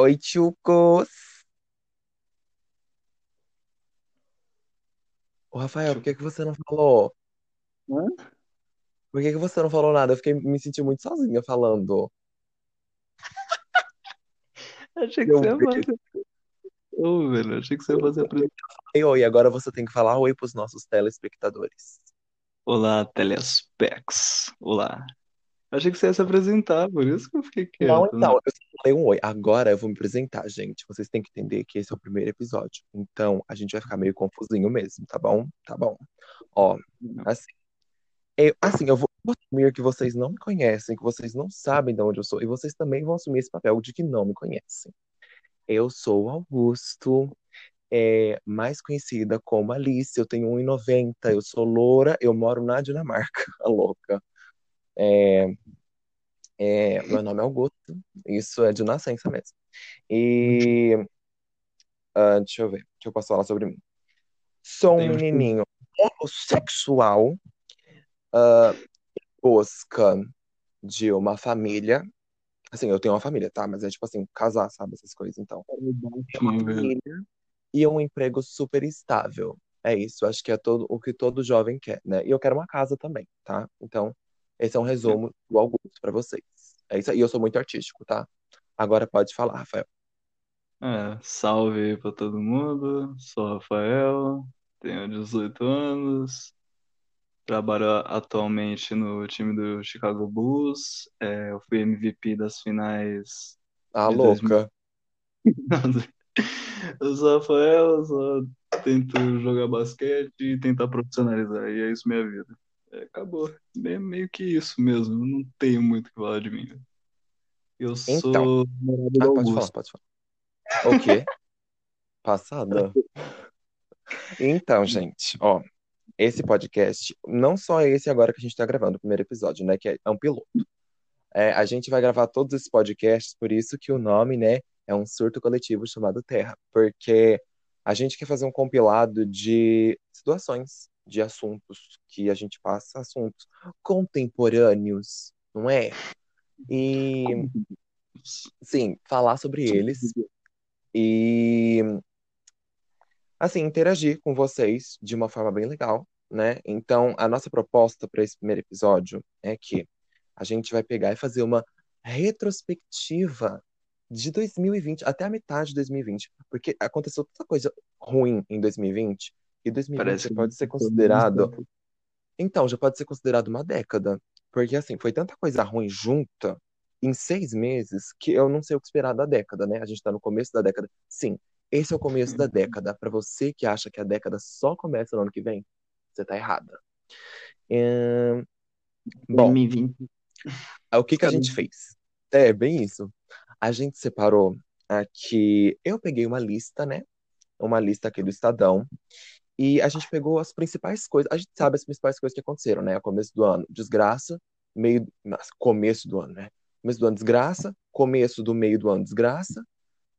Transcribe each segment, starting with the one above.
Oi, Tchucos! Ô, Rafael, por que que você não falou? Hã? Por que que você não falou nada? Eu fiquei me senti muito sozinha falando. Achei que Eu, você ia fazer. Ô, velho, achei que você ia fazer a apresentação. Ei, oi, agora você tem que falar oi pros nossos telespectadores. Olá, Telespecs. Olá. Achei que você ia se apresentar, por isso que eu fiquei Não, quieto. então, eu falei um oi. Agora eu vou me apresentar, gente. Vocês têm que entender que esse é o primeiro episódio. Então, a gente vai ficar meio confusinho mesmo, tá bom? Tá bom. Ó, assim, eu, assim, eu vou assumir que vocês não me conhecem, que vocês não sabem de onde eu sou, e vocês também vão assumir esse papel de que não me conhecem. Eu sou o Augusto, é, mais conhecida como Alice, eu tenho 1,90, eu sou loura, eu moro na Dinamarca, a louca. É, é, meu nome é Augusto, isso é de nascença mesmo. E ah, deixa eu ver, o que eu posso falar sobre mim? Sou um menininho homossexual, ah, em busca de uma família. Assim, eu tenho uma família, tá? Mas é tipo assim, casar, sabe? Essas coisas, então. Batman, velho. Família e um emprego super estável. É isso, acho que é todo o que todo jovem quer, né? E eu quero uma casa também, tá? Então, esse é um resumo do Augusto pra vocês. É isso aí, eu sou muito artístico, tá? Agora pode falar, Rafael. É, salve pra todo mundo. Sou Rafael, tenho 18 anos, trabalho atualmente no time do Chicago Bulls. É, eu fui MVP das finais Ah, de 2000. louca. Eu sou Rafael, eu só tento jogar basquete e tentar profissionalizar, e é isso minha vida. É, acabou. É meio que isso mesmo, não tenho muito o que falar de mim. Eu Então, sou ah, pode falar, pode falar. O quê? Passada? Então, gente, ó, esse podcast, não só esse agora que a gente tá gravando, o primeiro episódio, né, que é é um piloto. É, a gente vai gravar todos esses podcasts, por isso que o nome, né, é um surto coletivo chamado Terra, porque a gente quer fazer um compilado de situações, de assuntos que a gente passa, assuntos contemporâneos, não é? E, sim, falar sobre eles e, assim, interagir com vocês de uma forma bem legal, né? Então, a nossa proposta para esse primeiro episódio é que a gente vai pegar e fazer uma retrospectiva de 2020 até a metade de 2020, porque aconteceu tanta coisa ruim em 2020 e 2020 Parece já pode ser considerado, então, já pode ser considerado uma década, porque assim, foi tanta coisa ruim junta em seis meses que eu não sei o que esperar da década, né? A gente tá no começo da década. Sim, esse é o começo da década. Para você que acha que a década só começa no ano que vem, você tá errada. Ahn, bom, 2020. o que que a gente fez? É, bem isso. A gente separou aqui. Eu peguei uma lista, né? Uma lista aqui do Estadão. E a gente pegou as principais coisas. A gente sabe as principais coisas que aconteceram, né? Começo do ano, desgraça. Meio. Nossa, começo do ano, né? Começo do ano, desgraça. Começo do meio do ano, desgraça.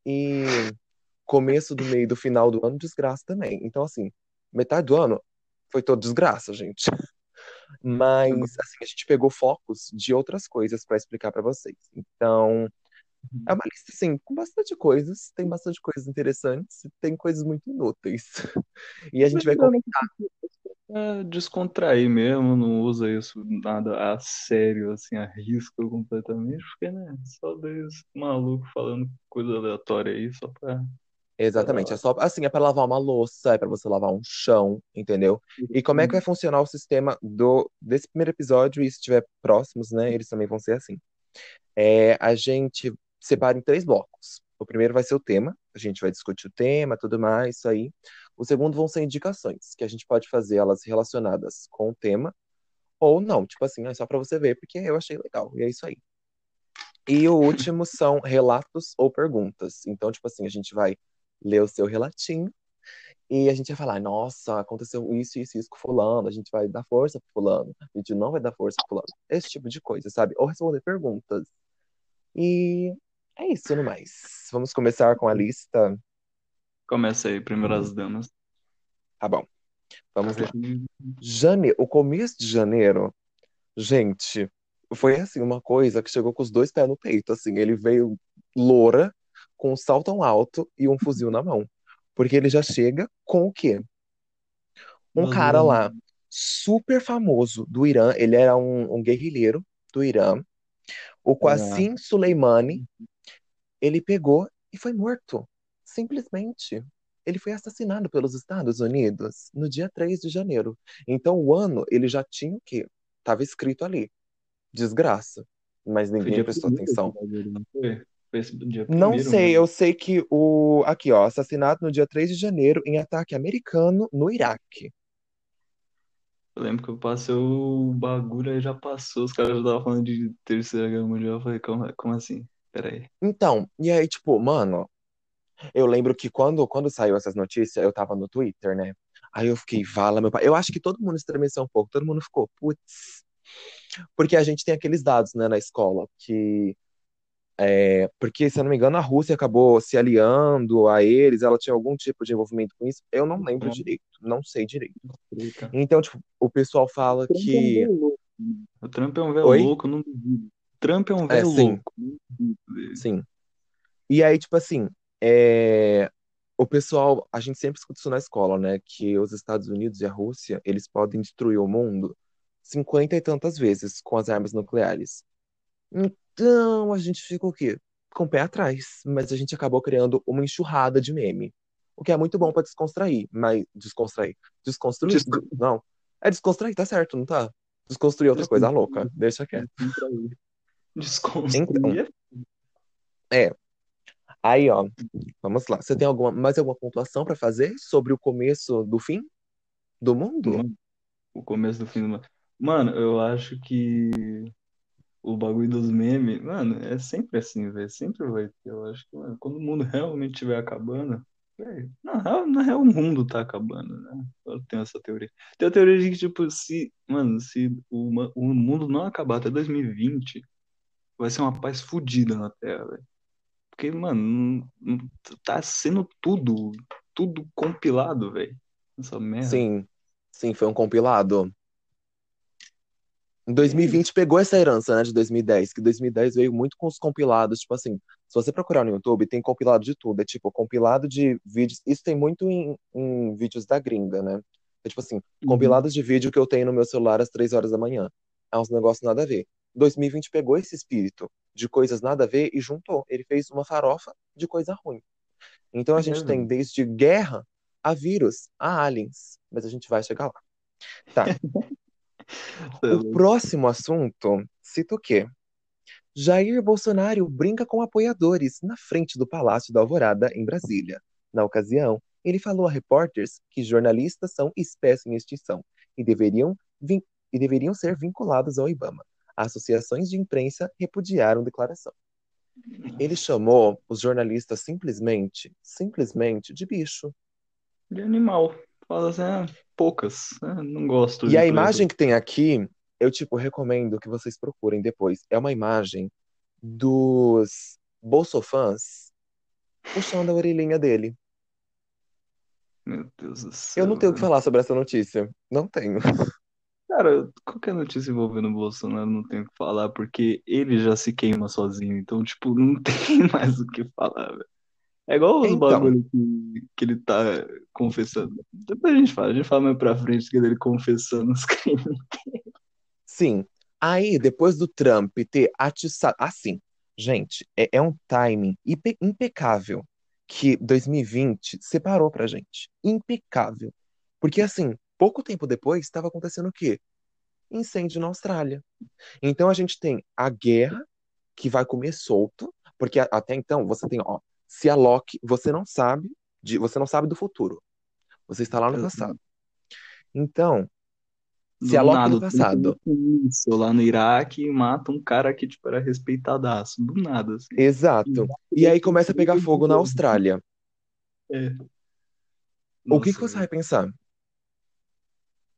E começo do meio do final do ano, desgraça também. Então, assim, metade do ano foi todo desgraça, gente. Mas, assim, a gente pegou focos de outras coisas para explicar para vocês. Então, é uma lista, assim, com bastante coisas. Tem bastante coisas interessantes e tem coisas muito inúteis. E a gente vai comentar. É descontrair mesmo, não usa isso nada a sério, assim, arrisca completamente, porque, né, só dois malucos falando coisa aleatória aí, só pra. Exatamente, é só assim, é para lavar uma louça, é para você lavar um chão, entendeu? E como é que vai funcionar o sistema do desse primeiro episódio e se estiver próximos, né, eles também vão ser assim. É, a gente separa em três blocos. O primeiro vai ser o tema, a gente vai discutir o tema, tudo mais, isso aí. O segundo vão ser indicações, que a gente pode fazer elas relacionadas com o tema ou não, tipo assim, é só para você ver, porque eu achei legal, e é isso aí. E o último são relatos ou perguntas. Então, tipo assim, a gente vai ler o seu relatinho e a gente vai falar, nossa, aconteceu isso, isso, isso com fulano, a gente vai dar força pro fulano, a gente não vai dar força pro fulano. Esse tipo de coisa, sabe? Ou responder perguntas. E é isso, no mais. Vamos começar com a lista. Começa aí, primeiras damas. Tá bom. Vamos lá. Jane... O começo de janeiro, gente, foi assim, uma coisa que chegou com os dois pés no peito, assim, ele veio loura, com um saltão alto e um fuzil na mão. Porque ele já chega com o quê? Um Bagulho cara lá, super famoso do Irã, ele era um, um guerrilheiro do Irã, o Era- Qassim Soleimani, ele pegou e foi morto. Simplesmente. Ele foi assassinado pelos Estados Unidos no dia 3 de janeiro. Então, o ano, ele já tinha o quê? Tava escrito ali. Desgraça. Mas ninguém prestou primeiro atenção. não foi? Foi sei, eu sei que o. Aqui, ó. Assassinato no dia 3 de janeiro em ataque americano no Iraque. Eu lembro que eu passei o bagulho aí já passou. Os caras já estavam falando de Terceira Guerra Mundial. Eu falei, como, como assim? Peraí. Então, e aí, tipo, mano, eu lembro que quando, quando saiu essas notícias, eu tava no Twitter, né? Aí eu fiquei, vala, meu pai. Eu acho que todo mundo estremeceu um pouco, todo mundo ficou, putz. Porque a gente tem aqueles dados, né, na escola, que. É, porque, se eu não me engano, a Rússia acabou se aliando a eles, ela tinha algum tipo de envolvimento com isso. Eu não lembro direito, não sei direito. Então, tipo, o pessoal fala é um que. né? O Trump é um velho Oi? louco, não duvido. Trump é um É, velho sim, louco. Sim. E aí, tipo assim, é, o pessoal, a gente sempre escuta isso na escola, né? Que os Estados Unidos e a Rússia, eles podem destruir o mundo cinquenta e tantas vezes com as armas nucleares. Então, a gente fica o quê? Com o pé atrás. Mas a gente acabou criando uma enxurrada de meme. O que é muito bom pra descontrair, mas descontrair. Desconstruir? Desco- de- Não. É descontrair, tá certo, não tá? Desconstruir é outra coisa louca. Deixa quieto. Descontrair. Então, Desconstruir é. Aí, ó, vamos lá. Você tem alguma, mais alguma pontuação pra fazer sobre o começo do fim do mundo? O começo do fim do mundo. Mano, eu acho que o bagulho dos memes, mano, é sempre assim, velho. Sempre vai ter. Eu acho que, mano, quando o mundo realmente estiver acabando, velho, na real, na real, o mundo tá acabando, né? Eu tenho essa teoria. Tem a teoria de que, tipo, se, mano, se o, o mundo não acabar até 2020, vai ser uma paz fodida na Terra, velho. Porque, mano, tá sendo tudo, tudo compilado, velho. Essa merda. Sim, sim, foi um compilado. Em É 2020 isso. pegou essa herança, né, de 2010, que 2010 veio muito com os compilados, tipo assim, se você procurar no YouTube, tem compilado de tudo, é tipo, compilado de vídeos, isso tem muito em, em vídeos da gringa, né? É tipo assim, Uhum. compilados de vídeo que eu tenho no meu celular às três horas da manhã. É uns negócios nada a ver. 2020 pegou esse espírito de coisas nada a ver e juntou. Ele fez uma farofa de coisa ruim. Então a É, gente tem velho. desde guerra a vírus, a aliens, mas a gente vai chegar lá. Tá. O próximo assunto cita o quê? Jair Bolsonaro brinca com apoiadores na frente do Palácio da Alvorada, em Brasília. Na ocasião, ele falou a repórteres que jornalistas são espécie em extinção e deveriam, e deveriam ser vinculados ao IBAMA. Associações de imprensa repudiaram a declaração. Ele chamou os jornalistas simplesmente, simplesmente de bicho. De animal. Fala assim, ah, poucas. né? Não gosto E a imagem que tem aqui, eu tipo recomendo que vocês procurem depois. É uma imagem dos bolsofãs puxando a orelhinha dele. Meu Deus do Eu céu, não tenho o que falar sobre essa notícia. Não tenho. Cara, qualquer notícia envolvendo o Bolsonaro não tenho o que falar, porque ele já se queima sozinho. Então, tipo, não tem mais o que falar, velho. É igual os Então, bagulho que, que ele tá confessando. Depois a gente fala, a gente fala mais pra frente que ele confessando os crimes. sim. Aí, depois do Trump ter atiçado. Assim, gente, é, é um timing impe- impecável que 2020 separou pra gente. Impecável. Porque, assim, pouco tempo depois estava acontecendo o quê? Incêndio na Austrália. Então a gente tem a guerra que vai comer solto, porque até então você tem, ó, se a Loki, você não sabe, de, você não sabe do futuro. Você está lá no passado. Então, se a Do Loki nada, do o Trump passado, míssil lá no Iraque e mata um cara que, tipo, era respeitadaço. Do nada, assim. exato. E aí começa a pegar fogo na Austrália. É. O que que Nossa, você vai pensar?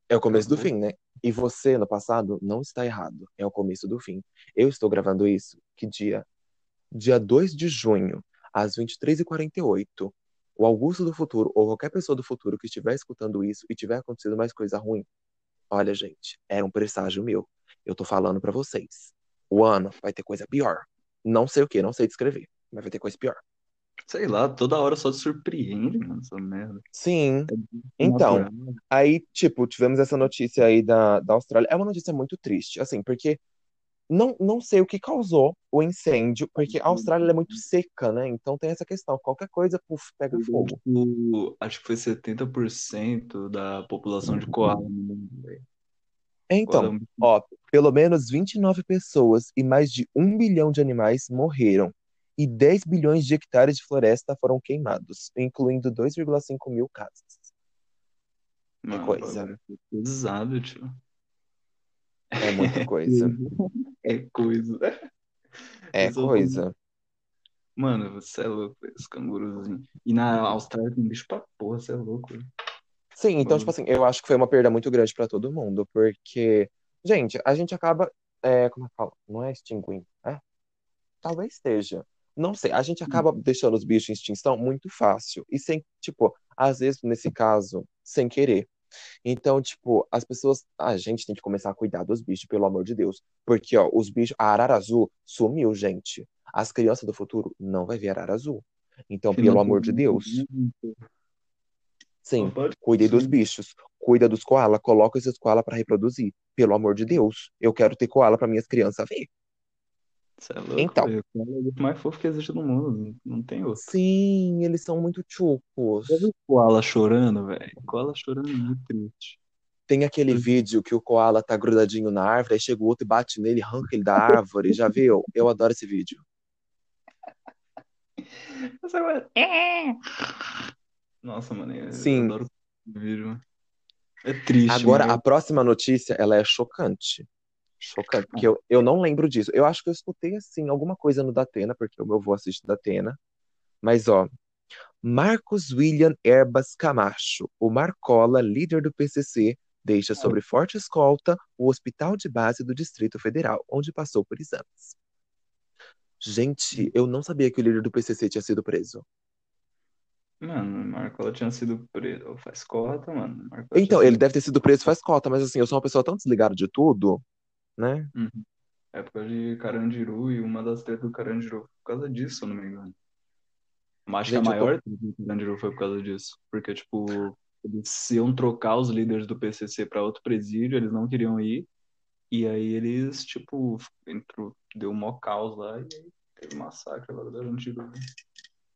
É o começo do fim, né? E você, no passado, não está errado. É o começo do fim. Eu estou gravando isso, que dia? Dia 2 de junho, às 23h48. O Augusto do futuro, ou qualquer pessoa do futuro que estiver escutando isso e tiver acontecido mais coisa ruim, olha, gente, era um presságio meu. Eu tô falando pra vocês. O ano vai ter coisa pior. Não sei o que, não sei descrever, mas vai ter coisa pior. Sei lá, toda hora só te surpreende, mano, essa merda. Sim. É Então, natural. aí, tipo, tivemos essa notícia aí da, da Austrália. É uma notícia muito triste, assim, porque não, não sei o que causou o incêndio, porque a Austrália é muito seca, né? Então tem essa questão, qualquer coisa, puf, pega fogo. Tipo, acho que foi 70% da população de koala no mundo, é Então, bicho ó, pelo menos 29 pessoas e mais de um bilhão de animais morreram. E 10 bilhões de hectares de floresta foram queimados, incluindo 2,5 mil casas. É Mano, coisa. é pesado, tio. É muita coisa. É coisa. É Eu sou coisa. Mano, você é louco, esse canguruzinho. E na Austrália tem bicho pra porra, você é louco. Sim, então, tipo assim, eu acho que foi uma perda muito grande pra todo mundo, porque, gente, a gente acaba, é, como é que fala? Não é extinguindo, é? Talvez esteja. Não sei, a gente acaba deixando os bichos em extinção muito fácil, e sem, tipo, às vezes, nesse caso, sem querer. Então, tipo, as pessoas, a gente tem que começar a cuidar dos bichos, pelo amor de Deus, porque, ó, os bichos, a arara azul sumiu, gente. As crianças do futuro não vai ver arara azul. Então, pelo amor de Deus, sim, cuidem dos bichos, cuida dos koala, coloca esses koala para reproduzir. Pelo amor de Deus, eu quero ter koala para minhas crianças ver. Você é louco, Então. O é o bicho mais fofo que existe no mundo. Não tem outro. sim, eles são muito chucos. Já viu o koala chorando, velho? Koala chorando é muito triste. Tem aquele vídeo que o koala tá grudadinho na árvore, aí chega o outro e bate nele, arranca ele da árvore. Já viu? Eu adoro esse vídeo. É. Nossa, mano, eu Sim. adoro esse vídeo. É triste, Agora, a próxima notícia, ela é chocante. Chocante, porque eu, eu não lembro disso. Eu acho que eu escutei, assim, alguma coisa no Datena, porque o meu avô assiste Datena. Mas, ó, Marcos William Erbas Camacho, o Marcola, líder do PCC, deixa sob forte escolta o Hospital de Base do Distrito Federal, onde passou por exames. Gente, eu não sabia que o líder do PCC tinha sido preso. Mano, o Marcola tinha sido preso. Faz cota, mano. Marcola Então, ele sido deve ter sido preso faz cota, mas assim, eu sou uma pessoa tão desligada de tudo, né? Uhum. época de Carandiru e uma das tretas do Carandiru foi por causa disso, se eu não me engano. Mas acho que a maior treta do Carandiru foi por causa disso. Porque, tipo, eles iam trocar os líderes do PCC pra outro presídio, eles não queriam ir. E aí eles, tipo, entrou, deu um mó caos lá e aí teve massacre lá do Carandiru. né?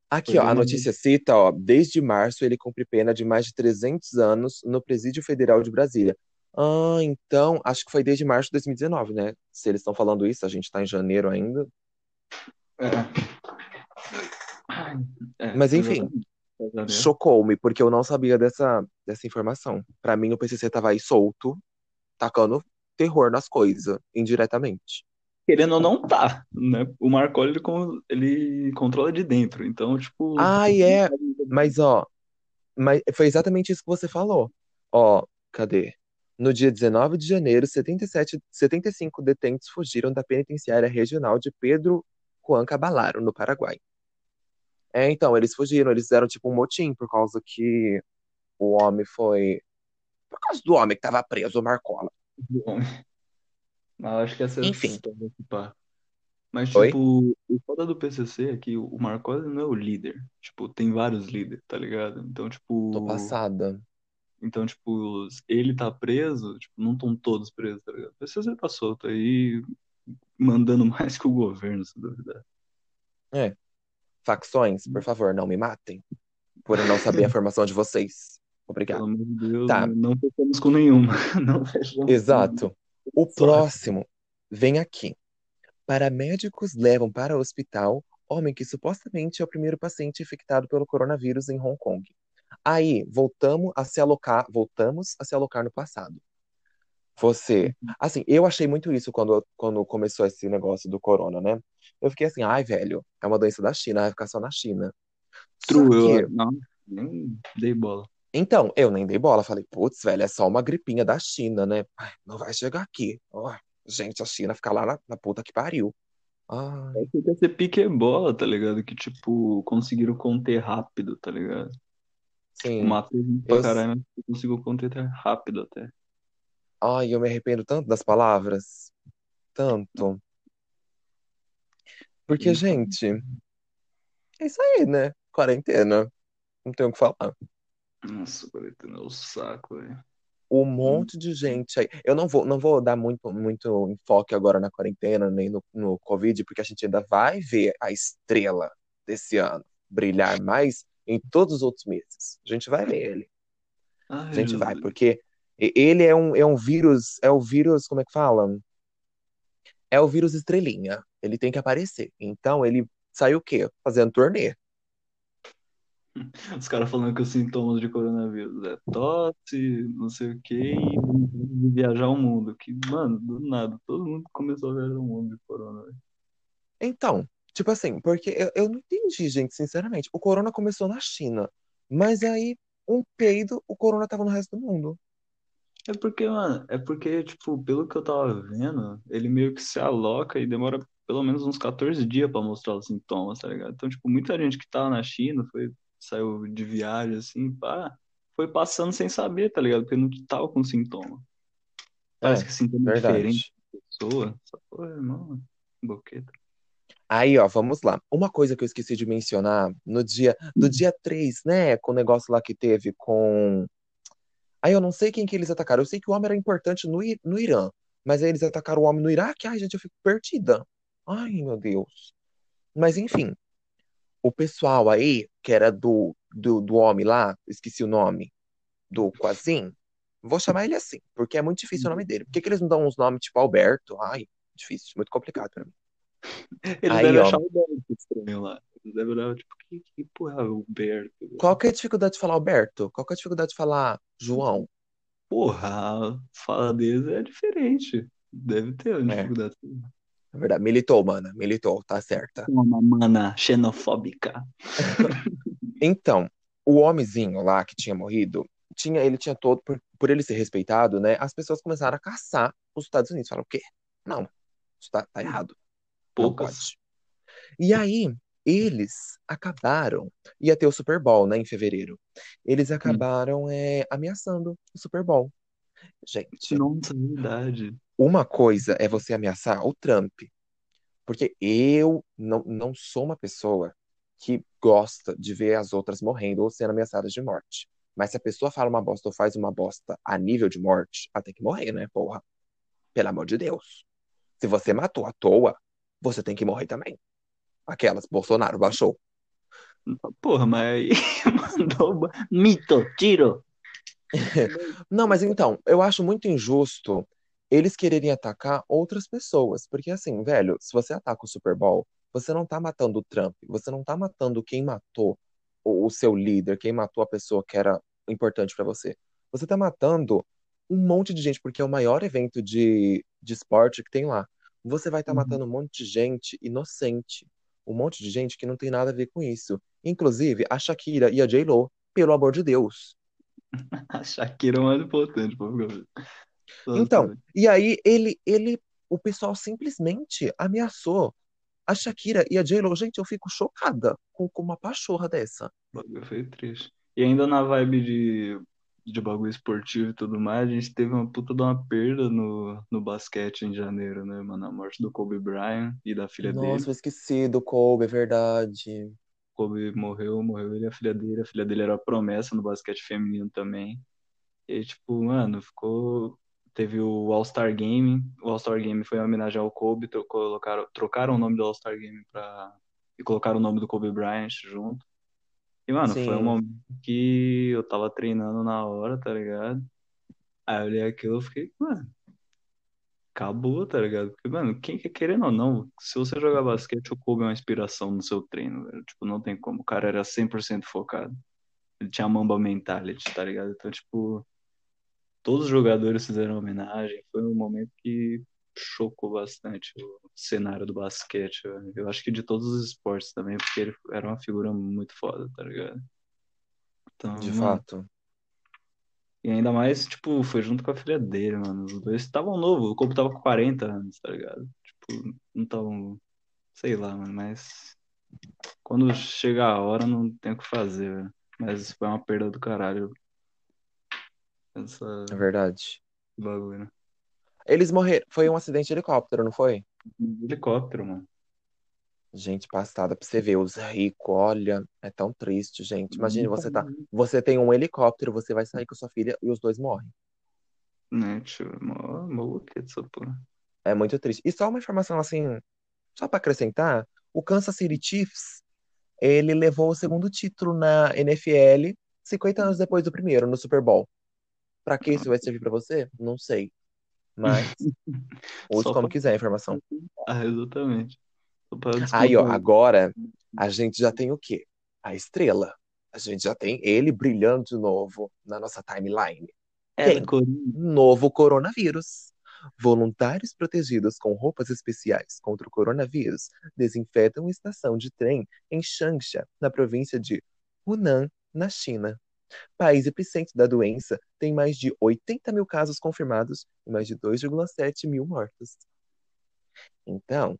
Aqui, Foi ó, a notícia cita, ó, desde março ele cumpre pena de mais de 300 anos no Presídio Federal de Brasília. Ah, então, acho que foi desde março de 2019, né? Se eles estão falando isso, a gente tá em janeiro ainda. É. É, Mas, enfim. Chocou-me, porque eu não sabia dessa, dessa informação. Pra mim, o PCC tava aí solto, tacando terror nas coisas, indiretamente. Querendo ou não, tá, né? O Marcoli, ele, ele controla de dentro, então, tipo... Ai, é, mas ó, mas foi exatamente isso que você falou. Ó, cadê? No dia 19 de janeiro, 77, 75 detentos fugiram da penitenciária regional de Pedro Juan Caballaro, no Paraguai. É, então, eles fugiram, eles fizeram tipo um motim por causa que o homem foi. Por causa do homem que tava preso, o Marcola. do homem. Mas acho que essa é a Enfim. pá. Mas, Oi? tipo, o foda do PCC é que o Marcoli não é o líder. Tipo, tem vários líderes, tá ligado? Então, tipo... Tô passada. Então, tipo, ele tá preso, tipo, não estão todos presos, tá ligado? O PCC tá solto aí, mandando mais que o governo, se duvidar. É. Facções, por favor, não me matem. Por eu não saber a formação de vocês. Pelo Obrigado. amor de Deus, Tá. não fechamos com nenhuma. Não fechamos Exato. O próximo vem aqui. Paramédicos levam para o hospital homem que supostamente é o primeiro paciente infectado pelo coronavírus em Hong Kong. Aí, voltamos a se alocar, voltamos a se alocar no passado. Você, assim, eu achei muito isso quando, quando começou esse negócio do corona, né? Eu fiquei assim, ai, velho, é uma doença da China, vai ficar só na China. True, que, eu não, nem dei bola. então, eu nem dei bola, falei, putz, velho, é só uma gripinha da China, né? Ai, não vai chegar aqui. Ó, gente, a China fica lá na, na puta que pariu. Ai, É que quer ser pique bola, tá ligado? Que, tipo, conseguiram conter rápido, tá ligado? Sim. matou gente pra Eu, caralho, mas conseguiu conter até rápido até. ai, eu me arrependo tanto das palavras. Tanto. Porque, Então, gente, é isso aí, né? quarentena. Não tenho o que falar. Nossa, quarentena é o saco, velho. Um monte de gente aí. Eu não vou, não vou dar muito, muito enfoque agora na quarentena, nem no, no Covid, porque a gente ainda vai ver a estrela desse ano brilhar mais em todos os outros meses. A gente vai ver ele. Ai, A gente vai, Jesus. porque ele é um, é um vírus, é o vírus, como é que fala? É o vírus estrelinha. Ele tem que aparecer. Então ele saiu o quê? Fazendo turnê. Os caras falando que os sintomas de coronavírus é tosse, não sei o quê, e viajar o mundo. Que, mano, do nada, todo mundo começou a viajar o mundo de corona. Então, tipo assim, porque eu, eu não entendi, gente, sinceramente. O corona começou na China, mas aí um peido, o corona tava no resto do mundo. É porque, mano, é porque, tipo, pelo que eu tava vendo, ele meio que se aloca e demora pelo menos uns 14 dias pra mostrar os sintomas, tá ligado? Então, tipo, muita gente que tava na China foi, saiu de viagem, assim, pá, foi passando sem saber, tá ligado? Porque não tava com sintoma. Parece É, que sintoma é diferente da pessoa. Essa porra, irmão, boqueta. Aí, ó, vamos lá. Uma coisa que eu esqueci de mencionar no dia do dia 3, né, com o negócio lá que teve com Aí eu não sei quem que eles atacaram. Eu sei que o homem era importante no, I- no Irã, mas aí eles atacaram o homem no Iraque. Ai, gente, eu fico perdida. Ai, meu Deus. Mas enfim, o pessoal aí, que era do, do, do homem lá, esqueci o nome, do Quasim, vou chamar ele assim, porque é muito difícil o nome dele. Por que que eles não dão uns nomes tipo Alberto? Ai, difícil, muito complicado pra mim. Eles Aí, devem ó. achar o Berto estranho lá. Eles devem olhar, tipo, que, que porra é o Berto? velho? Qual que é a dificuldade de falar Alberto? Qual que é a dificuldade de falar João? Porra, a fala deles é diferente. Deve ter uma É, dificuldade. é verdade. Militou, mana. Militou, tá certa. Uma mana xenofóbica. Então, o homenzinho lá que tinha morrido, tinha, ele tinha todo, por, por ele ser respeitado, né? As pessoas começaram a caçar os Estados Unidos. Falaram, o quê? Não, isso tá, tá errado. Poucas. E aí, eles acabaram. Ia ter o Super Bowl, né, em fevereiro. Eles Hum. acabaram é, ameaçando o Super Bowl. Gente, Nossa, verdade. uma coisa é você ameaçar o Trump. Porque eu não, não sou uma pessoa que gosta de ver as outras morrendo ou sendo ameaçadas de morte. Mas se a pessoa fala uma bosta ou faz uma bosta a nível de morte, ela tem que morrer, né, porra? Pelo amor de Deus. Se você matou à toa, você tem que morrer também. Aquelas, Bolsonaro baixou. Porra, mas aí mandou. Mito, tiro. Não, mas então, eu acho muito injusto eles quererem atacar outras pessoas. Porque assim, velho, se você ataca o Super Bowl, você não tá matando o Trump, você não tá matando quem matou o, seu líder, quem matou a pessoa que era importante pra você. Você tá matando um monte de gente, porque é o maior evento de, de esporte que tem lá. Você vai estar Uhum. matando um monte de gente inocente. Um monte de gente que não tem nada a ver com isso. Inclusive a Shakira e a J-Lo, pelo amor de Deus. A Shakira é o mais importante, pô. Nossa, Então, e aí ele, ele, o pessoal simplesmente ameaçou a Shakira e a J-Lo. Gente, eu fico chocada com, com uma pachorra dessa. Foi triste. E ainda na vibe de, de bagulho esportivo e tudo mais, a gente teve uma puta de uma perda no, no basquete em janeiro, né, mano? A morte do Kobe Bryant e da filha Nossa, dele. eu esqueci do Kobe, é verdade. Kobe morreu, morreu ele e a filha dele. A filha dele era promessa no basquete feminino também. E, tipo, mano, ficou. Teve o All-Star Game. O All-Star Game foi em homenagem ao Kobe. tro- Colocaram, trocaram o nome do All-Star Game pra. E colocaram o nome do Kobe Bryant junto. E, mano, foi um Sim, momento que eu tava treinando na hora, tá ligado? Aí eu olhei aquilo e fiquei, mano, acabou, tá ligado? Porque, mano, quem quer querendo ou não, se você jogar basquete, o Kobe é uma inspiração no seu treino, velho. Tipo, não tem como. O cara era 100% focado. Ele tinha a Mamba mentality, tá ligado? Então, tipo, todos os jogadores fizeram homenagem. Foi um momento que chocou bastante o cenário do basquete. velho. Eu acho que de todos os esportes também, porque ele era uma figura muito foda, tá ligado? Então, de mano, fato. e ainda mais, tipo, foi junto com a filha dele, mano. Os dois estavam novos, o Kobe tava com 40 anos, tá ligado? Tipo, não tão, sei lá, mano, mas quando chega a hora não tem o que fazer, velho. Mas foi uma perda do caralho essa É verdade. bagulho, né? Eles morreram. Foi um acidente de helicóptero, não foi? Helicóptero, mano. Gente, passada pra você ver os ricos, olha, é tão triste, gente. Imagine Nunca você tá, você tem um helicóptero, você vai sair com sua filha e os dois morrem. né, tio? Essa porra. É muito triste. E só uma informação assim, só pra acrescentar, o Kansas City Chiefs, ele levou o segundo título na NFL 50 anos depois do primeiro, no Super Bowl. Pra que isso vai servir pra você? Não sei. Mas use Só como pra... quiser a informação. Ah, exatamente. Aí, ó, agora a gente já tem o quê? A estrela. A gente já tem ele brilhando de novo na nossa timeline. Ela, Quem? Coringa. Novo coronavírus. Voluntários protegidos com roupas especiais contra o coronavírus desinfetam uma estação de trem em Changsha, na província de Hunan, na China. País epicentro da doença tem mais de 80 mil casos confirmados e mais de 2,7 mil mortos. Então,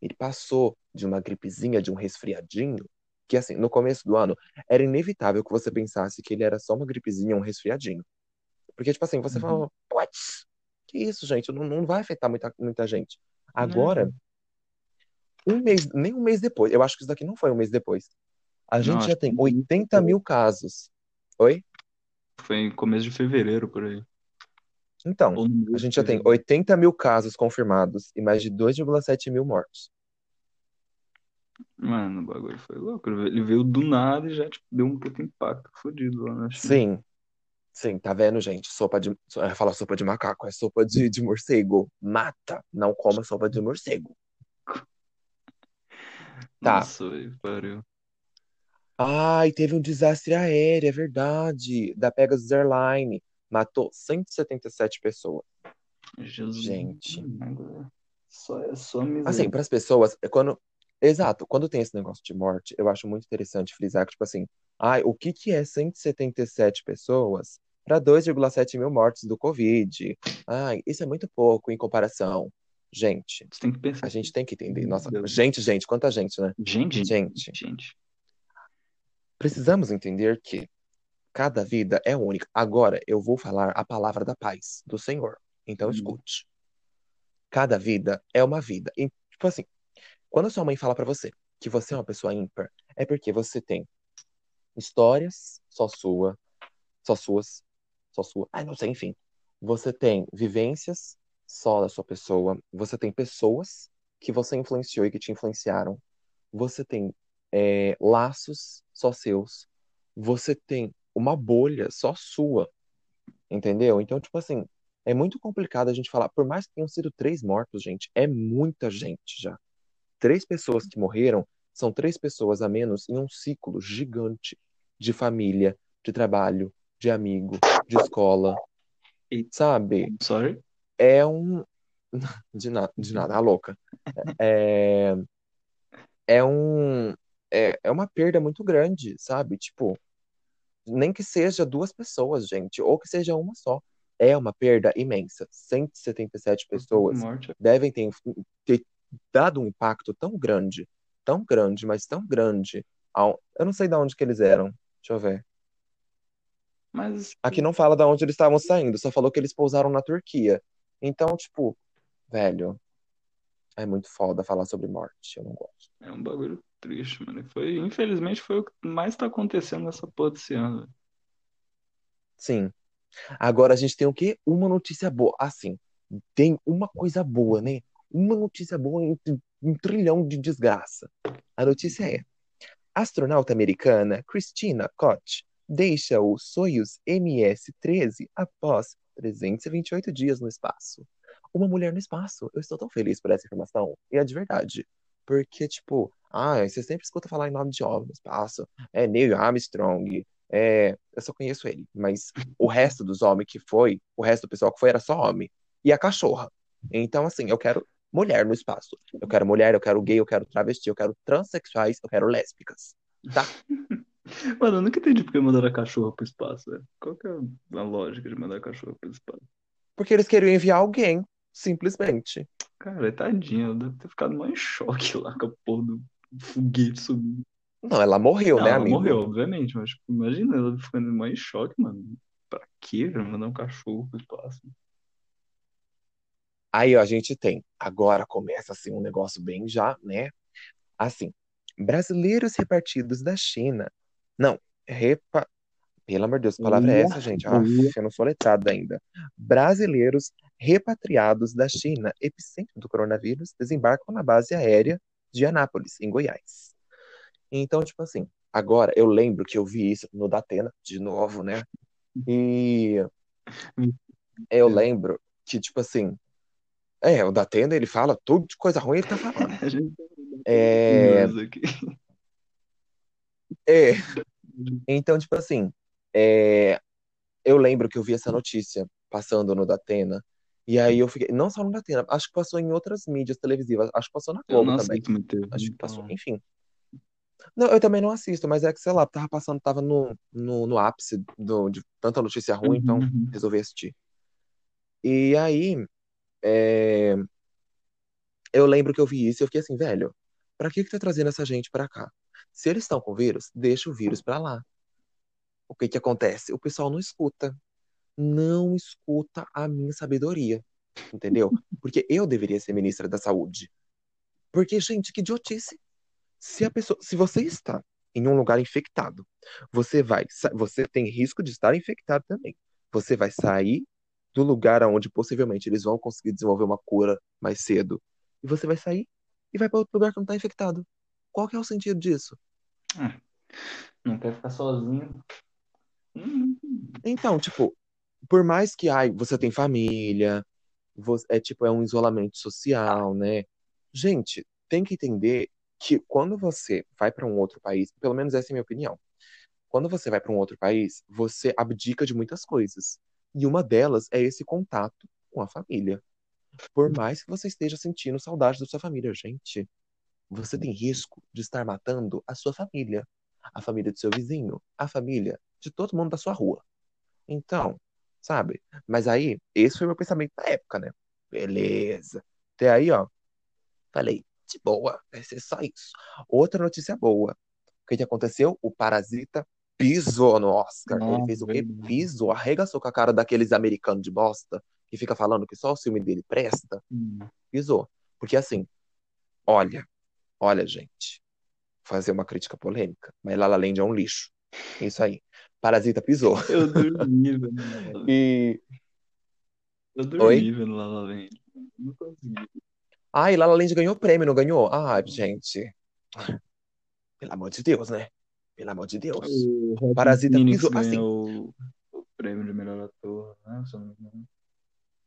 ele passou de uma gripezinha, de um resfriadinho, que assim, no começo do ano, era inevitável que você pensasse que ele era só uma gripezinha, um resfriadinho. Porque, tipo assim, você Uhum. fala, what? Que isso, gente? Não, não vai afetar muita, muita gente. Agora, um mês, nem um mês depois, eu acho que isso daqui não foi um mês depois. A gente acho já tem foi 80 mil casos. Oi? foi em começo de fevereiro, por aí. Então, Ou no a gente já tem fevereiro. 80 mil casos confirmados e mais de 2,7 mil mortos. Mano, o bagulho foi louco. Ele veio do nada e já tipo, deu um puto impacto fodido lá na China. Sim, sim, tá vendo, gente? Sopa de. Eu ia falar sopa de macaco, é sopa de, de morcego. Mata, não coma sopa de morcego. Tá. Nossa, pariu. Ai, teve um desastre aéreo, é verdade. Da Pegasus Airline. Matou 177 pessoas. Jesus. Gente. Só, é só miséria. Assim, para as pessoas, é quando. Exato, quando tem esse negócio de morte, eu acho muito interessante frisar que, tipo assim, ai, o que que é 177 pessoas para 2,7 mil mortes do Covid? Ai, isso é muito pouco em comparação. Gente, Você tem que pensar. a gente tem que entender. Nossa, gente, gente, quanta gente, né? Gente, Gente, gente. Precisamos entender que cada vida é única. Agora eu vou falar a palavra da paz do Senhor. Então Hum. escute. Cada vida é uma vida. E, tipo assim, quando a sua mãe fala pra você que você é uma pessoa ímpar, é porque você tem histórias só sua, só suas, só sua. Ai, não sei, enfim. Você tem vivências só da sua pessoa. Você tem pessoas que você influenciou e que te influenciaram. Você tem é, laços só seus. Você tem uma bolha só sua. Entendeu? Então, tipo assim, é muito complicado a gente falar. Por mais que tenham sido três mortos, gente, é muita gente já. Três pessoas que morreram são três pessoas a menos em um ciclo gigante de família, de trabalho, de amigo, de escola, E- sabe? Sorry? É um. De, na... de nada, a louca. É, é um. É, é uma perda muito grande, sabe? Tipo, nem que seja duas pessoas, gente, ou que seja uma só. É uma perda imensa. 177 pessoas Morte. devem ter, ter dado um impacto tão grande, tão grande, mas tão grande. ao- Eu não sei de onde que eles eram. Deixa eu ver. Mas Aqui não fala de onde eles estavam saindo, só falou que eles pousaram na Turquia. Então, tipo, velho, é muito foda falar sobre morte. Eu não gosto. é um bagulho triste, mano. Foi, infelizmente foi o que mais tá acontecendo nessa porra desse ano. Sim. Agora a gente tem o quê? Uma notícia boa. Assim, tem uma coisa boa, né? Uma notícia boa entre um trilhão de desgraça. A notícia é: astronauta americana Christina Koch deixa o Soyuz MS-13 após 328 dias no espaço. Uma mulher no espaço. Eu estou tão feliz por essa informação. E é de verdade. Porque, tipo, ah, você sempre escuta falar em nome de homem no espaço. É Neil Armstrong. É, eu só conheço ele. Mas o resto dos homens que foi, o resto do pessoal que foi era só homem. E a cachorra. Então, assim, eu quero mulher no espaço. Eu quero mulher, eu quero gay, eu quero travesti, eu quero transexuais, eu quero lésbicas. Tá? Mano, eu nunca entendi por que mandaram a cachorra pro espaço, velho. Qual que é a lógica de mandar a cachorra pro espaço? Porque eles queriam enviar alguém, simplesmente. Cara, tadinha, ela deve ter ficado mó em choque lá com a porra do foguete subindo. Não, ela morreu, Não, né, ela amigo? morreu, obviamente, mas tipo, imagina ela ficando mó em choque, mano. Pra quê, velho? Mandar um cachorro pro espaço. Aí ó, a gente tem. Agora começa assim um negócio bem já, né? Assim, brasileiros repartidos da China. Não, repa... Pelo amor de Deus, que palavra é essa, gente? Ah, eu não sou letrado ainda. Brasileiros repatriados da China, epicentro do coronavírus, desembarcam na base aérea de Anápolis, em Goiás. Então, tipo assim, agora eu lembro que eu vi isso no Datena, de novo, né? E eu lembro que, tipo assim, é, o Datena, ele fala tudo de coisa ruim, ele tá falando. É, é, então, tipo assim, é, eu lembro que eu vi essa notícia passando no Datena, e aí eu fiquei, não só no Datena, acho que passou em outras mídias televisivas, acho que passou na Globo também. muito Acho que passou, então. enfim. Não, eu também não assisto, mas é que, sei lá, tava passando, tava no, no, no ápice do, de tanta notícia ruim, então Uhum. resolvi assistir. E aí, é, eu lembro que eu vi isso e eu fiquei assim, velho, pra que que tá trazendo essa gente pra cá? Se eles estão com vírus, deixa o vírus pra lá. O que que acontece? O pessoal não escuta. Não escuta a minha sabedoria, entendeu? Porque eu deveria ser ministra da saúde. Porque, gente, que idiotice. Se a pessoa, se você está em um lugar infectado, você vai, você tem risco de estar infectado também. Você vai sair do lugar onde possivelmente eles vão conseguir desenvolver uma cura mais cedo. E você vai sair e vai para outro lugar que não está infectado. Qual que é o sentido disso? Não quer ficar sozinho. Hum, Então, tipo, por mais que ai, você tem família, você, é tipo, é um isolamento social, né? Gente, tem que entender que quando você vai para um outro país, pelo menos essa é a minha opinião. Quando você vai para um outro país, você abdica de muitas coisas. E uma delas é esse contato com a família. Por mais que você esteja sentindo saudade da sua família, gente, você tem risco de estar matando a sua família, a família do seu vizinho, a família de todo mundo da sua rua. Então, sabe? Mas aí, esse foi o meu pensamento na época, né? Beleza. Até aí, ó, falei, de boa, vai ser só isso. Outra notícia boa. O que que aconteceu? O Parasita pisou no Oscar. Ele Nossa, fez o quê? Pisou, arregaçou com a cara daqueles americanos de bosta que fica falando que só o filme dele presta. Hum. Pisou. Porque assim, olha, olha, gente, fazer uma crítica polêmica, mas La La Land é um lixo. Isso aí. Parasita pisou. Eu dormi Land. E. Eu dormi Oi? vendo La La Land. Não consegui. Ai, La La Land ganhou prêmio, não ganhou? Ai, gente. Pelo amor de Deus, né? Pelo amor de Deus. O Parasita Phoenix pisou. Assim, o prêmio de melhor ator, né?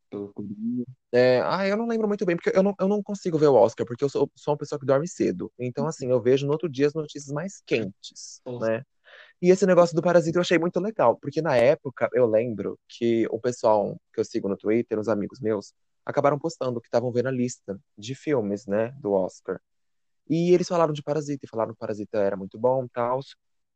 Pelo Coringa. é, ai, eu não lembro muito bem, porque eu não, eu não consigo ver o Oscar, porque eu sou, sou uma pessoa que dorme cedo. Então, assim, eu vejo no outro dia as notícias mais quentes, né? E esse negócio do Parasita eu achei muito legal, porque na época eu lembro que o pessoal que eu sigo no Twitter, os amigos meus, acabaram postando que estavam vendo a lista de filmes, né, do Oscar. E eles falaram de Parasita, e falaram que Parasita era muito bom e tal.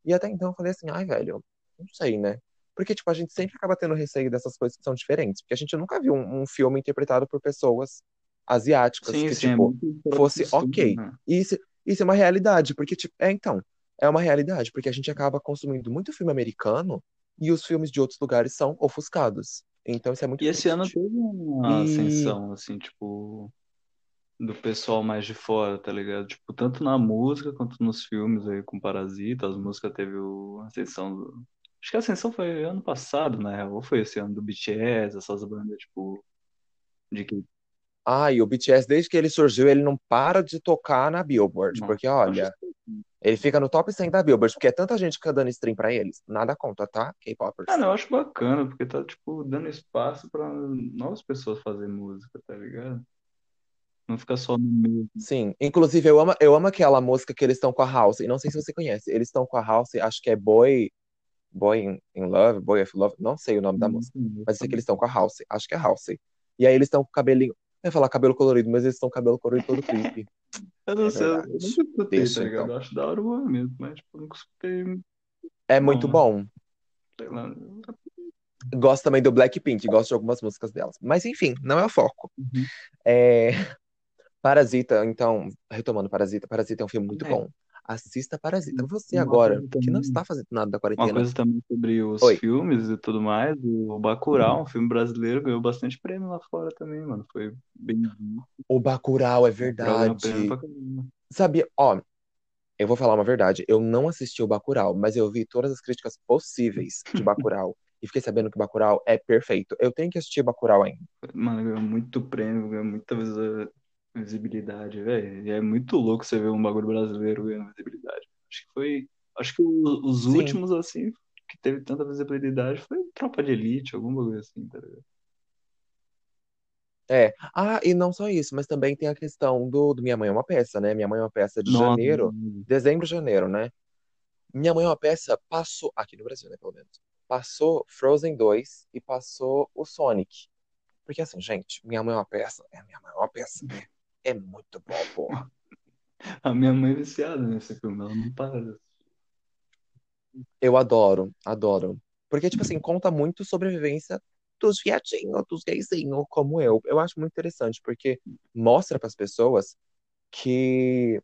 E até então eu falei assim, ai, velho, não sei, né? Porque, tipo, a gente sempre acaba tendo receio dessas coisas que são diferentes. Porque a gente nunca viu um, um filme interpretado por pessoas asiáticas Sim, que, sim, é tipo, do fosse ok. né? E isso, isso é uma realidade, porque, tipo, é então, é uma realidade, porque a gente acaba consumindo muito filme americano e os filmes de outros lugares são ofuscados. Então isso é muito E esse ano triste. teve uma E ascensão, assim, tipo, do pessoal mais de fora, tá ligado? Tipo, tanto na música quanto nos filmes aí com Parasita, as músicas teve o a ascensão do... Acho que a ascensão foi ano passado, na real, ou foi esse ano do BTS, essas bandas, tipo, de que... ah, e o BTS desde que ele surgiu, ele não para de tocar na Billboard, Não, porque olha, ele fica no top 100 da Billboard, porque é tanta gente que tá dando stream pra eles. Nada contra, tá? K-popers. Cara, eu acho bacana, porque tá, tipo, dando espaço pra novas pessoas fazerem música, tá ligado? Não fica só no mesmo. Sim, inclusive eu amo, eu amo aquela música que eles estão com a House, e não sei se você conhece, eles estão com a House, acho que é Boy, Boy in, in Love, Boy of Love, não sei o nome da música, mas eu sei que eles estão com a House, acho que é House. E aí eles estão com o cabelinho, eu ia falar cabelo colorido, mas eles estão com cabelo colorido todo creepy. Eu não É sei, eu verdade. nunca escutei, Deixa, tá ligado? então. Eu acho da hora o movimento, mas, tipo, eu nunca escutei, É Não, muito né? bom. sei lá. Gosto também do Blackpink, gosto de algumas músicas delas. Mas enfim, não é o foco. Uhum. É... Parasita, então, retomando Parasita, Parasita é um filme muito É. bom. Assista Parasita. Você Uma agora, que não está fazendo nada da Uma quarentena, coisa também sobre os Oi. filmes e tudo mais, o Bacurau, um filme brasileiro, ganhou bastante prêmio lá fora também, mano. Foi bem o Bacurau é verdade. Sabia, ó, eu vou falar uma verdade. Eu não assisti o Bacurau, mas eu vi todas as críticas possíveis de Bacurau. e fiquei sabendo que Bacurau é perfeito. Eu tenho que assistir Bacurau ainda. Mano, ganhou muito prêmio, ganhou muita visibilidade, velho. É muito louco você ver um bagulho brasileiro ganhando visibilidade. Acho que foi. Acho que os Sim. últimos, assim, que teve tanta visibilidade foi Tropa de Elite, algum bagulho assim, tá ligado? É. Ah, e não só isso, mas também tem a questão do, do Minha Mãe é uma Peça, né? Minha Mãe é uma Peça de Nossa, janeiro, dezembro, janeiro, né? Minha Mãe é uma Peça passou, aqui no Brasil, né, pelo menos, passou Frozen 2 e passou o Sonic. Porque assim, gente, Minha Mãe é uma Peça, é Minha Mãe é uma Peça, né? É muito bom, porra. a minha mãe é viciada nesse filme, ela não para. Eu adoro, adoro. Porque, tipo assim, conta muito sobre a vivência dos viadinhos, dos gaysinhos, como eu. Eu acho muito interessante, porque mostra para as pessoas que,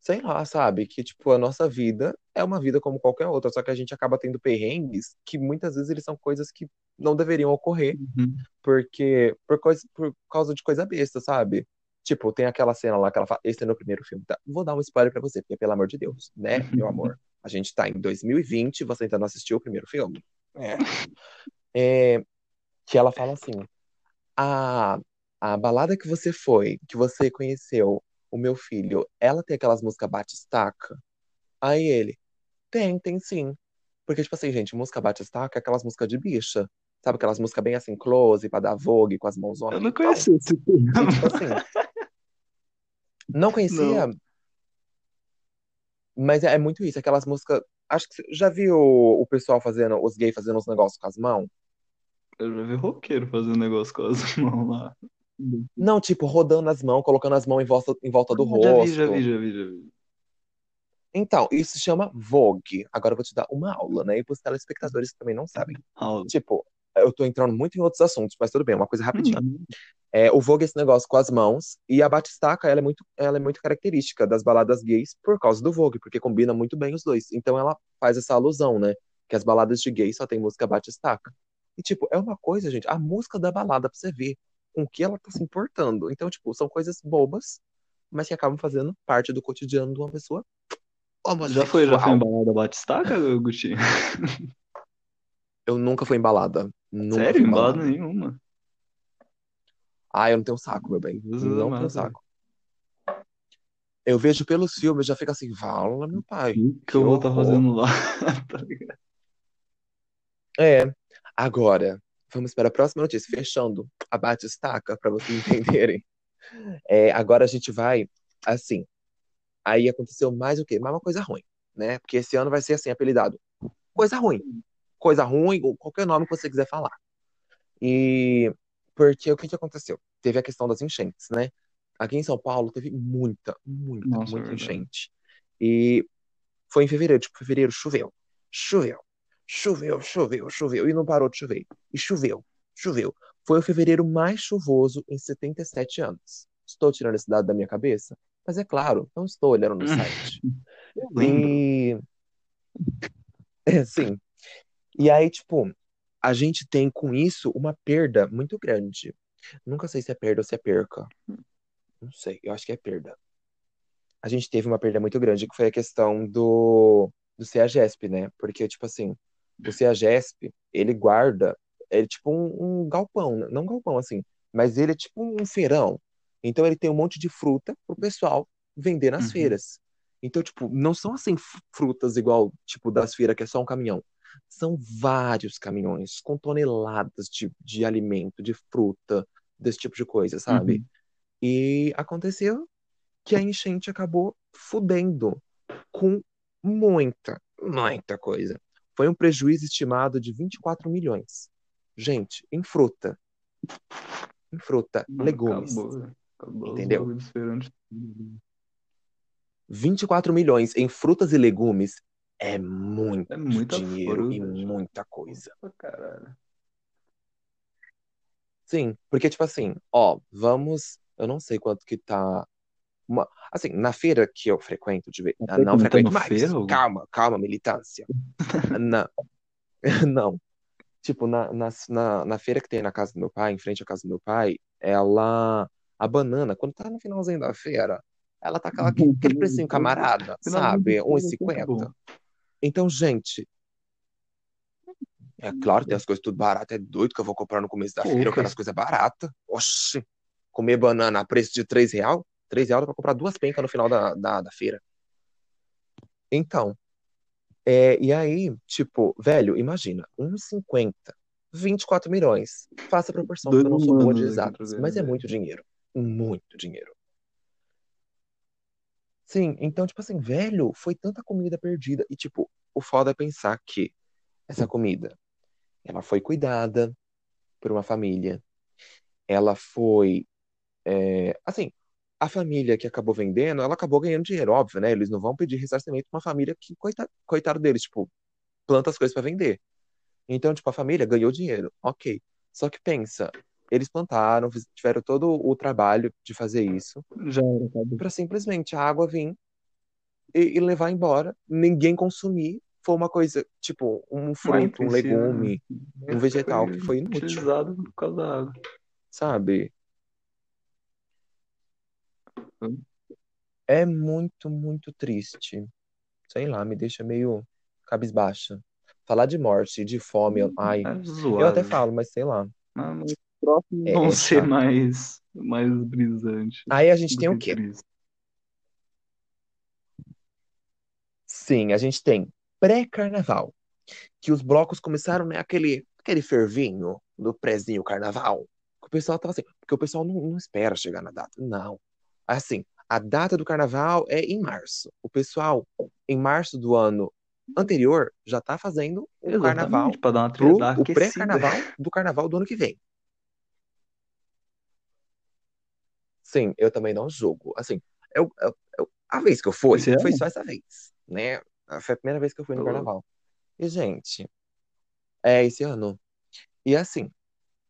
sei lá, sabe, que, tipo, a nossa vida é uma vida como qualquer outra, só que a gente acaba tendo perrengues que muitas vezes eles são coisas que não deveriam ocorrer, Uhum. porque, por, coisa, por causa de coisa besta, sabe? Tipo, tem aquela cena lá que ela fala, esse é no primeiro filme, tá? Vou dar um spoiler pra você, porque pelo amor de Deus, né, meu amor? A gente tá em 2020, você ainda não assistiu o primeiro filme? É. É, que ela fala assim, a, a balada que você foi, que você conheceu o meu filho, ela tem aquelas músicas bate-estaca? Aí ele, tem, tem sim. Porque, tipo assim, gente, música bate-estaca é aquelas músicas de bicha. Sabe aquelas músicas bem assim, close, pra dar vogue, com as mãozonas? Eu não Então, conhecia esse filme. e tipo assim, não conhecia, Não. mas é, é muito isso, aquelas músicas. Acho que você já viu o, pessoal fazendo, os gays fazendo os negócios com as mãos? Eu já vi roqueiro fazendo negócio com as mãos lá. Não, tipo, rodando as mãos, colocando as mãos em volta, em volta do Ah, já vi, já rosto. vi, já vi, já vi. Então, isso se chama Vogue. Agora eu vou te dar uma aula, né? E para os telespectadores que também não sabem. Aula. Tipo, eu tô entrando muito em outros assuntos, mas tudo bem, uma coisa rapidinho. Hum, É, o Vogue é esse negócio com as mãos, e a batistaca, ela é muito, ela é muito característica das baladas gays por causa do Vogue, porque combina muito bem os dois. Então ela faz essa alusão, né? Que as baladas de gays só tem música batistaca. E, tipo, é uma coisa, gente, a música da balada, pra você ver com que ela tá se importando. Então, tipo, são coisas bobas, mas que acabam fazendo parte do cotidiano de uma pessoa Já foi, já foi embalada batistaca, Gutinho? Eu nunca fui embalada. Nunca Sério? fui Embalada embalada. nenhuma. Ah, eu não tenho saco, meu bem. Jesus Não tenho saco. Eu vejo pelos filmes, já fica assim, vala, meu pai. O que Que eu vou estar horror. fazendo lá? Tá ligado? É. Agora, vamos para a próxima notícia. Fechando a bate-estaca, para vocês entenderem. É, agora a gente vai, assim. Aí aconteceu mais o quê? Mais uma coisa ruim, né? Porque esse ano vai ser assim, apelidado. Coisa ruim. Coisa ruim, ou qualquer nome que você quiser falar. E porque o que que aconteceu? Teve a questão das enchentes, né? Aqui em São Paulo teve muita, muita, Nossa, muita verdade. enchente. E foi em fevereiro, tipo, fevereiro choveu. Choveu. Choveu, choveu, choveu. E não parou de chover. E choveu, choveu. Foi o fevereiro mais chuvoso em 77 anos. Estou tirando esse dado da minha cabeça? Mas é claro, não estou olhando no site. Eu lembro. E. É, sim. E aí, tipo, a gente tem com isso uma perda muito grande. Nunca sei se é perda ou se é perca. Não sei, eu acho que é perda. A gente teve uma perda muito grande, que foi a questão do, do CEAGESP, né? Porque, tipo assim, o CEAGESP, ele guarda, ele é tipo um, um galpão, né? não um galpão assim, mas ele é tipo um feirão. Então ele tem um monte de fruta pro pessoal vender nas Uhum. feiras. Então, tipo, não são assim frutas igual, tipo, das feiras, que é só um caminhão. São vários caminhões com toneladas de, de alimento, de fruta, desse tipo de coisa, sabe? Uhum. E aconteceu que a enchente acabou fudendo com muita, muita coisa. Foi um prejuízo estimado de 24 milhões. Gente, em fruta. Em fruta, Mano, legumes. acabou, velho. Acabou Entendeu? bagulhos feirantes. tudo. 24 milhões em frutas e legumes é muito É dinheiro e fruta, tipo. muita coisa. Caralho. Sim, porque, tipo assim, ó, vamos. Eu não sei quanto que tá. Uma, assim, na feira que eu frequento, de, Tá ah, não frequento mais. feira? Calma, calma, militância. Não, não. Tipo, na, na, na, na feira que tem na casa do meu pai, em frente à casa do meu pai, ela. A banana, quando tá no finalzinho da feira, ela tá aquela, aquele precinho camarada, sabe? Finalmente, 1,50. Então, gente, é claro, tem as coisas tudo baratas. É doido que eu vou comprar no começo da Pô, feira, eu quero as coisas baratas. Oxi, comer banana a preço de 3 real? 3 real dá pra comprar duas pencas no final da, da, da feira. Então, é, e aí, tipo, velho, imagina, 1,50, 24 milhões. Faça a proporção, Dois porque eu não sou boa de exatas, trocando mas é ideia. muito dinheiro. Muito dinheiro. Sim, então, tipo assim, velho, foi tanta comida perdida. E, tipo, o foda é pensar que essa comida, ela foi cuidada por uma família. Ela foi, é, assim, a família que acabou vendendo, ela acabou ganhando dinheiro, óbvio, né? Eles não vão pedir ressarcimento pra uma família que, coitado, coitado deles, tipo, planta as coisas pra vender. Então, tipo, a família ganhou dinheiro, ok. Só que pensa, eles plantaram, tiveram todo o trabalho de fazer isso, Já pra simplesmente a água vir e, e levar embora, ninguém consumir. Foi uma coisa, tipo, um Mas, fruto, um legume, né, um vegetal foi que foi inútil, utilizado por causa da água. sabe? Hum. É muito, muito triste. Sei lá, me deixa meio cabisbaixa. Falar de morte, de fome, eu- ai, É eu até falo, mas sei lá, Mas os próximos vão é ser mais, mais brisantes Aí a gente tem o quê? tristes. Sim, a gente tem pré-carnaval, que os blocos começaram, né, aquele, aquele fervinho do prézinho carnaval. que O pessoal tava assim, porque o pessoal não, não espera chegar na data. Não. Assim, a data do carnaval é em março. O pessoal, em março do ano anterior, já tá fazendo o carnaval Exatamente, para dar uma pro o pré-carnaval do carnaval do ano que vem. Sim, eu também não julgo. Assim, eu, eu- eu- a vez que eu fui, Esse foi só essa vez, né? Foi a primeira vez que eu fui no carnaval. E, gente, é esse ano. E assim,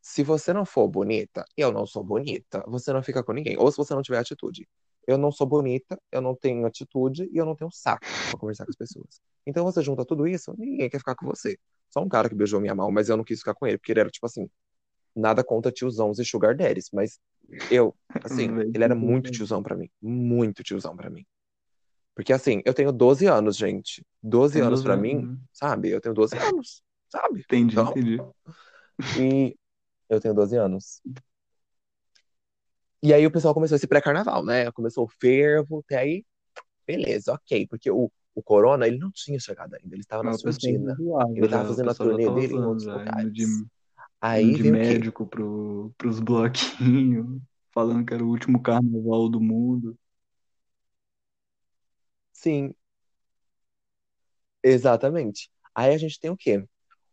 se você não for bonita, eu não sou bonita, você não fica com ninguém. Ou se você não tiver atitude. Eu não sou bonita, eu não tenho atitude e eu não tenho saco pra conversar com as pessoas. Então você junta tudo isso, ninguém quer ficar com você. Só um cara que beijou minha mão, mas eu não quis ficar com ele, porque ele era tipo assim, nada contra tiozões e sugar daddies, mas eu, assim, ele era muito tiozão pra mim, muito tiozão pra mim. Porque assim, eu tenho 12 anos, gente. 12 Tem anos 12 pra anos, mim, né? sabe? Eu tenho 12 anos, sabe? Entendi, Então, entendi. e eu tenho 12 anos. E aí o pessoal começou esse pré-carnaval, né? Começou o fervo, até aí, beleza, ok. Porque o, o Corona, ele não tinha chegado ainda, ele estava na zoava Ele estava fazendo a turnê dele em outros lugares. de, Aí de médico pro, pros bloquinhos, falando que era o último carnaval do mundo. Sim, exatamente. Aí a gente tem o quê?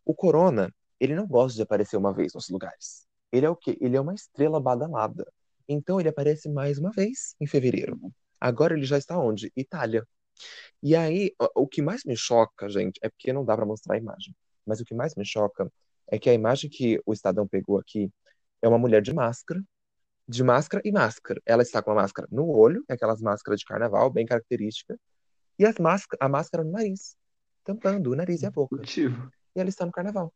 O Corona, ele não gosta de aparecer uma vez nos lugares. Ele é o quê? Ele é uma estrela badalada. Então ele aparece mais uma vez em fevereiro. Agora ele já está onde? Itália. E aí, o que mais me choca, gente, é porque não dá pra mostrar a imagem. Mas o que mais me choca é que a imagem que o Estadão pegou aqui é uma mulher de máscara, de máscara e máscara. Ela está com a máscara no olho, é aquelas máscaras de carnaval, bem característica, e as máscara, a máscara no nariz, tampando o nariz e a boca. Motivo. E ela está no carnaval.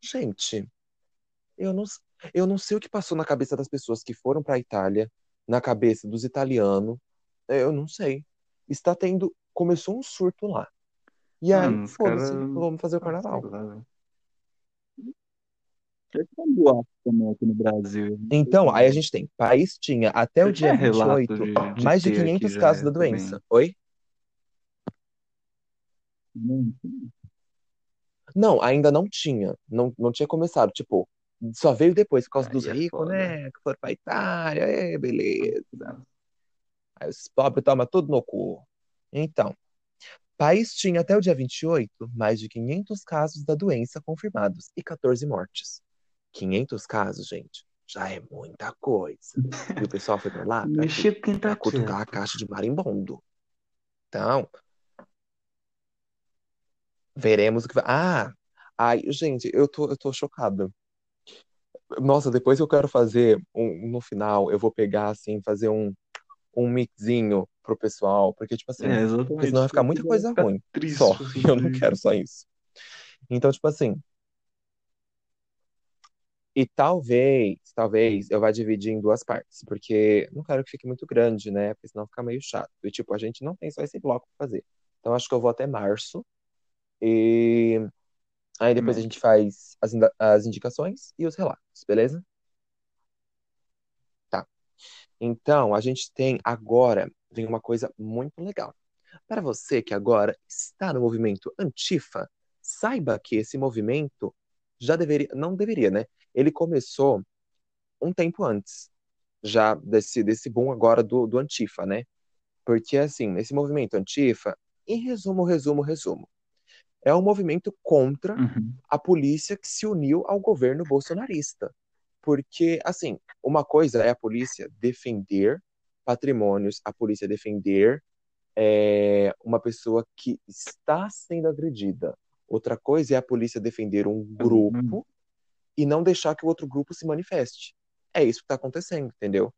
Gente, eu não, eu não sei o que passou na cabeça das pessoas que foram para a Itália, na cabeça dos italianos, eu não sei. Está tendo, começou um surto lá. E aí, foda-se, caras. vamos fazer o sei carnaval. lá. Um boato também aqui no Brasil. Então, aí a gente tem, país tinha até o dia tinha relato 28 de, de mais de ter aqui 500 já casos da também. doença. Oi? Não, Não, ainda não tinha. Não, não tinha começado. Tipo, só veio depois, por causa dos Aí é ricos, foda. né? Que foram pra Itália, é, beleza. Aí os pobres tomam tudo no cu. Então, país tinha até o dia 28 mais de 500 casos da doença confirmados e 14 mortes. 500 casos, gente, já é muita coisa. E o pessoal foi pra lá pra? Mexer com quem Pra tá cutucar a caixa de marimbondo. Então, veremos o que vai. Ah, ai, gente, eu tô, eu tô chocada. Nossa, depois eu quero fazer um, no final, eu vou pegar assim, fazer um, um mixinho pro pessoal, porque, tipo assim, É, senão vai ficar muita coisa ruim. triste Só. assim, eu não quero só isso. Então, tipo assim, E talvez, talvez eu vá dividir em duas partes, porque não quero que fique muito grande, né? Porque senão fica meio chato. E tipo, a gente não tem só esse bloco pra fazer. Então acho que eu vou até março. E aí depois a gente faz as, as indicações e os relatos, beleza? Tá. Então, a gente tem agora, vem uma coisa muito legal. Para você que agora está no movimento Antifa, saiba que esse movimento já deveria, não deveria, né? Ele começou um tempo antes, já desse, desse boom agora do, do Antifa, né? Porque, assim, esse movimento Antifa, em resumo, resumo, resumo, é um movimento contra Uhum. a polícia que se uniu ao governo bolsonarista. Porque, assim, uma coisa é a polícia defender patrimônios, a polícia defender é, uma pessoa que está sendo agredida. Outra coisa é a polícia defender um grupo e não deixar que o outro grupo se manifeste. É isso que está acontecendo, entendeu?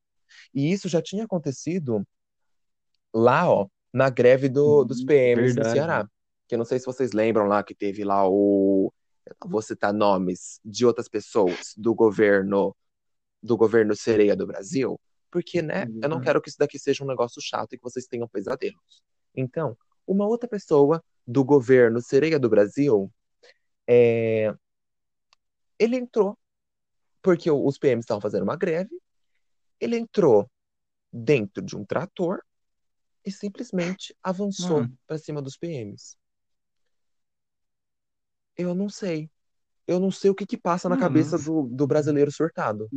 E isso já tinha acontecido lá, ó, na greve do, dos PMs no Verdade. Ceará. Que eu não sei se vocês lembram lá que teve lá o. Eu não vou citar nomes de outras pessoas do governo do governo Sereia do Brasil, porque, né, eu não Uhum. quero que isso daqui seja um negócio chato e que vocês tenham pesadelos. Então, uma outra pessoa do governo Sereia do Brasil, é, ele entrou, porque os PMs estavam fazendo uma greve, ele entrou dentro de um trator e simplesmente avançou Mano. para cima dos PMs. Eu não sei. Eu não sei o que que passa na Mano, cabeça do, do brasileiro surtado.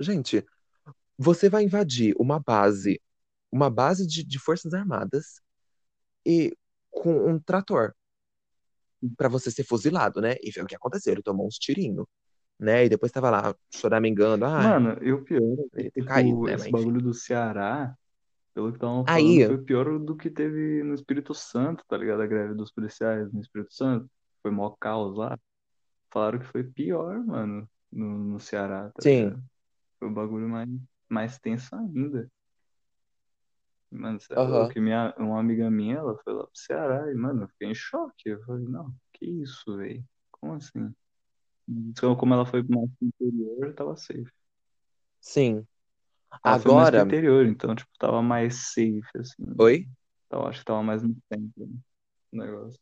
Gente, você vai invadir uma base, uma base de, de Forças Armadas e com um trator para você ser fuzilado, né? E foi o que aconteceu, ele tomou uns tirinhos, né? E depois tava lá choramingando, ah, Mano, e o pior é ele que, ter caído, tipo, né? esse Mas bagulho do Ceará, pelo que estavam Aí, falando, foi pior do que teve no Espírito Santo, tá ligado? A greve dos policiais no Espírito Santo. Foi mó caos lá. Falaram que foi pior, mano, no, no Ceará, tá sim, ligado? Foi um bagulho mais, mais tenso ainda. Mano, você é aham, louco. E minha, uma amiga minha, ela foi lá pro Ceará e, mano, eu fiquei em choque. Eu falei, não, que isso, velho? Como assim? Então, como ela foi mais pro interior, tava safe. sim. Ela foi mais pro Agora, interior, então, tipo, tava mais safe, assim. oi? Então, acho que tava mais no centro né, o negócio.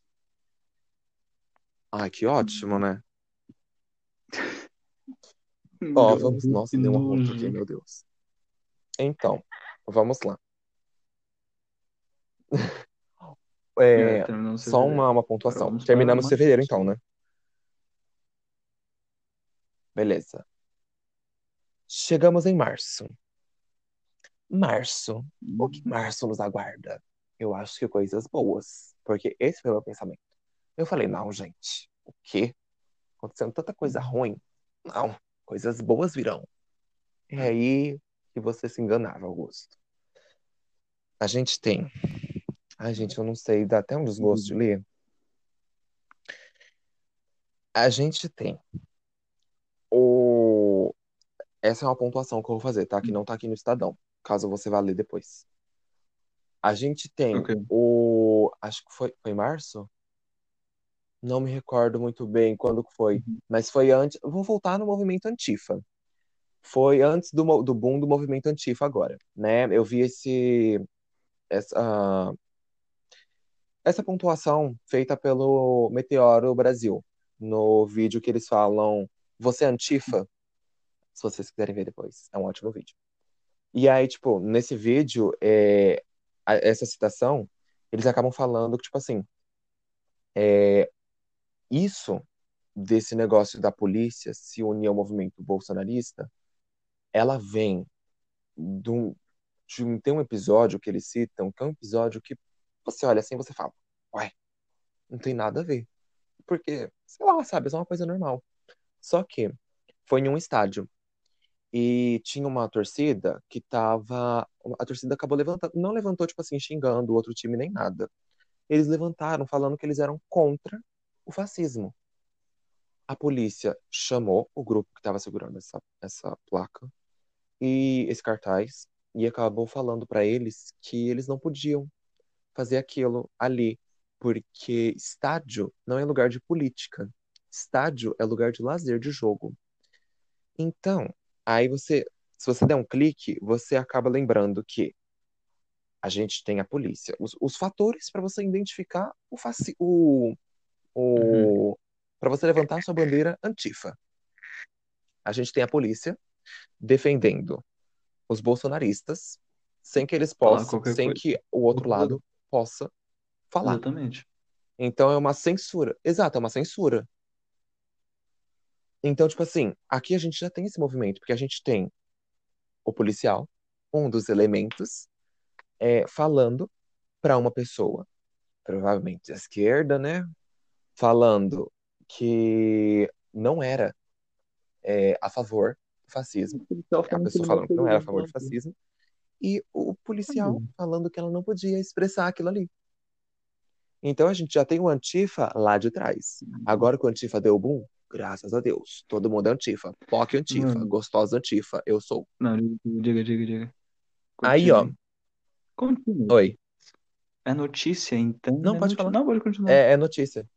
Ai, que ótimo, né? Ó, Melhor. vamos. Que Nossa, deu um arroto aqui, meu Deus. Então, vamos lá. É, É, só uma, uma pontuação. vamos Terminamos fevereiro, então, né? Beleza. Chegamos em março. Março. O que março nos aguarda? Eu acho que coisas boas. Porque esse foi o meu pensamento. Eu falei, não, gente. O quê? Acontecendo tanta coisa ruim. Não. Coisas boas virão. É aí que você se enganava, Augusto. A gente tem. Ai, gente, eu não sei, dá até um desgosto de ler. A gente tem o. Essa é uma pontuação que eu vou fazer, tá? Que não tá aqui no Estadão, caso você vá ler depois. A gente tem Ok. o. Acho que foi, foi em março? Não me recordo muito bem quando foi, Uhum. mas foi antes. Vou voltar no movimento Antifa. Foi antes do, do boom do movimento Antifa agora, né? Eu vi esse essa essa pontuação feita pelo Meteoro Brasil no vídeo que eles falam você é Antifa? Se vocês quiserem ver depois, é um ótimo vídeo. E aí, tipo, nesse vídeo, é, essa citação, eles acabam falando que, tipo assim, é, isso desse negócio da polícia se unir ao movimento bolsonarista, ela vem de um, de um- tem um episódio que eles citam, que é um episódio que você olha assim e você fala, uai, não tem nada a ver. Porque, sei lá, sabe, é uma coisa normal. Só que foi em um estádio e tinha uma torcida que tava. A torcida acabou levantando, não levantou, tipo assim, xingando o outro time nem nada. Eles levantaram falando que eles eram contra o fascismo. A polícia chamou o grupo que estava segurando essa, essa placa e esse cartaz e acabou falando para eles que eles não podiam fazer aquilo ali, porque estádio não é lugar de política. estádio é lugar de lazer, de jogo. Então, aí você, se você der um clique, você acaba lembrando que a gente tem a polícia. Os, os fatores para você identificar o, faci, o, o Uhum. para você levantar sua bandeira antifa. A gente tem a polícia defendendo os bolsonaristas sem que eles possam, qualquer sem coisa. que o outro lado possa falar. Exatamente. Então é uma censura. Exato, é uma censura. Então, tipo assim, aqui a gente já tem esse movimento, porque a gente tem o policial, um dos elementos, é, falando para uma pessoa, provavelmente da esquerda, né? Falando que não era é, a favor do fascismo. A pessoa falando que não era a favor do fascismo. E o policial falando que ela não podia expressar aquilo ali. Então a gente já tem o Antifa lá de trás. Agora que o Antifa deu boom, graças a Deus. Todo mundo é Antifa. POC Antifa, Mano. gostosa Antifa, eu sou. Não, diga, diga, diga. Aí, ó. Continue. Oi. É notícia, então? Não, é pode noti- falar. Não, pode continuar. É, é notícia.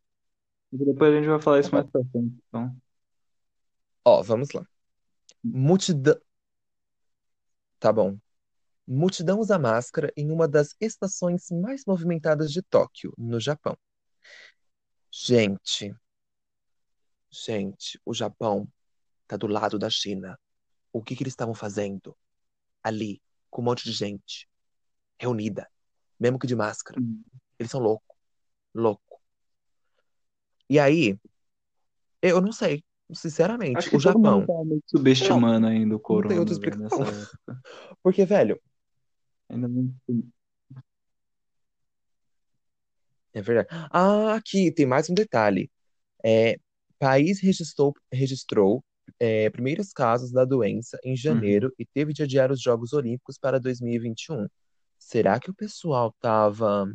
Depois a gente vai falar isso Tá mais pra frente. Então. Ó, vamos lá. Multidão. Tá bom. Multidão usa máscara em uma das estações mais movimentadas de Tóquio, no Japão. Gente, gente, o Japão tá do lado da China. O que que eles estavam fazendo ali, com um monte de gente reunida, mesmo que de máscara? Hum. Eles são loucos, louco. E aí, eu não sei, sinceramente, Acho que o Japão, tá subestimando ainda o tem corona, outra velho, explicação. porque, velho, Ainda não. É verdade. Ah, aqui tem mais um detalhe. É, país registrou, registrou é, primeiros casos da doença em janeiro e teve de adiar os Jogos Olímpicos para 2021. Será que o pessoal tava.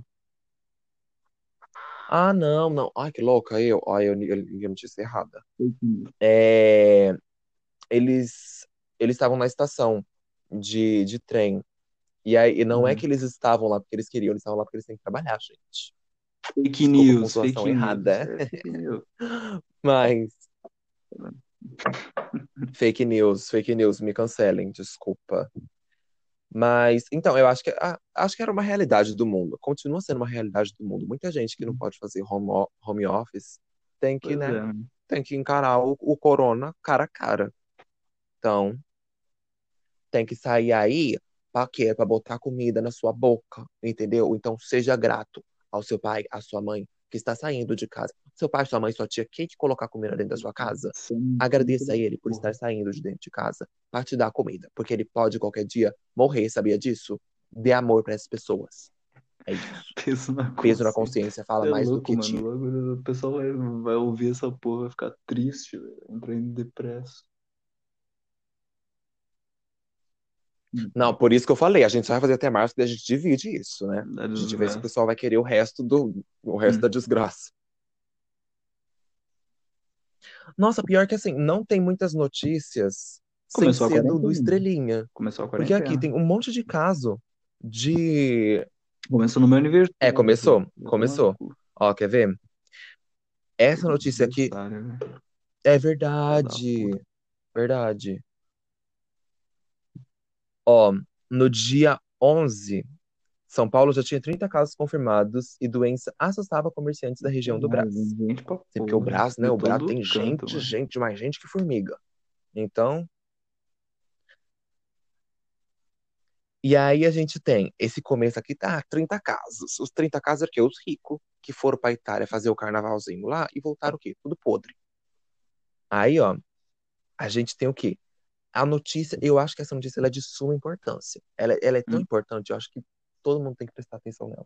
Ah, não, não. Ai, que louca eu. Ai, eu, eu li a notícia errada. É, eles eles estavam na estação de, de trem. E aí, e não é Uhum. que eles estavam lá porque eles queriam, eles estavam lá porque eles têm que trabalhar, gente. Fake Desculpa news, fake news. errada. É fake news. Mas. Fake news, fake news, me cancelem, desculpa. Mas, então, eu acho que, ah, acho que era uma realidade do mundo. Continua sendo uma realidade do mundo. Muita gente que não pode fazer home, home office tem que, Pois né, é. tem que encarar o, o corona cara a cara. Então, tem que sair aí pra quê? Pra botar comida na sua boca, entendeu? Então, seja grato ao seu pai, à sua mãe, que está saindo de casa. Seu pai, sua mãe, sua tia, quem que colocar comida dentro da sua casa? Sim. Agradeça a ele por estar saindo de dentro de casa para te dar comida, porque ele pode qualquer dia morrer, sabia disso? Dê amor para essas pessoas. É isso. Peso na Peso na consciência. consciência fala é mais do louco, que mano. tiro. O pessoal vai, vai ouvir essa porra, vai ficar triste, em depresso. Não, por isso que eu falei, a gente só vai fazer até março, daí a gente divide isso, né? Da A gente vê se o pessoal vai querer o resto do o resto Hum. da desgraça. Nossa, pior que assim, não tem muitas notícias sem Começou a ser do. Estrelinha. Começou a Porque aqui tem um monte de caso de. Começou no meu aniversário. É, começou, começou. Ó, quer ver? Essa notícia aqui velho. é verdade. Verdade. Ó, no dia 11, São Paulo já tinha 30 casos confirmados e doença assustava comerciantes da região do Brás. Gente porque o. Brás, né? O Brás tem canto, gente, mano. gente, mais gente que formiga. Então, e aí a gente tem esse começo aqui, tá? 30 casos. Os 30 casos é o quê? Os ricos que foram pra Itália fazer o carnavalzinho lá e voltaram o quê? Tudo podre. Aí, ó, a gente tem o quê? A notícia, eu acho que essa notícia é de suma importância. Ela, ela é tão Hum. importante, eu acho que todo mundo tem que prestar atenção nela.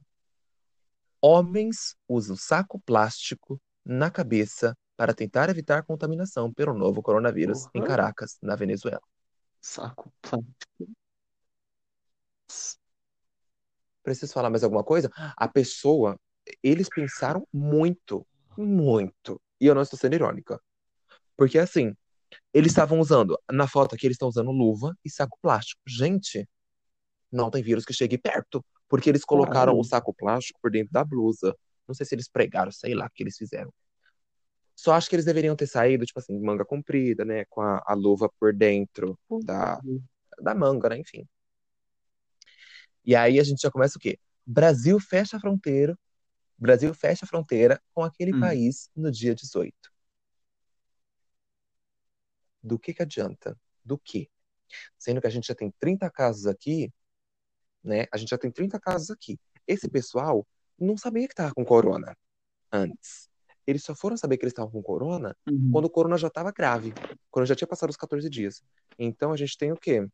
Homens usam saco plástico na cabeça para tentar evitar contaminação pelo novo coronavírus em Porra. Caracas, na Venezuela. Saco plástico. Preciso falar mais alguma coisa? A pessoa, eles pensaram muito, muito. E eu não estou sendo irônica. Porque assim, eles estavam usando, na foto aqui, eles estão usando luva e saco plástico. Gente, não tem vírus que chegue perto. Porque eles colocaram Caralho. o saco plástico por dentro da blusa. Não sei se eles pregaram, sei lá o que eles fizeram. Só acho que eles deveriam ter saído, tipo assim, manga comprida, né? Com a, a luva por dentro da, da manga, né? Enfim. E aí a gente já começa o quê? Brasil fecha a fronteira. Brasil fecha a fronteira com aquele Hum. país no dia 18. Do que que adianta? Do que? Sendo que a gente já tem 30 casos aqui, né? A gente já tem 30 casos aqui. Esse pessoal não sabia que estava com corona antes. Eles só foram saber que eles estavam com corona Uhum. quando o corona já estava grave, quando já tinha passado os 14 dias. Então a gente tem o quê?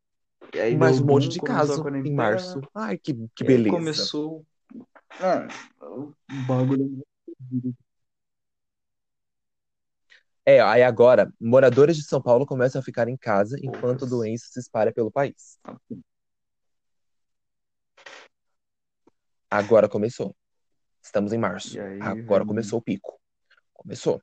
Mais um monte de começou a caso em março. Ai, que, que beleza. começou ah, o bagulho. É, aí agora, moradores de São Paulo começam a ficar em casa enquanto a doença se espalha pelo país. Agora começou. Estamos em março. Aí Agora começou o pico. Começou.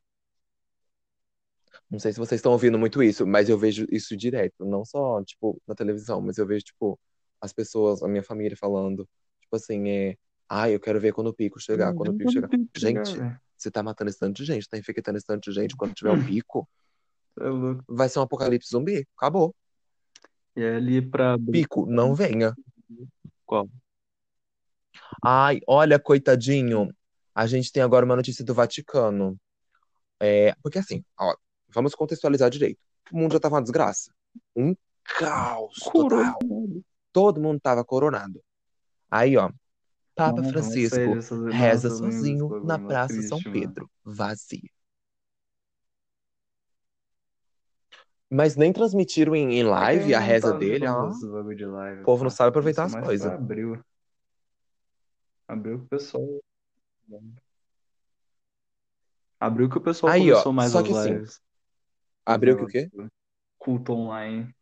Não sei se vocês estão ouvindo muito isso, mas eu vejo isso direto. Não só, tipo, na televisão, mas eu vejo, tipo, as pessoas, a minha família falando, tipo assim, é. Ai, eu quero ver quando o pico chegar, quando o pico chegar. Gente, velho. Você tá matando esse tanto de gente, tá infectando esse tanto de gente. Quando tiver o pico, É vai ser um apocalipse zumbi. Acabou. E aí ali pra Pico, não venha. qual? Ai, olha, coitadinho. A gente tem agora uma notícia do Vaticano. É, porque assim, ó, vamos contextualizar direito. O mundo já tava uma desgraça. Um caos total. Todo mundo tava coronado. Aí, ó, Papa Não, não, Francisco nossa, reza sozinho na Praça São mano. Pedro, vazia. Mas nem transmitiram em, em É live a não reza tava dele, ó. de live, O povo não pá. sabe aproveitar Eu as sou mais coisas. Abril que o pessoal. Abril que o pessoal Aí, ó, começou mais só as que lives. Abriu que o quê? Culto online.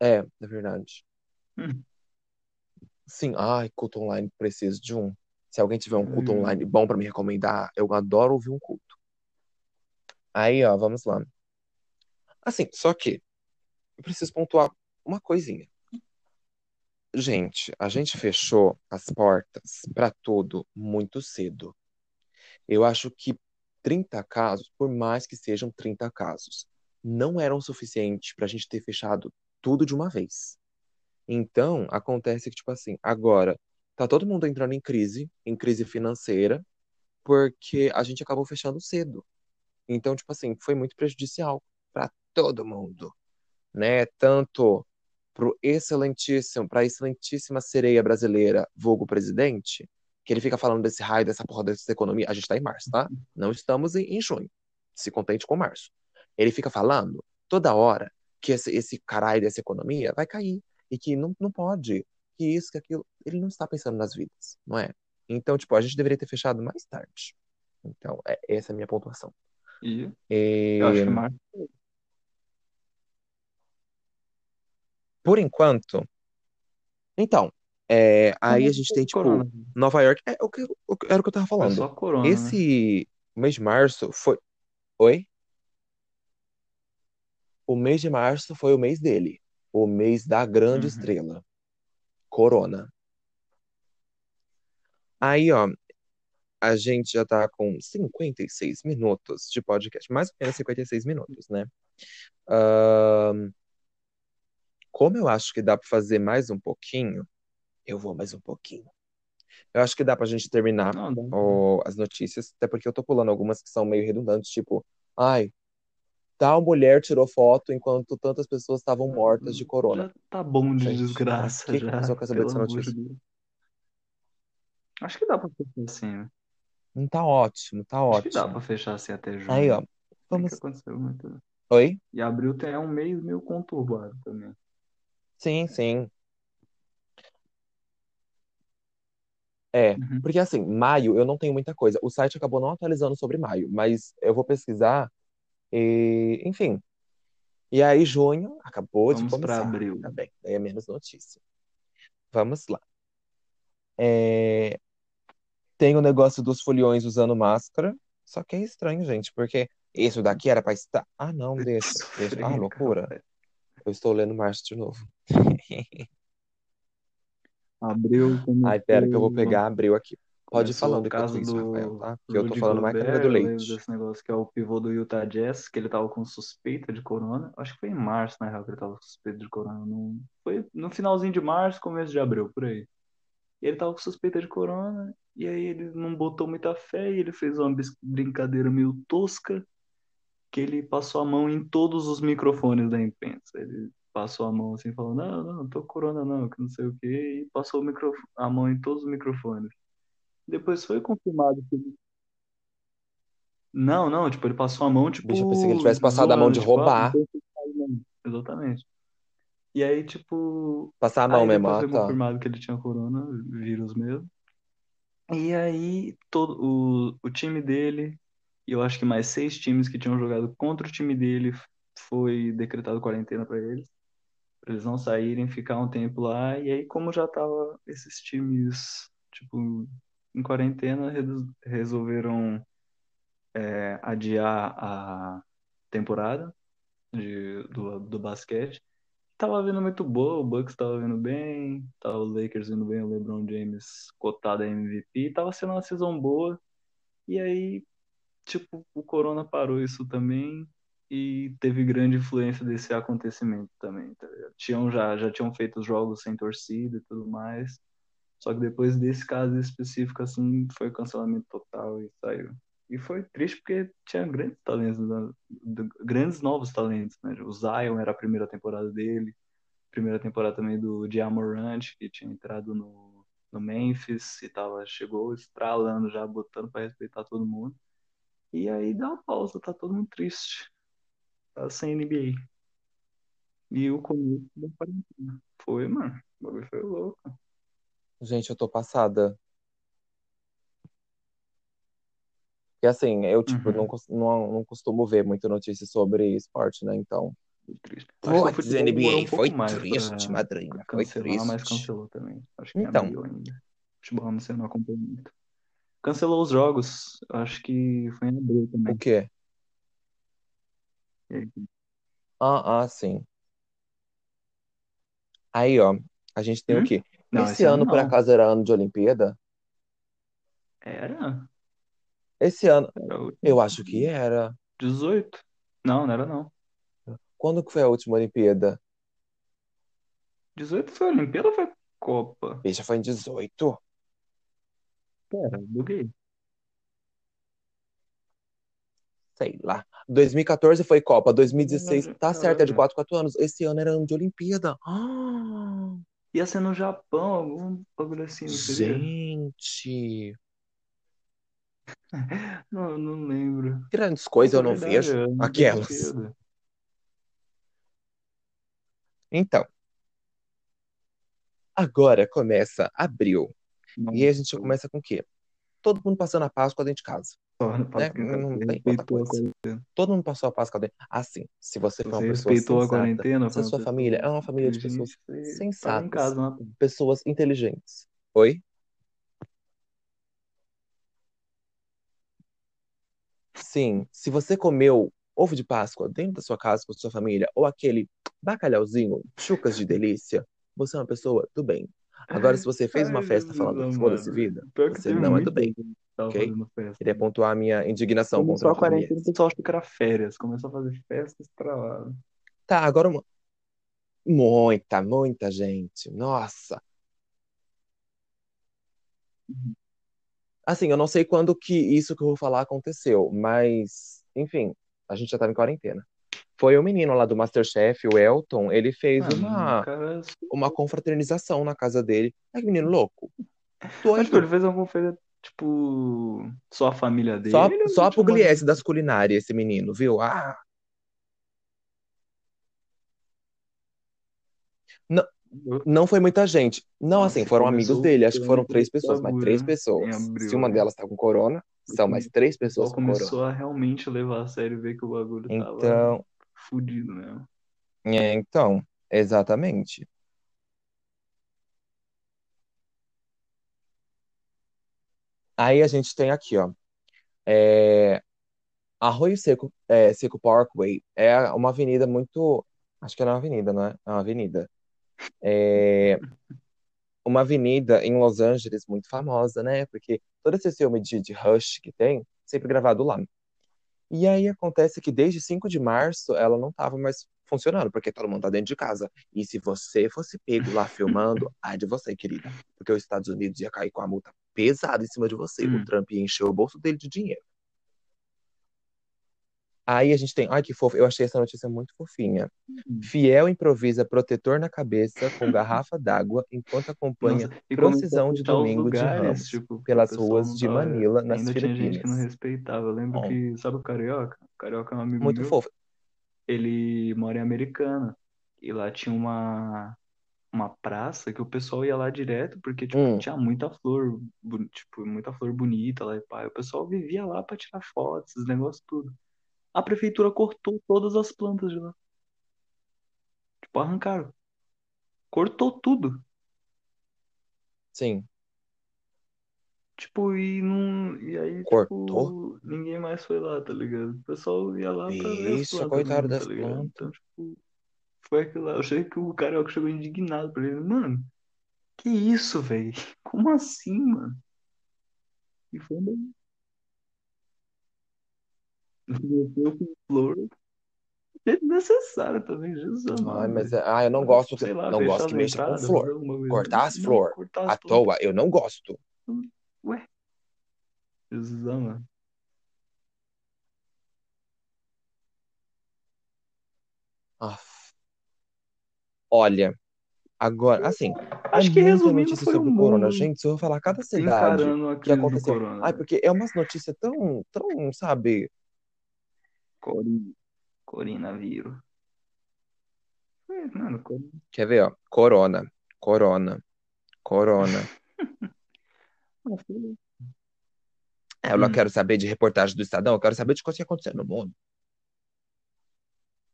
É, é verdade. Hum. Sim, ai, culto online, preciso de um. Se alguém tiver um culto Hum. online bom pra me recomendar, eu adoro ouvir um culto. Aí, ó, vamos lá. Assim, só que eu preciso pontuar uma coisinha. Gente, a gente fechou as portas pra tudo muito cedo. Eu acho que 30 casos, por mais que sejam 30 casos, não eram suficientes pra gente ter fechado tudo de uma vez. Então, acontece que, tipo assim, agora tá todo mundo entrando em crise, em crise financeira, porque a gente acabou fechando cedo. Então, tipo assim, foi muito prejudicial para todo mundo, né? Tanto pro excelentíssimo, pra excelentíssima sereia brasileira, vulgo presidente, que ele fica falando desse raio, dessa porra dessa economia. A gente tá em março, tá? Não estamos em, em junho. Se contente com março. Ele fica falando toda hora que esse, esse caralho dessa economia vai cair e que não, não pode, que isso, que aquilo. Ele não está pensando nas vidas, não é? Então, tipo, a gente deveria ter fechado mais tarde. Então, é, essa é a minha pontuação. E E, eu acho que mais. por enquanto, então, é, aí a gente tem, tipo, corona. Nova York, é o que, o era o que eu tava falando. só corona, né? Esse mês de março foi. Oi? O mês de março foi o mês dele. O mês da grande Uhum. estrela. Corona. Aí, ó, a gente já tá com 56 minutos de podcast. Mais ou menos 56 minutos, né? Ahn, como eu acho que dá pra fazer mais um pouquinho, eu vou mais um pouquinho. Eu acho que dá pra gente terminar Não, dá. ó, as notícias, até porque eu tô pulando algumas que são meio redundantes, tipo, ai, tal mulher tirou foto enquanto tantas pessoas estavam mortas de corona. Já tá bom de Gente, desgraça que que já. Pelo dessa amor notícia? de. Acho que dá pra fechar assim, né? Não tá ótimo, tá Acho que dá ótimo. pra fechar assim até junho. Aí, ó, O que vamos. aconteceu muito. Oi? E abril tem um mês meio conturbado também. Sim, sim. É, Uhum. porque assim, maio eu não tenho muita coisa. O site acabou não atualizando sobre maio, mas eu vou pesquisar e, enfim. E aí, junho acabou de Vamos pra começar. abril. Tá bem, daí é menos notícia. Vamos lá. É, tem o negócio dos foliões usando máscara, só que é estranho, gente, porque isso daqui era pra estar. Ah, não, deixa, deixa. Ah, loucura. Eu estou lendo março de novo. Abril Ai, pera que eu vou pegar abril aqui. Pode ir falando o enquanto caso isso, Rafael, do tá? Que eu tô falando mais que do leite. desse negócio que é o pivô do Utah Jazz, que ele tava com suspeita de corona. Acho que foi em março, na real, que ele tava com suspeita de corona. Não... Foi no finalzinho de março, começo de abril, por aí. E ele tava com suspeita de corona, e aí ele não botou muita fé, e ele fez uma brincadeira meio tosca, que ele passou a mão em todos os microfones da imprensa. Ele passou a mão assim, falando, não, não, não tô com corona não, que não sei o quê, e passou micro... a mão em todos os microfones. Depois foi confirmado que ele... Não, não, tipo, ele passou a mão, tipo, Bicho, eu pensei que ele tivesse passado a mão zoando, de tipo, ah, roubar. não tem que sair, não. Exatamente. E aí, tipo, Passar a mão aí mesmo, depois ah, foi tá. confirmado que ele tinha corona, vírus mesmo. E aí, todo o, o time dele, e eu acho que mais seis times que tinham jogado contra o time dele, foi decretado quarentena para eles, para eles não saírem, ficar um tempo lá. E aí, como já tava esses times, tipo, em quarentena, resolveram é, adiar a temporada de, do, do basquete. Tava vindo muito boa, o Bucks tava vindo bem, tava o Lakers vindo bem, o LeBron James cotado a MVP, tava sendo uma season boa. E aí, tipo, o Corona parou isso também e teve grande influência desse acontecimento também, tá? Tinham já, já tinham feito os jogos sem torcida e tudo mais. Só que depois desse caso específico, assim, foi cancelamento total e saiu. E foi triste porque tinha grandes talentos, né? Grandes novos talentos, né? O Zion era a primeira temporada dele, primeira temporada também do Morant, que tinha entrado no, no Memphis e tava, chegou estralando já, botando pra respeitar todo mundo. E aí dá uma pausa, tá todo mundo triste. Tá sem NBA. E o começo da quarentena. Foi, mano. O bagulho foi louco. Gente, eu tô passada. E assim, eu, tipo, Uhum. não, cos- não, não costumo ver muita notícia sobre esporte, né? Então, Foi triste. Acho que o putz, futebol demorou um NBA, foi pouco mais triste, pra madrinha, foi cancelar, mas triste. cancelou também. Acho que Então, meio ainda. Futebol não sei, não acompanho muito. Cancelou os jogos. Acho que foi em abril o também. quê? E aí, Ah, ah, sim. Aí, ó, a gente tem o Hum? quê? Não, Esse esse ano ano, por não. acaso, era ano de Olimpíada? Era. Esse ano, Era o eu acho que era. 18. Não, não era não. Quando que foi a última Olimpíada? 18 foi Olimpíada ou foi Copa? Bicha, foi em 18? Pera, buguei. Sei lá. 2014 foi Copa, 2016 Verdade, tá certo, é de caralho. 4, 4 anos. Esse ano era ano de Olimpíada. Ah, Ia ser no Japão, algum bagulho assim, não gente, Não, não lembro. grandes coisas eu Puta, não verdade, vejo. é ano de Aquelas. Então, agora começa abril. E aí a gente começa com o quê? Todo mundo passando a Páscoa dentro de casa, né? Não outra a quarentena. Todo mundo passou a Páscoa dentro. Assim, se você for você uma pessoa respeitou a sensata, quarentena, se a sua família é uma família de pessoas você parou em sensatas, casa paz. pessoas inteligentes. Oi? Sim, se você comeu ovo de Páscoa dentro da sua casa com a sua família, ou aquele bacalhauzinho, chucas de delícia, você é uma pessoa do bem. Agora, se você fez uma Ai, festa Jesus falando foda-se vida, você não é do bem, ok? festa. Queria né? pontuar a minha indignação Começou contra a quarentena, o Juliette. pessoal achou que era férias. Começou a fazer festas pra lá. Tá, agora uma... muita, muita gente. Nossa. Assim, eu não sei quando que isso que eu vou falar aconteceu, mas, enfim, a gente já tava em quarentena. Foi o menino lá do Masterchef, o Elton, ele fez o uma, cara. uma confraternização na casa dele. É que menino louco, Mas, tipo, ele doido. fez alguma coisa, tipo, só a família Só, dele ou só a uma Pugliese das culinárias, esse menino, viu? Ah, não, não foi muita gente. Não, Nossa, assim, foram amigos começou dele. Acho que foram três pessoas, mas três né? Pessoas. Se abril, uma né? delas tá com corona, são mais três O pessoal pessoas com corona. começou a realmente levar a sério e ver que o bagulho tava Então, fudido mesmo. é, então, exatamente. Aí a gente tem aqui, ó. É, Arroio Seco, é, Seco Parkway é uma avenida muito. Acho que era uma avenida, não é? É uma avenida. É, uma avenida em Los Angeles muito famosa, né? Porque todo esse filme de, de Rush que tem, sempre gravado lá. E aí acontece que desde 5 de março ela não estava mais funcionando, porque todo mundo tá dentro de casa. E se você fosse pego lá filmando, ai de você, querida. Porque os Estados Unidos ia cair com a multa pesada em cima de você. Hum. O Trump ia encher o bolso dele de dinheiro. Aí a gente tem, ai que fofo, eu achei essa notícia muito fofinha. Hum. Fiel improvisa protetor na cabeça com garrafa d'água enquanto acompanha Nossa, procissão de fechar os domingo de lugares, Ramos tipo, pelas ruas de Manila, nas Ainda tinha gente que não Filipinas. respeitava. Eu lembro Bom. que, sabe o Carioca? O Carioca é um amigo Muito meu. fofo. Ele mora em Americana. E lá tinha uma, uma praça que o pessoal ia lá direto, porque tipo, Hum. tinha muita flor, tipo, muita flor bonita lá e pá. E o pessoal vivia lá pra tirar fotos, esses negócios tudo. A prefeitura cortou todas as plantas de lá. Tipo, arrancaram. Cortou tudo. Sim. Tipo, e não. E aí, Cortou? tipo, ninguém mais foi lá, tá ligado? O pessoal ia lá pra ver Isso, coitado tá das ligado? plantas. Então, tipo, foi aquilo lá. Eu achei que o carioca chegou indignado pra ele. Mano, que isso, velho? Como assim, mano? E foi. Desceu com flor. É necessário também, Jesus Ai, amado, mas é- ah, eu não gosto, sei lá, não gosto que mexa com flor. Cortar as flor cortar à as plantas. toa, eu não gosto. Ué, Jesus amado. Ah. Olha, agora, assim, é Acho que muita resumindo notícia foi sobre um corona, gente. Se eu falar cada cidade que aconteceu. Ai, porque é umas notícias tão, tão, sabe? Corina, coronavírus. É, mano, corona. Quer ver, ó? Corona, corona, corona. É, eu não Hum. quero saber de reportagem do Estadão, eu quero saber de coisa que aconteceu no mundo.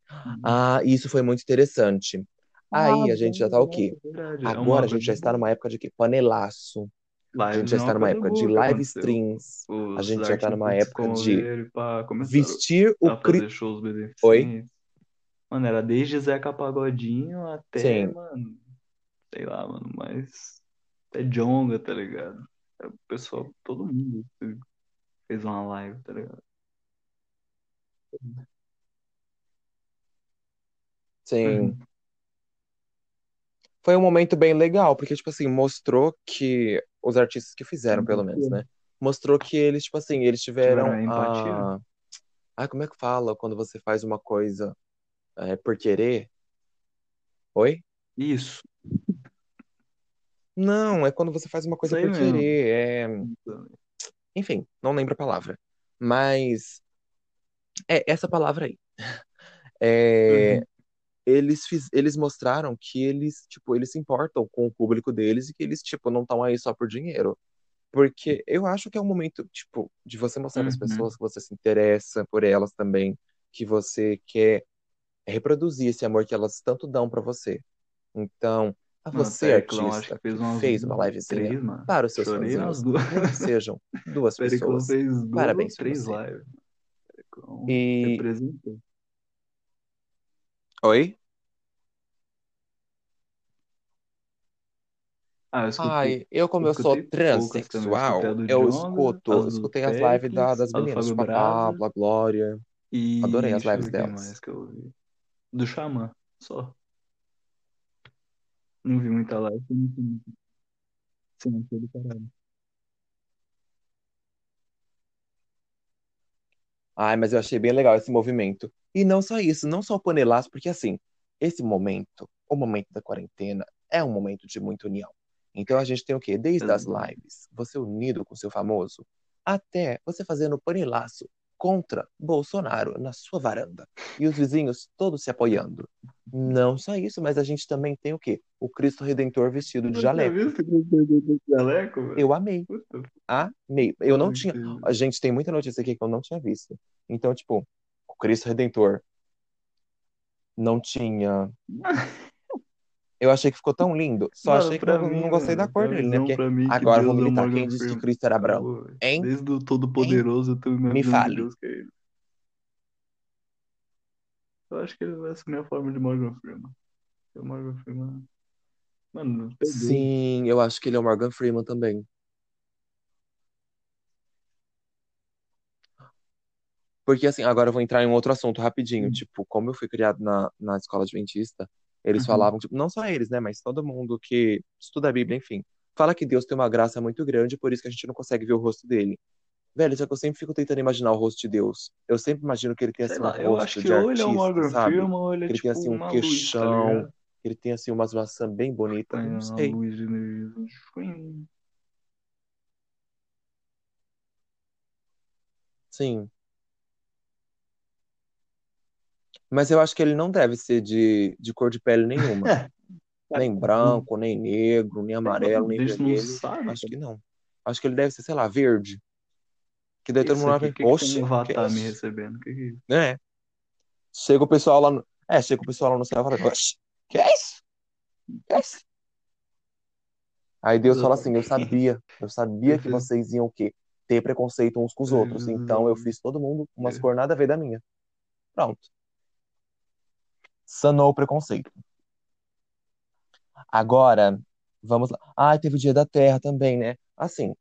Hum. Ah, isso foi muito interessante. Aí a gente já tá o quê? É. É Agora a gente já está numa época de quê? Panelaço. A live gente já está uma numa época de live streams. A gente já tá numa época de vestir o a Cri... shows Oi? Mano, era desde Zeca Pagodinho até, Sim. mano, sei lá, mano, mas até Jonga, tá ligado? É, O pessoal, todo mundo fez uma live, tá ligado? Sim. Uhum. Foi um momento bem legal, porque, tipo assim, mostrou que os artistas que fizeram, pelo menos, né? Mostrou que eles, tipo assim, eles tiveram a. Ah, como é que fala quando você faz uma coisa é, por querer? Oi? Isso, Não, é quando você faz uma coisa aí por mesmo. querer. É... Enfim, não lembro a palavra. Mas é essa palavra aí. É, Uhum. Eles, fiz, eles mostraram que eles, tipo, eles se importam com o público deles e que eles, tipo, não estão aí só por dinheiro. Porque eu acho que é um momento, tipo, de você mostrar para as Uhum. pessoas que você se interessa por elas também, que você quer reproduzir esse amor que elas tanto dão para você. Então, a você, Periclão acho artista, que fez umas fez uma livezinha três, mano. para os seus fãzinhos, duas. sejam duas pessoas, fez duas parabéns para três lives. Periclão E. representou. Oi? Ah, eu escutei, Ai, eu, como eu eu sou escutei poucas também. Eu escutei a transexual, do eu escuto, do escutei as lives da- Pericles, das a do meninas, Fábio tipo a Glória. Adorei e as deixa eu lives ver quem delas. mais que eu ouvi. Do Xamã, só. Não vi muita live, muito. Sim, foi do caralho. Ai, mas eu achei bem legal esse movimento. E não só isso, não só o panelaço, porque assim, esse momento, o momento da quarentena, é um momento de muita união. Então a gente tem o quê? Desde as Exato. lives, você unido com seu famoso, até você fazendo panelaço contra Bolsonaro na sua varanda. E os vizinhos todos se apoiando. Não só isso, mas a gente também tem o quê? O Cristo Redentor vestido de Você jaleco. viu grupo do jaleco? Eu amei, Puta, amei. Eu não tinha. A gente tem muita notícia aqui que eu não tinha visto. Então, tipo, o Cristo Redentor não tinha. Eu achei que ficou tão lindo. Só Mano, achei que não, mim, não gostei da cor dele, né? Porque mim agora eu vou Deus é o militar. Quem disse que. Cristo era branco? Hein? Desde o? Todo-Poderoso eu minha Me fale. Deus que é ele. Eu acho que ele vai assumir a forma de Morgan Freeman. O Morgan Freeman Mano. Sim, eu acho que ele é o Morgan Freeman também. Porque assim, agora eu vou entrar em um outro assunto rapidinho. Hum. Tipo, como eu fui criado na, na escola adventista, eles Uhum. falavam, tipo, não só eles, né? Mas todo mundo que estuda a Bíblia, enfim, fala que Deus tem uma graça muito grande, por isso que a gente não consegue ver o rosto dele. Velho, só que eu sempre fico tentando imaginar o rosto de Deus. Eu sempre imagino que ele tem assim um lá, eu acho rosto que de ou ele é Morgan sabe? Ou ele é Que ele tem tipo assim um uma luz, tá queixão, que ele tem assim umas maçãs bem bonitas. Tem Não sei. luz. Schwing. Sim. Mas eu acho que ele não deve ser de, de cor de pele nenhuma. Nem branco, nem negro, nem amarelo, nem vermelho. sabe, Acho que não. Acho que ele deve ser, sei lá, verde. Que daí todo mundo aqui, vai o que, ver, que tem oxe, um que avatar me isso? recebendo? Que que é? É. Chega o pessoal lá no... É, chega o pessoal lá no céu e fala, oxe, que é isso? Que é isso? Aí Deus fala assim, eu sabia, eu sabia que vocês iam o quê? Ter preconceito uns com os outros. Então eu fiz todo mundo umas É. cor nada a ver da minha. Pronto. Sanou o preconceito. Agora, vamos lá. Ah, teve o Dia da Terra também, né? Assim,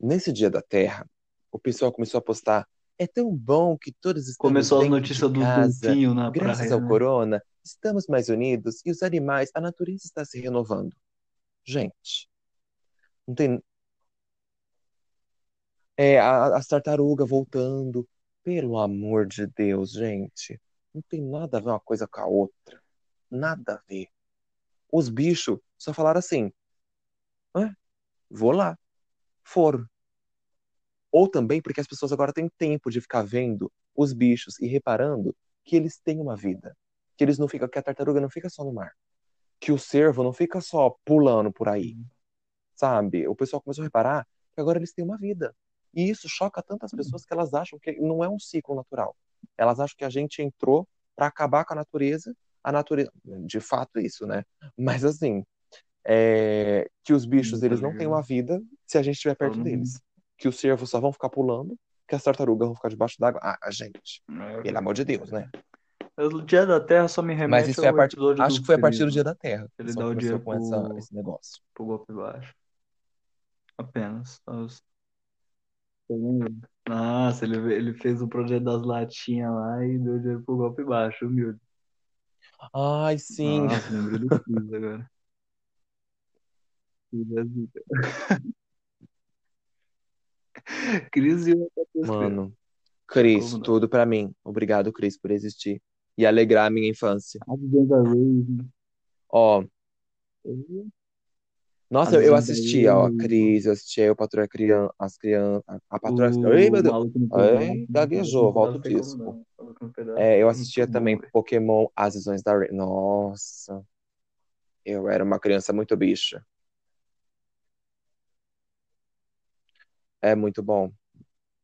nesse Dia da Terra, o pessoal começou a postar. É tão bom que todos estamos Começou as notícias dos casa, golfinhos na graças praia, ao né? corona, estamos mais unidos e os animais, a natureza está se renovando. Gente, não tem. É, a- as tartarugas voltando. Pelo amor de Deus, gente. Não tem nada a ver uma coisa com a outra. Nada a ver. Os bichos só falaram assim: "Ah, vou lá. Foram. Ou também porque as pessoas agora têm tempo de ficar vendo os bichos e reparando que eles têm uma vida. Que eles não ficam, que a tartaruga não fica só no mar. Que o cervo não fica só pulando por aí. Sabe? O pessoal começou a reparar que agora eles têm uma vida. E isso choca tantas pessoas que elas acham que não é um ciclo natural. Elas acham que a gente entrou para acabar com a natureza. A natureza, de fato, isso, né? Mas assim, é, que os bichos eles não têm uma vida se a gente estiver perto Uhum. deles. Que os cervos só vão ficar pulando, que as tartarugas vão ficar debaixo d'água. Ah, gente, É. pelo amor de Deus, né? O Dia da Terra só me remete Mas isso foi a partir, episódio acho que foi a partir do Dia da Terra. Ele dá o dia com essa, pro- esse negócio. pro golpe baixo. Apenas. Os- Nossa, ele, ele fez o projeto das latinhas lá e deu dinheiro pro golpe baixo, humilde. Ai, sim. Nossa, lembrei do Cris agora. Cris e outra. Mano, Cris, Como tudo pra mim. Obrigado, Cris, por existir e alegrar a minha infância. Raven. Ó, nossa, eu, eu assistia, ó, a Hum. Cris, eu assistia eu, Patrulha Crian as crianças, a, a Patrulha... O Ei, meu Deus! no Ai, pedaço, gaguejou, volta o disco. É, eu assistia também. Pokémon As Visões da. Nossa, eu era uma criança muito bicha. É muito bom,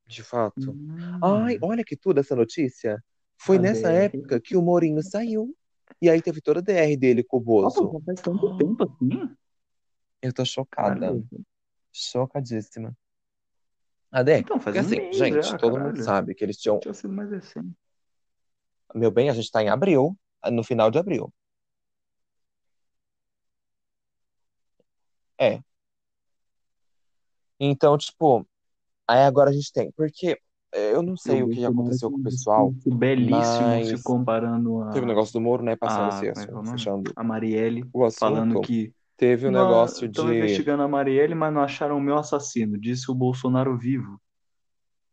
de fato. Ai, Hum. olha que tudo essa notícia. Foi A nessa DR. época que o Mourinho saiu. E aí teve toda a DR dele com o Nossa, Bozo. já faz tanto tempo assim? Eu tô chocada. Caralho. Chocadíssima. Até, Então, porque um assim, mês gente, já, todo caralho. mundo sabe que eles tinham. Tinha sido mais recente. Meu bem, a gente tá em abril, no final de abril. É. Então, tipo, aí agora a gente tem. Porque é, eu não sei o que aconteceu com o pessoal. Belíssimo mas- se comparando a, Teve o negócio do Moro, né? Passando Ah, esse como é que é fechando a Marielle falando que Teve o negócio estão de. investigando a Marielle, mas não acharam o meu assassino, disse o Bolsonaro vivo.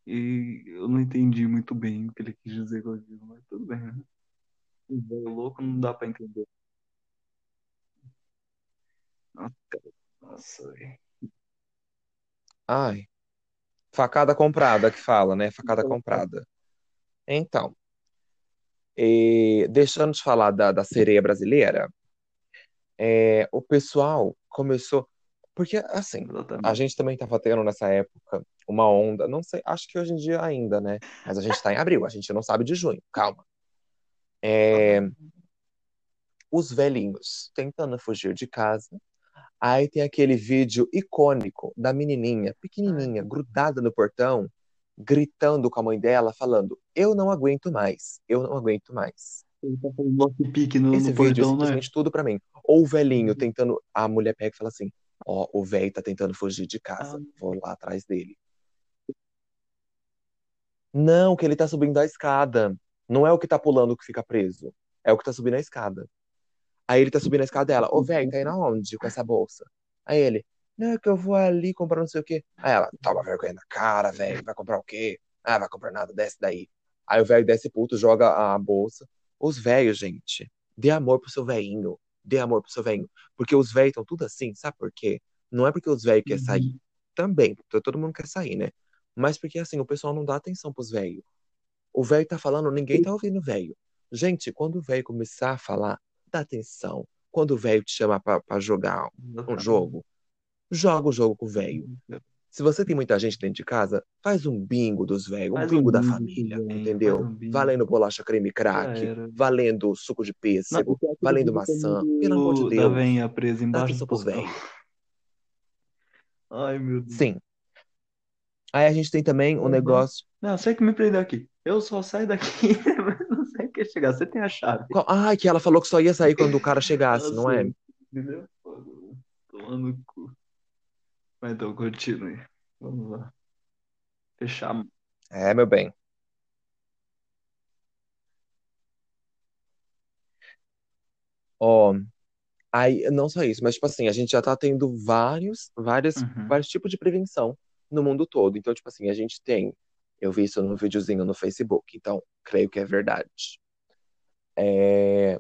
E eu não entendi muito bem o que ele quis dizer com aquilo, mas tudo bem, né? O louco não dá pra entender. Nossa. Nossa, velho. Ai, facada comprada que fala, né? Facada comprada. Então, e deixando de falar da, da sereia brasileira, é, o pessoal começou. Porque, assim, Exatamente. a gente também estava tendo nessa época uma onda, não sei, acho que hoje em dia ainda, né? Mas a gente está em abril, a gente não sabe de junho, calma. É, os velhinhos tentando fugir de casa. Aí tem aquele vídeo icônico da menininha, pequenininha, grudada no portão, gritando com a mãe dela, falando: Eu não aguento mais, eu não aguento mais. Ele tá fazendo no, Esse no vídeo é portão, né? simplesmente tudo pra mim. Ou o velhinho tentando. A mulher pega e fala assim: Ó, o velho tá tentando fugir de casa. Ah. Vou lá atrás dele. Não, que ele tá subindo a escada. Não é o que tá pulando que fica preso. É o que tá subindo a escada. Aí ele tá subindo a escada dela. Ô, velho, tá indo aonde com essa bolsa? Aí ele, não, é que eu vou ali comprar não sei o quê. Aí ela, toma vergonha na cara, velho. Vai comprar o quê? Ah, vai comprar nada, desce daí. Aí o velho desce puto, joga a bolsa. Os velhos, gente, dê amor pro seu velhinho. Dê amor pro seu velhinho. Porque os velhos estão tudo assim, sabe por quê? Não é porque os velhos querem sair. Também, porque todo mundo quer sair, né? Mas porque assim, o pessoal não dá atenção pros velhos. O velho tá falando, ninguém tá ouvindo o velho. Gente, quando o velho começar a falar, dá atenção. Quando o velho te chama pra, pra jogar um jogo, joga o jogo com o velho. Se você tem muita gente dentro de casa, faz um bingo dos velhos, um bingo um da bingo família, também, entendeu? um. Valendo bolacha creme crack, valendo suco de Não, pêssego, o pior é valendo fica maçã. Pelo amor de Da Deus, venha presa embaixo do velhos. Ai, meu Deus. Sim. Aí a gente tem também o Uhum. negócio. Não, você que me prendeu aqui. Eu só saio daqui, mas não sei o que chegar. Você tem a chave. Qual- Ai, que ela falou que só ia sair quando o cara chegasse, não é? Entendeu? Toma no cu. Mas então, continue. Vamos lá. Fechar. É, meu bem. Ó, aí não só isso, mas tipo assim, a gente já tá tendo vários, vários, Uhum. vários tipos de prevenção no mundo todo. Então, tipo assim, a gente tem, eu vi isso num videozinho no Facebook, então creio que é verdade. É,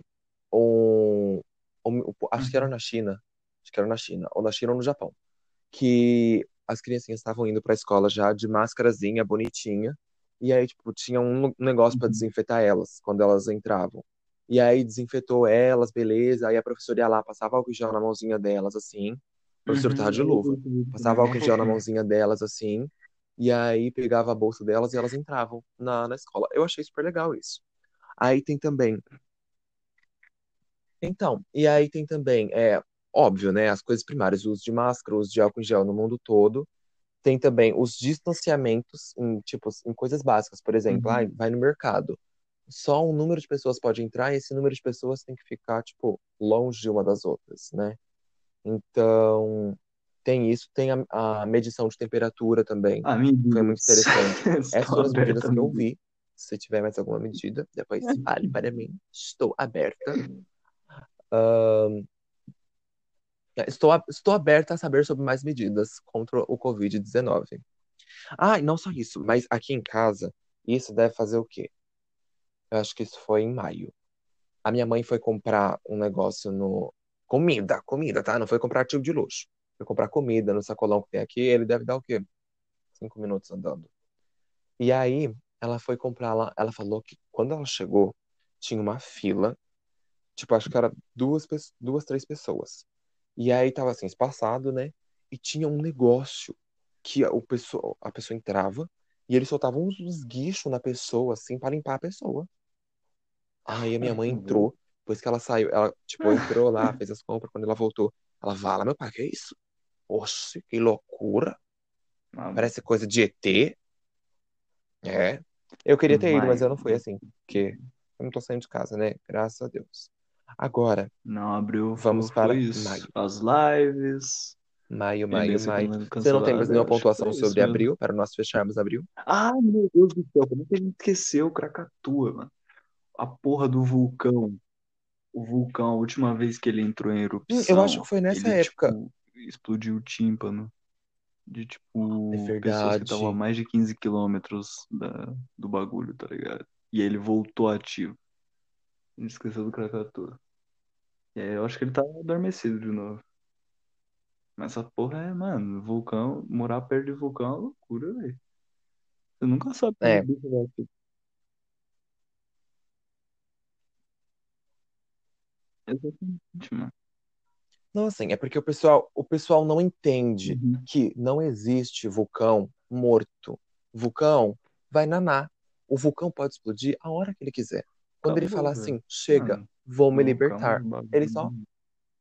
um, um- acho que era na China, acho que era na China, ou na China ou no Japão, que as criancinhas estavam indo pra escola já de máscarazinha, bonitinha, e aí, tipo, tinha um negócio pra Uhum. desinfetar elas quando elas entravam. E aí desinfetou elas, beleza. Aí a professora ia lá, passava álcool em gel na mãozinha delas, assim. O professor Uhum, tava de luva. Passava álcool em gel na mãozinha delas, assim. E aí pegava a bolsa delas e elas entravam na, na escola. Eu achei super legal isso. Aí tem também. Então, e aí tem também, é óbvio, né? As coisas primárias, o uso de máscara, o uso de álcool em gel no mundo todo. Tem também os distanciamentos em, tipo, em coisas básicas. Por exemplo, Uhum. ai, vai no mercado. Só um número de pessoas pode entrar e esse número de pessoas tem que ficar, tipo, longe de uma das outras, né? Então, tem isso. Tem a, a medição de temperatura também. Foi muito Amigos, interessante. Essas estou foram as medidas que eu vi. Se tiver mais alguma medida, depois fale para mim. Estou aberta. Ahn, estou, a- estou aberta a saber sobre mais medidas contra o Covid-19. Ah, e não só isso, mas aqui em casa, isso deve fazer o quê? Eu acho que isso foi em maio. A minha mãe foi comprar um negócio no. Comida, comida, tá? Não foi comprar artigo de luxo. Foi comprar comida no sacolão que tem aqui. Ele deve dar o quê? Cinco minutos andando. E aí, ela foi comprar lá. Ela falou que quando ela chegou, tinha uma fila. Tipo, acho que era duas, duas, três pessoas. E aí tava assim, espaçado, né? E tinha um negócio que a, o pessoa, a pessoa entrava e eles soltavam uns, uns guichos na pessoa, assim, pra limpar a pessoa. Aí a minha mãe entrou, depois que ela saiu, ela, tipo, entrou lá, fez as compras, quando ela voltou, ela fala, meu pai, que é isso? Oxe, que loucura! Ah, Parece coisa de ET. É. Eu queria ter ido, mas eu não fui assim, porque eu não tô saindo de casa, né? Graças a Deus. Agora, Não abriu, Vamos para isso. maio. As lives. maio, maio, nesse maio. Você não tem mais nenhuma pontuação isso sobre mesmo. abril, para nós fecharmos abril? Ai, meu Deus do céu, como é que a gente esqueceu Krakatoa, mano? A porra do vulcão. O vulcão, a última vez que ele entrou em Hum, eu erupção, acho que foi nessa ele, época. tipo, explodiu o tímpano. De, tipo, É pessoas que estavam a mais de 15 quilômetros da, do bagulho, tá ligado? E aí ele voltou ativo. A gente esqueceu do Krakatoa. E aí eu acho que ele tá adormecido de novo. Mas essa porra é, mano, vulcão, morar perto de vulcão é uma loucura, velho. Você nunca sabe quando É, o bicho vai. Exatamente, mano. não assim, é porque o pessoal, o pessoal não entende Uhum. que não existe vulcão morto. Vulcão vai nanar. O vulcão pode explodir a hora que ele quiser. Quando ele Acabou, falar velho. assim, chega, Mano, vou me libertar, ele só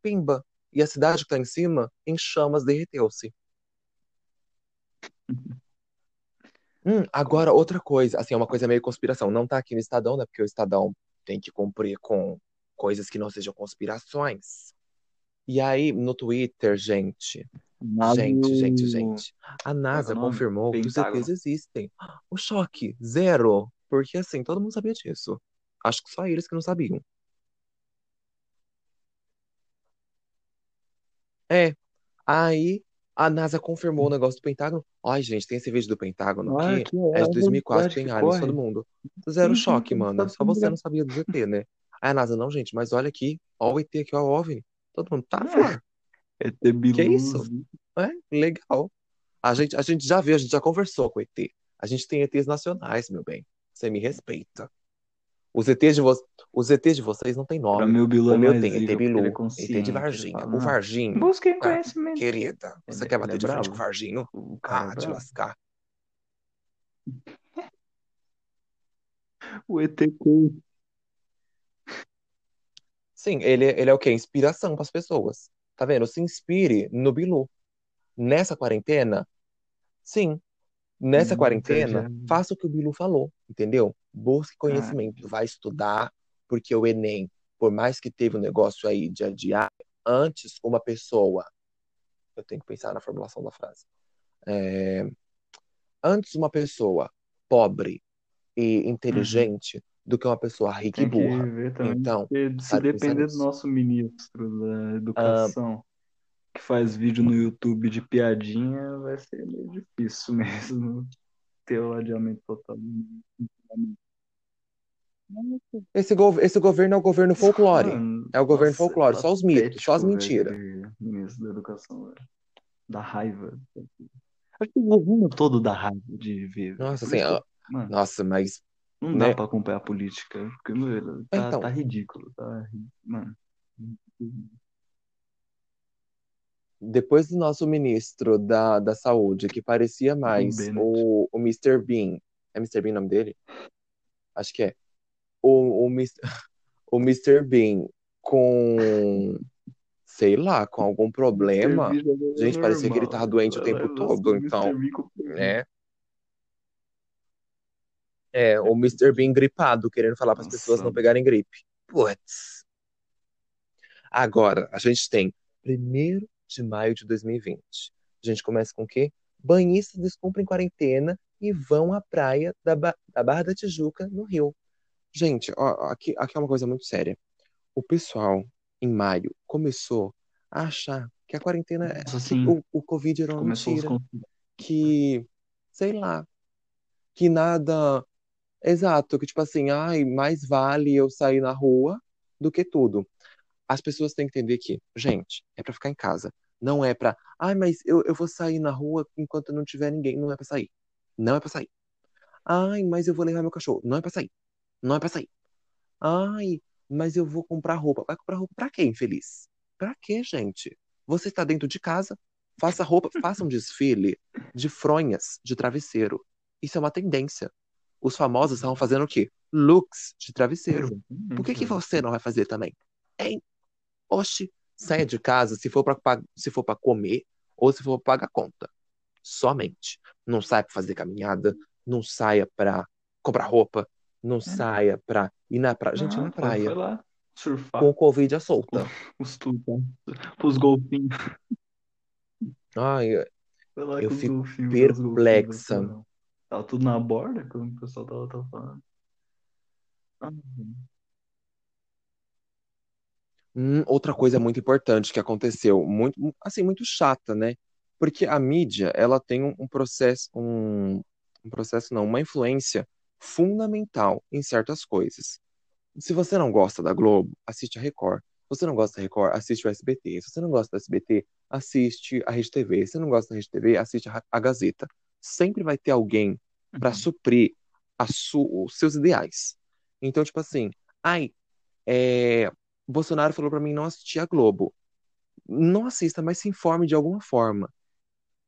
pimba. E a cidade que tá em cima, em chamas, derreteu-se. Hum, agora outra coisa, assim, é uma coisa meio conspiração. Não tá aqui no Estadão, né? Porque o Estadão tem que cumprir com coisas que não sejam conspirações. E aí, no Twitter, gente, NASA gente, gente, gente, a NASA confirmou que os. ETs existem. O choque, zero. Porque assim, todo mundo sabia disso. Acho que só eles que não sabiam. É. Aí a NASA confirmou o negócio do Pentágono. Ai, gente, tem esse vídeo do Pentágono Ah, aqui. É é de 2004, verdade tem aliens, todo mundo. Zero sim, choque, mano. tá Só você não sabia do ET, né? Aí a NASA, não, gente, mas olha aqui. Ó o ET aqui, ó o OVNI. Todo mundo, tá, É. Flor? ET Que isso? É, legal. A gente, a gente já viu, a gente já conversou com o ET. A gente tem ETs nacionais, meu bem. Você me respeita. Os ETs de, vo... Os ETs de vocês não tem Pra nome. o Bilu O é meu mais tem ET é Bilu, ET consciente. de Varginha. O não, Varginho, busquem ah, conhecimento. querida, você Ele, quer ele é bater de frente com o. Varginho? O cara Ah, é te lascar. O ET Coach. Sim, ele, ele é o quê? Inspiração para as pessoas. Tá vendo? Se inspire no Bilu. Nessa quarentena, sim. Nessa Hum, quarentena, entendi. faça o que o Bilu falou, entendeu? Busque Ah, conhecimento, vai estudar, porque o Enem, por mais que teve um negócio aí de adiar, antes uma pessoa, eu tenho que pensar na formulação da frase, É, antes uma pessoa pobre e uhum. inteligente do que uma pessoa rica e Tem que burra. Então, se depender do nosso ministro da Ah, educação, que faz vídeo no YouTube de piadinha, vai ser meio difícil mesmo ter o adiamento total. esse, gov- esse governo é o governo folclore. Mano, É o governo nossa, folclore, só os mitos, só as mentiras. ministro da educação, velho. Da raiva. Acho que o governo todo dá raiva de ver. Nossa, assim, mano, nossa, mas, não dá né? pra acompanhar a política, porque, mano, tá, Então, tá ridículo, tá, mano. Depois do nosso ministro da, da saúde, que parecia mais Bennett. o, o Mr. Bean, é Mr. Bean o nome dele? Acho que é. O, o, o Mr. Bean com, sei lá, com algum Mr. problema. É Gente, parecia que ele tava doente o tempo todo, então, né? É, o Mr. Bean gripado, querendo falar para as pessoas não pegarem gripe. Putz. Agora, a gente tem 1 de maio de 2020. A gente começa com o quê? Banhistas descumprem quarentena e vão à praia da, Ba- da Barra da Tijuca, no Rio. Gente, ó, aqui, aqui é uma coisa muito séria. O pessoal, em maio, começou a achar que a quarentena, é- nossa, que assim, o, o Covid era uma os mentira, que, sei lá, que nada. Exato, que tipo assim, ai, mais vale eu sair na rua do que tudo. As pessoas têm que entender que, gente, é pra ficar em casa. Não é pra, ai, mas eu, eu vou sair na rua enquanto não tiver ninguém. Não é pra sair. Não é pra sair. Ai, mas eu vou levar meu cachorro. Não é pra sair. Não é pra sair. Ai, mas eu vou comprar roupa. Vai comprar roupa pra quê, infeliz? Pra quê, gente? Você está dentro de casa, faça roupa, faça um desfile de fronhas de travesseiro. Isso é uma tendência. Os famosos estavam fazendo o quê? Looks de travesseiro. Por que que você não vai fazer também? Hein? Oxi, saia de casa se for para se for para comer ou se for pra pagar conta. Somente. Não saia para fazer caminhada, não saia para comprar roupa, não saia para ir na praia. Gente, Ah, na foi, foi praia lá surfar com o Covid à solta. os tubarões, os golfinhos. Ai, eu fico golfinhos perplexa. dançando. Tava tudo na borda, como o pessoal tava, tava falando. Ah, Hum, outra coisa muito importante que aconteceu, muito, assim, muito chata, né? Porque a mídia, ela tem um, um processo, um, um processo não, uma influência fundamental em certas coisas. Se você não gosta da Globo, assiste a Record. Se você não gosta da Record, assiste o SBT. Se você não gosta do SBT, assiste a Rede TV. Se você não gosta da Rede TV, assiste a, a Gazeta. Sempre vai ter alguém para uhum. suprir a su- os seus ideais. Então, tipo assim, ai, é, Bolsonaro falou para mim não assistir a Globo. Não assista, mas se informe de alguma forma.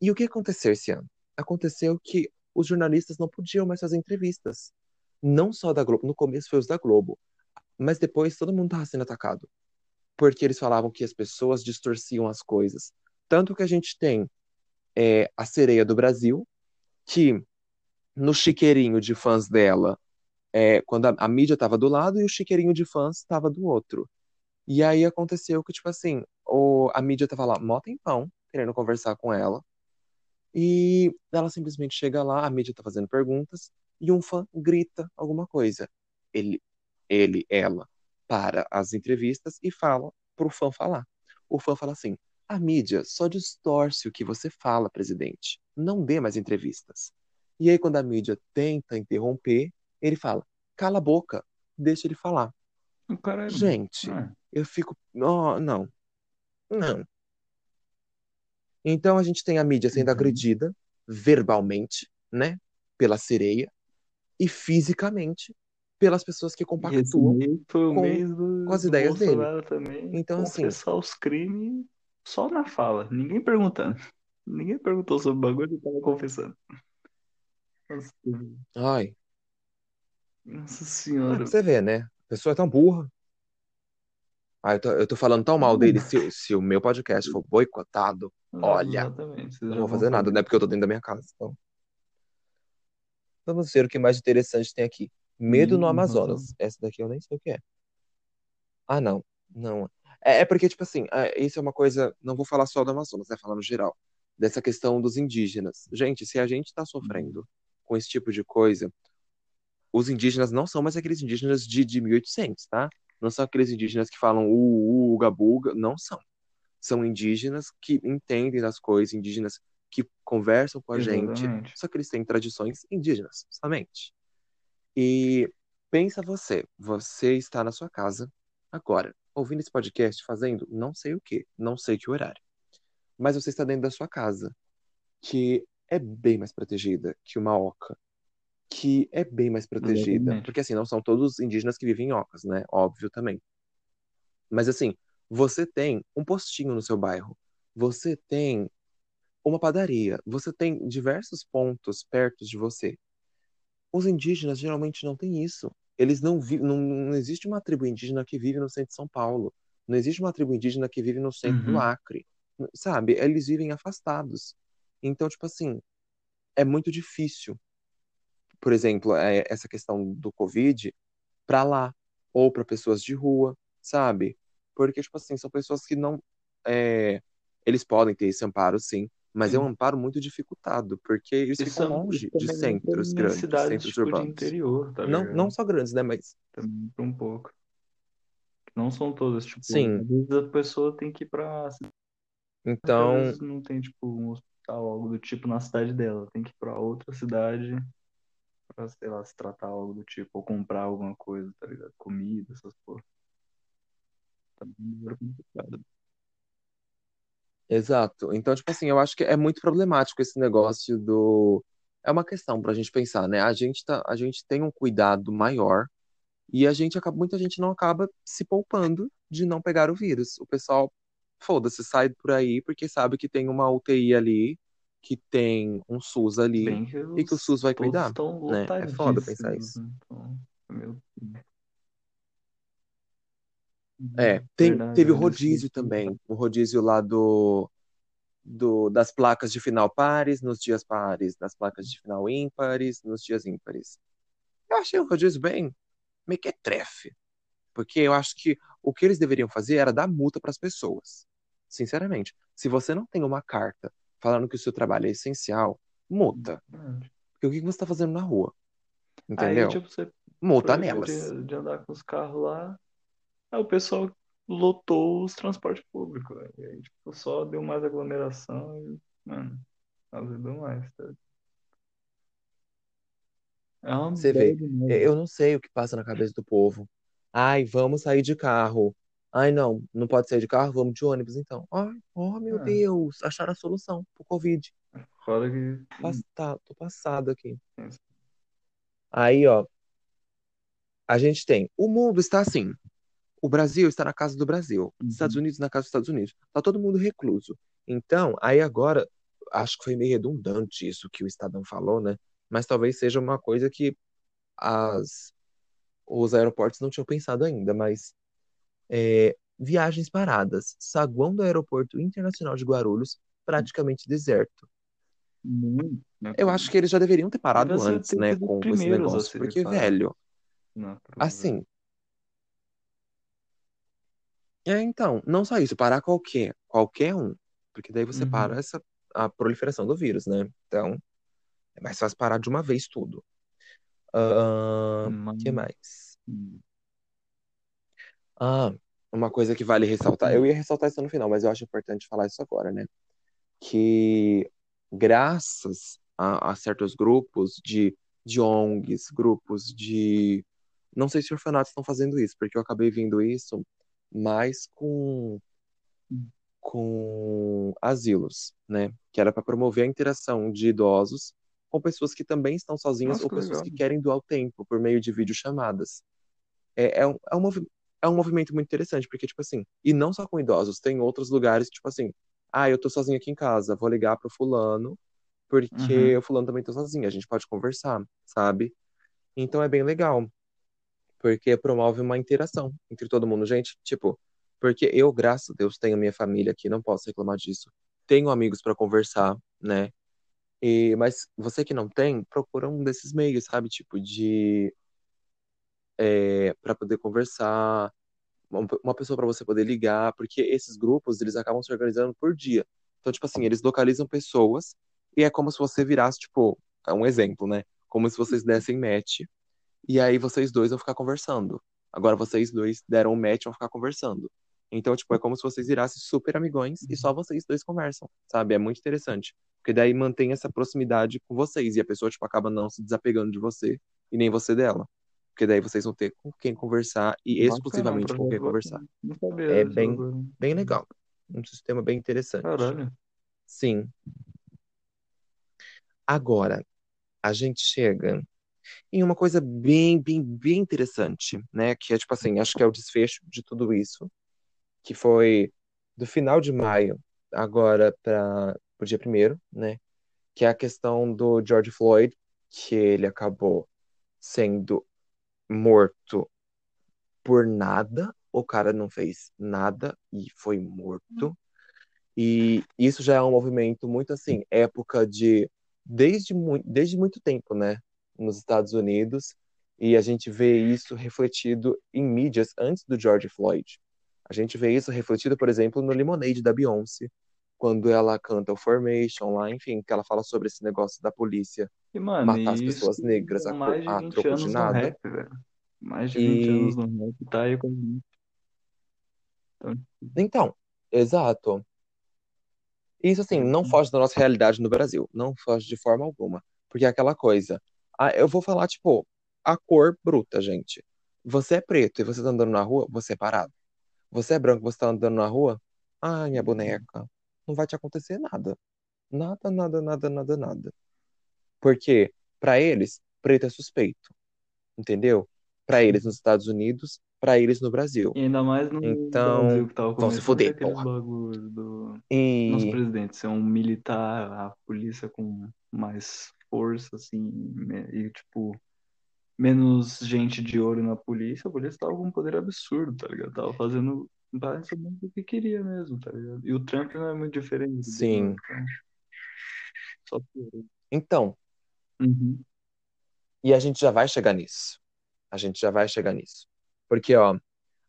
E o que aconteceu esse ano? Aconteceu que os jornalistas não podiam mais fazer entrevistas. Não só da Globo, no começo foi os da Globo, mas depois todo mundo estava sendo atacado. Porque eles falavam que as pessoas distorciam as coisas. Tanto que a gente tem é, a sereia do Brasil, que no chiqueirinho de fãs dela é, quando a, a mídia tava do lado e o chiqueirinho de fãs estava do outro. E aí aconteceu que, tipo assim, o, a mídia tava lá mó tempão, querendo conversar com ela. E ela simplesmente chega lá, a mídia tá fazendo perguntas, e um fã grita alguma coisa. Ele, ele, ela, para as entrevistas e fala pro fã falar. O fã fala assim: a mídia só distorce o que você fala, presidente. Não dê mais entrevistas. E aí, quando a mídia tenta interromper, ele fala: cala a boca, deixa ele falar. Caralho. Gente, É. eu fico. Oh, não. Não. Então a gente tem a mídia sendo Uhum. agredida verbalmente, né? Pela sereia, e fisicamente pelas pessoas que compactuam. com- com as ideias dele. Bolsonaro também Então, assim- confessar os crimes só na fala, ninguém perguntando. Ninguém perguntou sobre o bagulho, ele tava confessando. Nossa, Ai, nossa senhora. você vê, né? A pessoa é tão burra. Ah, eu tô, eu tô falando tão mal dele. Se, se o meu podcast for boicotado, olha, não já vou fazer nada, né? Porque eu tô dentro da minha casa. Então. Vamos ver o que mais interessante tem aqui. Medo no Hum, Amazonas. Essa daqui eu nem sei o que é. Ah, não. Não. É, é porque, tipo assim, é, isso é uma coisa. Não vou falar só do Amazonas, né? Falar no geral. Dessa questão dos indígenas. Gente, se a gente tá sofrendo com esse tipo de coisa, os indígenas não são mais aqueles indígenas de, de 1800, tá? Não são aqueles indígenas que falam u, u, uga, buga. Não são. São indígenas que entendem das coisas, indígenas que conversam com a gente. Exatamente. Só que eles têm tradições indígenas, somente. E pensa você, você está na sua casa agora, ouvindo esse podcast, fazendo não sei o que, não sei que horário. Mas você está dentro da sua casa, que é bem mais protegida que uma oca, que é bem mais protegida, Exatamente. porque assim, não são todos os indígenas que vivem em ocas, né? Óbvio também. Mas assim, você tem um postinho no seu bairro, você tem uma padaria, você tem diversos pontos perto de você. Os indígenas geralmente não têm isso. Eles não vivem, não, não existe uma tribo indígena que vive no centro de São Paulo. Não existe uma tribo indígena que vive no centro do Uhum. Acre. Sabe? Eles vivem afastados. Então, tipo assim, é muito difícil, por exemplo, é, essa questão do Covid para lá ou para pessoas de rua, sabe? Porque, tipo assim, são pessoas que não. é, eles podem ter esse amparo, sim, mas é um Sim. amparo muito dificultado, porque eles Isso ficam longe de centros grandes, cidades, centros tipo, urbanos. interior, tá Não, não só grandes, né? Mas Também um pouco. Não são todas, tipo, Sim. às vezes a pessoa tem que ir pra às então, vezes não tem, tipo, um hospital, algo do tipo na cidade dela. Tem que ir pra outra cidade pra, sei lá, se tratar algo do tipo, ou comprar alguma coisa, tá ligado? Comida, essas porra. Tá complicado. exato. Então, tipo assim, eu acho que é muito problemático esse negócio do. É uma questão pra gente pensar, né? A gente tá, a gente tem um cuidado maior e a gente acaba, muita gente não acaba se poupando de não pegar o vírus. O pessoal, foda-se, sai por aí porque sabe que tem uma UTI ali, que tem um SUS ali. Bem e que o SUS vai cuidar, né? É foda pensar isso. né? Então, meu É, tem, Verdade, teve o velho, rodízio esse- também, o rodízio lá do, do, das placas de final pares, nos dias pares, das placas de final ímpares, nos dias ímpares. Eu achei o rodízio bem meio que trefe, porque eu acho que o que eles deveriam fazer era dar multa para as pessoas. Sinceramente, se você não tem uma carta falando que o seu trabalho é essencial, multa. Verdade. Porque o que você está fazendo na rua? Aí, Entendeu? tipo, você Multa nelas. de, de andar com os carros lá. Aí o pessoal lotou os transportes públicos. velho. E aí, tipo, só deu mais aglomeração e, mano, azedou mais, tá? É Você vê, eu não sei o que passa na cabeça do povo. Ai, vamos sair de carro. Ai, não, não pode sair de carro, vamos de ônibus então. Ai, oh meu É. Deus, acharam a solução pro Covid. Fora que. Tá, tô passado aqui. Isso. Aí, ó, a gente tem, o mundo está assim. O Brasil está na casa do Brasil, Uhum. Estados Unidos na casa dos Estados Unidos. Tá todo mundo recluso. Então, aí agora, acho que foi meio redundante isso que o Estadão falou, né? Mas talvez seja uma coisa que as, os aeroportos não tinham pensado ainda, mas é, viagens paradas. Saguão do Aeroporto Internacional de Guarulhos, praticamente deserto. Né? Eu acho que eles já deveriam ter parado antes, né, com, esse negócio, porque, velho, prova. Assim. É, então, não só isso, parar qualquer, qualquer um. Porque daí você Uhum. para essa, a proliferação do vírus, né? Então, é mais fácil parar de uma vez tudo. O Mas- que mais? Ah, uma coisa que vale ressaltar. Eu ia ressaltar isso no final, mas eu acho importante falar isso agora, né? Que graças a, a certos grupos de, de ONGs, grupos de. Não sei se orfanatos estão fazendo isso, porque eu acabei vendo isso mais com, com asilos, né? Que era para promover a interação de idosos com pessoas que também estão sozinhas Nossa, ou que pessoas legal. que querem doar o tempo por meio de videochamadas. É, é, um, é, um, é um movimento muito interessante, porque, tipo assim, e não só com idosos, tem outros lugares, tipo assim, ah, eu tô sozinho aqui em casa, vou ligar pro fulano, porque Uhum. o fulano também tá sozinho, a gente pode conversar, sabe? Então é bem legal, porque promove uma interação entre todo mundo. Gente, tipo, porque eu, graças a Deus, tenho minha família aqui, não posso reclamar disso. Tenho amigos para conversar, né? E, mas você que não tem, procura um desses meios, sabe? Tipo, de. É, para poder conversar, uma pessoa para você poder ligar, porque esses grupos, eles acabam se organizando por dia. Então, tipo assim, eles localizam pessoas e é como se você virasse, tipo, é um exemplo, né? Como se vocês dessem match e aí vocês dois vão ficar conversando. Agora vocês dois deram um match e vão ficar conversando. Então, tipo, é como se vocês virassem super amigões e só vocês dois conversam, sabe? É muito interessante. Porque daí mantém essa proximidade com vocês e a pessoa, tipo, acaba não se desapegando de você e nem você dela. Porque daí vocês vão ter com quem conversar e exclusivamente com quem conversar. sabia É bem, agora. bem legal. Um sistema bem interessante. Caralho. Sim. Agora, a gente chega em uma coisa bem, bem, bem interessante, né? Que é tipo assim, acho que é o desfecho de tudo isso, que foi do final de maio, agora para o dia primeiro, né? Que é a questão do George Floyd, que ele acabou sendo morto por nada, o cara não fez nada e foi morto. E isso já é um movimento muito assim, época de desde muito, desde muito tempo, né, nos Estados Unidos, e a gente vê isso refletido em mídias antes do George Floyd. A gente vê isso refletido, por exemplo, no Lemonade da Beyoncé, quando ela canta o Formation lá, enfim, que ela fala sobre esse negócio da polícia E, mano, matar as e pessoas negras a, a 20 troco de nada. rap. Mais de 20 E anos no rap, tá aí com. Então, então, exato. Isso, assim, Uhum. não foge da nossa realidade no Brasil. Não foge de forma alguma. Porque é aquela coisa. Ah, eu vou falar, tipo, a cor bruta, gente. Você é preto e você tá andando na rua, você é parado. Você é branco, você tá andando na rua, ai, minha boneca, não vai te acontecer nada. Nada, nada, nada, nada, nada. Porque, pra eles, preto é suspeito. Entendeu? Pra eles nos Estados Unidos, pra eles no Brasil. E ainda mais no Então, Brasil que tava vão se começando fuder, aqueles porra. bagulho do nosso E, presidente ser um militar, a polícia com mais força, assim, e tipo, menos gente de olho na polícia, a polícia tava com um poder absurdo, tá ligado? Tava fazendo basicamente o que queria mesmo, tá ligado? E o Trump não é muito diferente dele, sim. então, só piorou. Então, Uhum. E a gente já vai chegar nisso. A gente já vai chegar nisso. Porque, ó,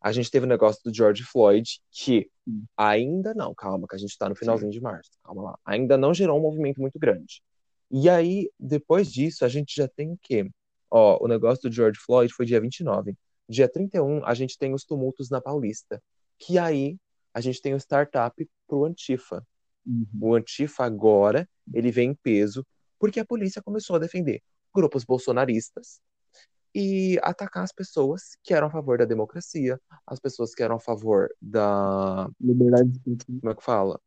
a gente teve o negócio do George Floyd, que ainda não, calma, que a gente tá no Sim. finalzinho de março, calma lá. Ainda não gerou um movimento muito grande. E aí, depois disso, a gente já tem o quê? Ó, o negócio do George Floyd foi dia 29. Dia 31, a gente tem os tumultos na Paulista. Que aí, a gente tem o startup pro Antifa. Uhum. O Antifa agora, ele vem em peso, porque a polícia começou a defender grupos bolsonaristas e atacar as pessoas que eram a favor da democracia, as pessoas que eram a favor da. Liberdade de expressão. Como é que fala?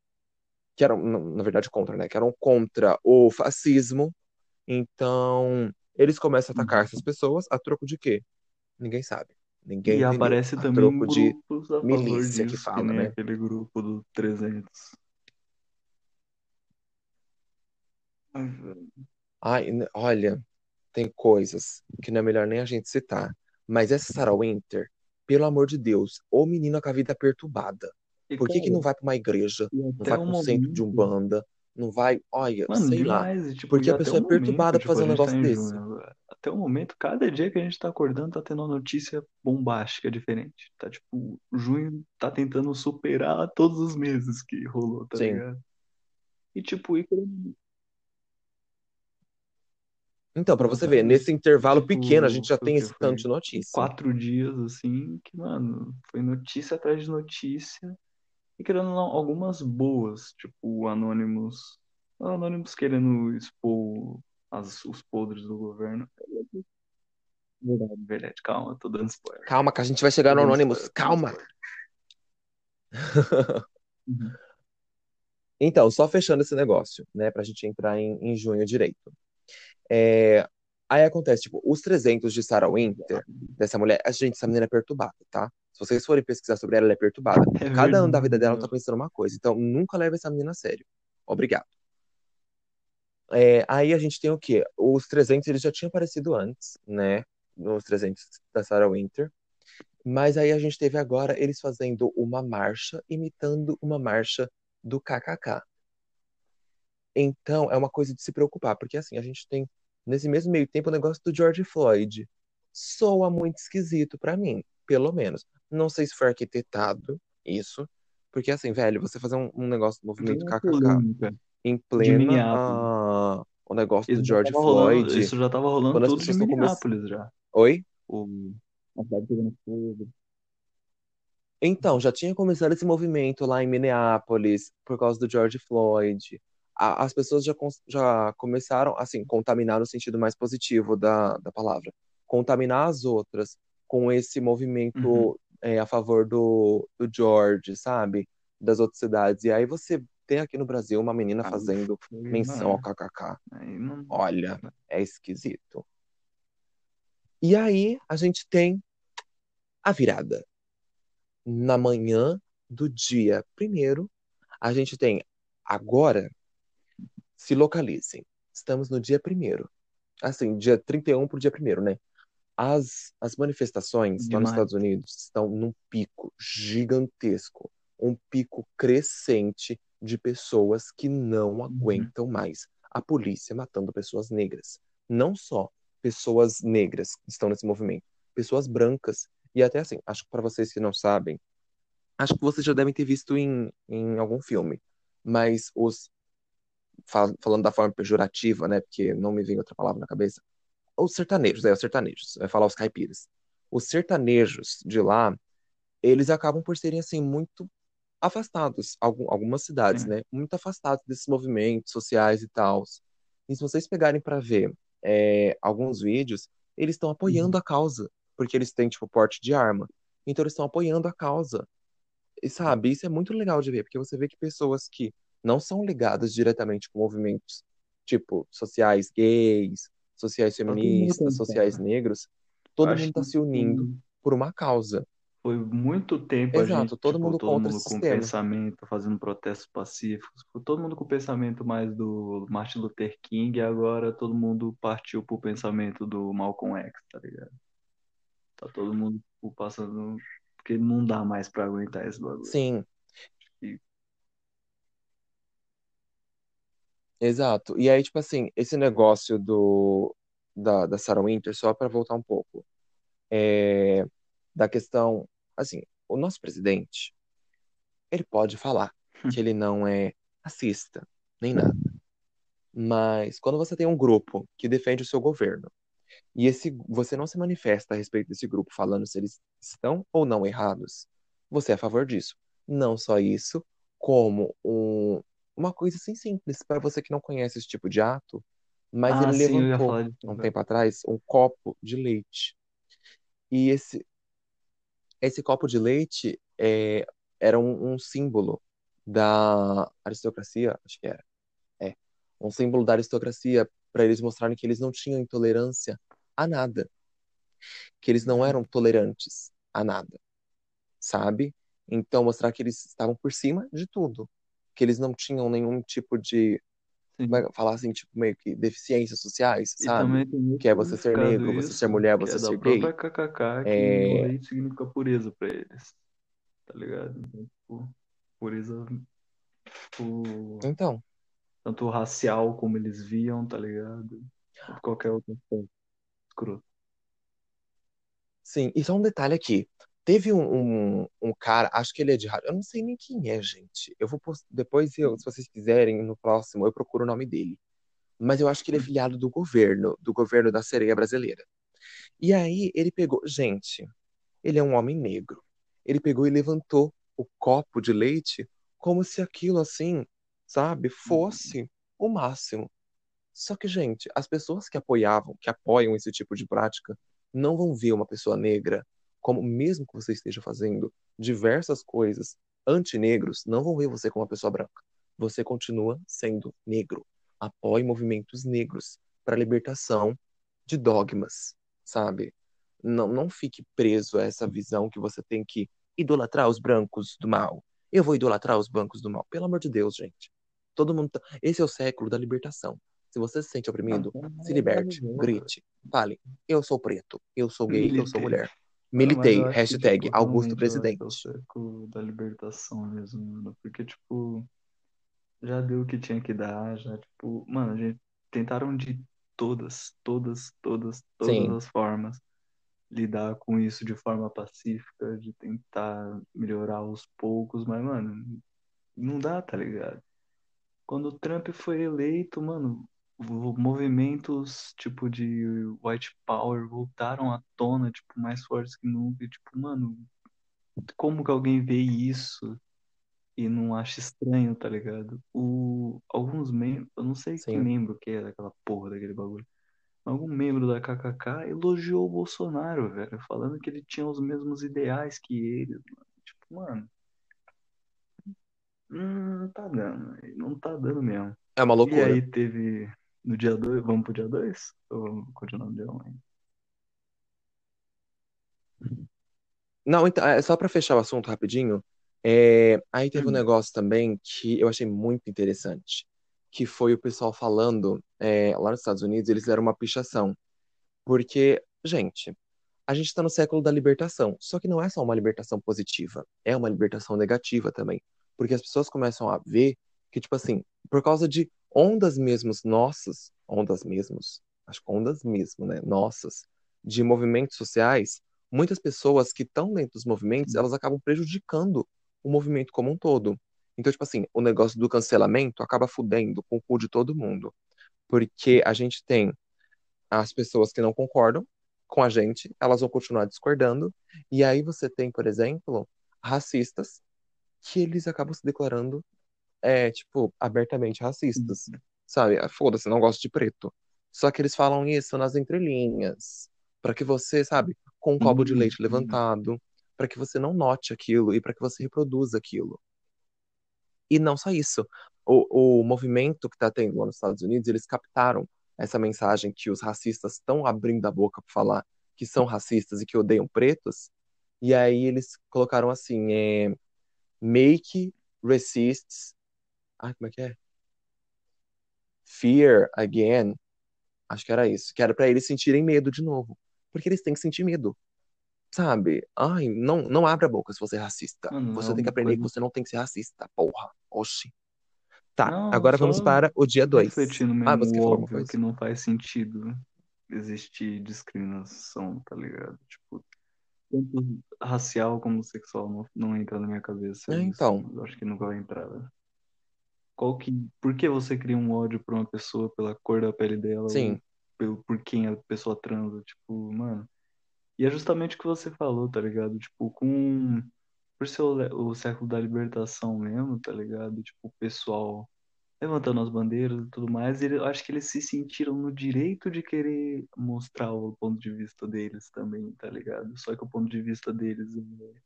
Que eram, na na verdade, contra, né? Que eram contra o fascismo. Então, eles começam a atacar essas pessoas a troco de quê? Ninguém sabe. Ninguém E aparece A também troco de milícia que disso, que fala, nem né? aquele grupo do 300. Ai, velho. Ai, n- olha, tem coisas que não é melhor nem a gente citar. Mas essa Sarah Winter, pelo amor de Deus, ô menina com a vida perturbada. E, Por que que não vai pra uma igreja, não vai o pra um centro de. Umbanda, não vai, olha, Mano, sei lá. demais. E, tipo, Porque a pessoa o é perturbada momento, pra tipo, fazer um tá negócio em desse. junho agora. Até o momento, cada dia que a gente tá acordando, tá tendo uma notícia bombástica diferente. Tá tipo, junho tá tentando superar todos os meses que rolou, tá Sim. ligado? E tipo, e Então, pra você ver, nesse intervalo Tipo, pequeno, a gente já tem esse tanto de notícia. quatro dias assim, que, mano, foi notícia atrás de notícia. E querendo não, algumas boas, tipo o Anonymous. O Anonymous querendo expor as, os podres do governo. Verdade, verdade, calma, tô dando spoiler. Calma, que a gente vai chegar no Anonymous. Calma. Uhum. Então, só fechando esse negócio, né, pra gente entrar em, em junho direito. É, aí acontece, tipo, os 300 de Sarah Winter, dessa mulher, a gente, essa menina é perturbada, tá? Se vocês forem pesquisar sobre ela, ela é perturbada. É Cada ano da vida dela ela tá pensando uma coisa. Então, nunca leve essa menina a sério. Obrigado. É, aí a gente tem o quê? Os 300, eles já tinham aparecido antes, né? Nos 300 da Sarah Winter. Mas aí a gente teve agora eles fazendo uma marcha, imitando uma marcha do KKK. Então, é uma coisa de se preocupar, porque assim, a gente tem, nesse mesmo meio tempo, o negócio do George Floyd. Soa muito esquisito pra mim, pelo menos. Não sei se foi arquitetado isso, porque assim, velho, você fazer um, um negócio do movimento KKK em plena Minneapolis. ah, o negócio do Isso já George tava rolando, Floyd, isso já tava rolando quando as tudo de pessoas estão começando. Minneapolis já. Oi? O, a cidade pegando fogo. Então, já tinha começado esse movimento lá em Minneapolis por causa do George Floyd. A- as pessoas já, já começaram, assim, contaminar no sentido mais positivo da, da palavra. Contaminar as outras com esse Uhum. movimento é, a favor do, do George, sabe? Das outras cidades. E aí você tem aqui no Brasil uma menina Ah, fazendo menção ao mano. KKK. Não. Olha, é esquisito. E aí a gente tem a virada. Na manhã do dia primeiro, a gente tem agora, se localizem. Estamos no dia primeiro. Assim, dia 31 pro dia primeiro, né? As, as manifestações lá nos. Estados Unidos estão num pico gigantesco, um pico crescente de pessoas que não aguentam mais a polícia matando pessoas negras. Não só pessoas negras que estão nesse movimento, pessoas brancas. E até assim, acho que para vocês que não sabem, acho que vocês já devem ter visto em, em algum filme, mas os fal- falando da forma pejorativa, né? Porque não me vem outra palavra na cabeça. Os sertanejos, é, os sertanejos, vai falar os caipiras. Os sertanejos de lá, eles acabam por serem assim muito afastados, algum, algumas cidades, Sim. né? Muito afastados desses movimentos sociais e tal. E se vocês pegarem para ver é, alguns vídeos, eles estão apoiando a causa, porque eles têm tipo porte de arma. Então eles estão apoiando a causa. E sabe, isso é muito legal de ver, porque você vê que pessoas que não são ligadas diretamente com movimentos tipo sociais gays, sociais feministas, sociais negros, todo Acho mundo está que se unindo por uma causa. Foi muito tempo a Exato, gente, todo tipo, mundo todo mundo com pensamento, fazendo protestos pacíficos, todo mundo com o pensamento mais do Martin Luther King, e agora todo mundo partiu pro pensamento do Malcolm X, tá ligado? Tá todo mundo tipo, passando. Porque não dá mais pra aguentar esse bagulho. Sim, E- exato. E aí, tipo assim, esse negócio do da, da Sarah Winter, só para voltar um pouco, é, da questão, assim, o nosso presidente, ele pode falar que ele não é racista, nem nada. Mas quando você tem um grupo que defende o seu governo, e esse você não se manifesta a respeito desse grupo falando se eles estão ou não errados, você é a favor disso. Não só isso, como um- uma coisa assim simples para você que não conhece esse tipo de ato, mas Ah, ele sim, levantou um tempo atrás um copo de leite. E esse esse copo de leite é, era um, um símbolo da aristocracia, acho que era. É, um símbolo da aristocracia para eles mostrarem que eles não tinham intolerância a nada, que eles não eram tolerantes a nada, sabe? Então mostrar que eles estavam por cima de tudo, que eles não tinham nenhum tipo de, Sim. é falar assim, tipo meio que deficiências sociais, E sabe? Que é você ser negro, você ser isso, mulher, que você é ser gay. KKK, que É, leite significa pureza pra eles, tá ligado? Então, tipo, pureza, tipo, então, tanto racial como eles viam, tá ligado? Qualquer outra coisa. escroto. Sim, e só um detalhe aqui. Teve um, um, um cara, acho que ele é de rádio, eu não sei nem quem é, gente. Eu vou post... depois, eu, se vocês quiserem, no próximo, eu procuro o nome dele. Mas eu acho que ele é filiado do governo, do governo da sereia brasileira. E aí ele pegou, gente, ele é um homem negro. Ele pegou e levantou o copo de leite como se aquilo assim, sabe, fosse o máximo. Só que, gente, as pessoas que apoiavam, que apoiam esse tipo de prática, não vão ver uma pessoa negra como, mesmo que você esteja fazendo diversas coisas antinegros, não vão ver você como uma pessoa branca. Você continua sendo negro. Apoie movimentos negros para a libertação de dogmas, sabe? Não, não fique preso a essa visão que você tem que idolatrar os brancos do mal. Eu vou idolatrar os brancos do mal. Pelo amor de Deus, gente. Todo mundo tá... Esse é o século da libertação. Se você se sente oprimido, Ah, se liberte, grite, fale. Eu sou preto, eu sou gay, eu sou mulher. Mano, Militei, eu acho que, hashtag tipo, Augusto que é o Presidente. século da libertação mesmo, mano. Porque, tipo, já deu o que tinha que dar, já, tipo, mano, a gente tentaram de todas, todas, todas, todas Sim, as formas lidar com isso de forma pacífica, de tentar melhorar aos poucos, mas, mano, não dá, tá ligado? Quando o Trump foi eleito, mano, movimentos tipo de white power voltaram à tona, tipo, mais fortes que nunca. E, tipo, mano, como que alguém vê isso e não acha estranho, tá ligado? O, alguns membros, eu não sei que sim. membro que é daquela porra daquele bagulho. Algum membro da KKK elogiou o Bolsonaro, velho, falando que ele tinha os mesmos ideais que ele. Mano. Tipo, mano, hum, não tá dando, não tá dando mesmo. É uma E loucura. aí teve no dia 2, vamos pro dia 2? Ou vamos continuar no dia 1 ainda? Não, então, é, só para fechar o assunto rapidinho, é, aí teve um Hum. negócio também que eu achei muito interessante, que foi o pessoal falando, é, lá nos Estados Unidos, eles fizeram uma pichação. Porque, gente, a gente está no século da libertação, só que não é só uma libertação positiva, é uma libertação negativa também. Porque as pessoas começam a ver que, tipo assim, por causa de ondas mesmos nossas, ondas mesmos, acho que ondas mesmo, né, nossas, de movimentos sociais, muitas pessoas que estão dentro dos movimentos, elas acabam prejudicando o movimento como um todo. Então, tipo assim, o negócio do cancelamento acaba fudendo com o cu de todo mundo. Porque a gente tem as pessoas que não concordam com a gente, elas vão continuar discordando. E aí você tem, por exemplo, racistas que eles acabam se declarando, é, tipo, abertamente racistas. Sabe? Ah, Foda-se, não gosto de preto. Só que eles falam isso nas entrelinhas, para que você, sabe, com um copo de Hum, leite levantado, para que você não note aquilo e para que você reproduza aquilo. E não só isso. O, o movimento que está tendo lá nos Estados Unidos, eles captaram essa mensagem que os racistas estão abrindo a boca para falar que são racistas e que odeiam pretos. E aí eles colocaram assim, é, make racists, ah, como é que é? Fear again. Acho que era isso, que era para eles sentirem medo de novo, porque eles têm que sentir medo. Sabe? Ai, não, não abra a boca se você é racista. Mano, é Você tem que aprender que você não tem que ser racista, porra. Oxi. Tá, Não, agora vamos para o dia 2. refletindo Ah, você quer falar alguma coisa? que não faz sentido existir discriminação, tá ligado? Tipo, tanto racial como sexual não, não entra na minha cabeça É, então, Eu acho que nunca vai entrar, velho. Qual que, por que você cria um ódio por uma pessoa pela cor da pele dela sim, pelo, por quem a pessoa transa? Tipo, mano. E é justamente o que você falou, tá ligado? Tipo, com. Por ser o, o século da libertação mesmo, tá ligado? Tipo, o pessoal levantando as bandeiras e tudo mais, ele, eu acho que eles se sentiram no direito de querer mostrar o ponto de vista deles também, tá ligado? Só que o ponto de vista deles é.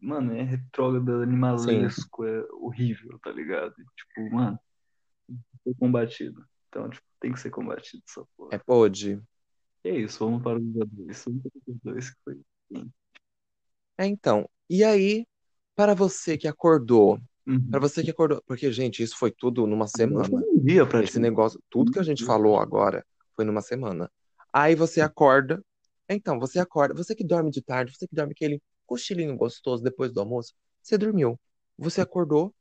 Mano, é retrógrado, sim. animalesco, é horrível, tá ligado? Tipo, mano, foi combatido. Então, tipo, tem que ser combatido essa porra. É pode. E é isso, vamos para o dia 2. Vamos para 2 que foi. assim. É, então. E aí, para você que acordou, para Uhum. você que acordou, porque, gente, isso foi tudo numa semana. um dia Esse praticamente. negócio, tudo que a gente dia falou agora foi numa semana. Aí você acorda. Então, você acorda. Você que dorme de tarde, você que dorme aquele cochilinho gostoso depois do almoço, você dormiu. Você acordou,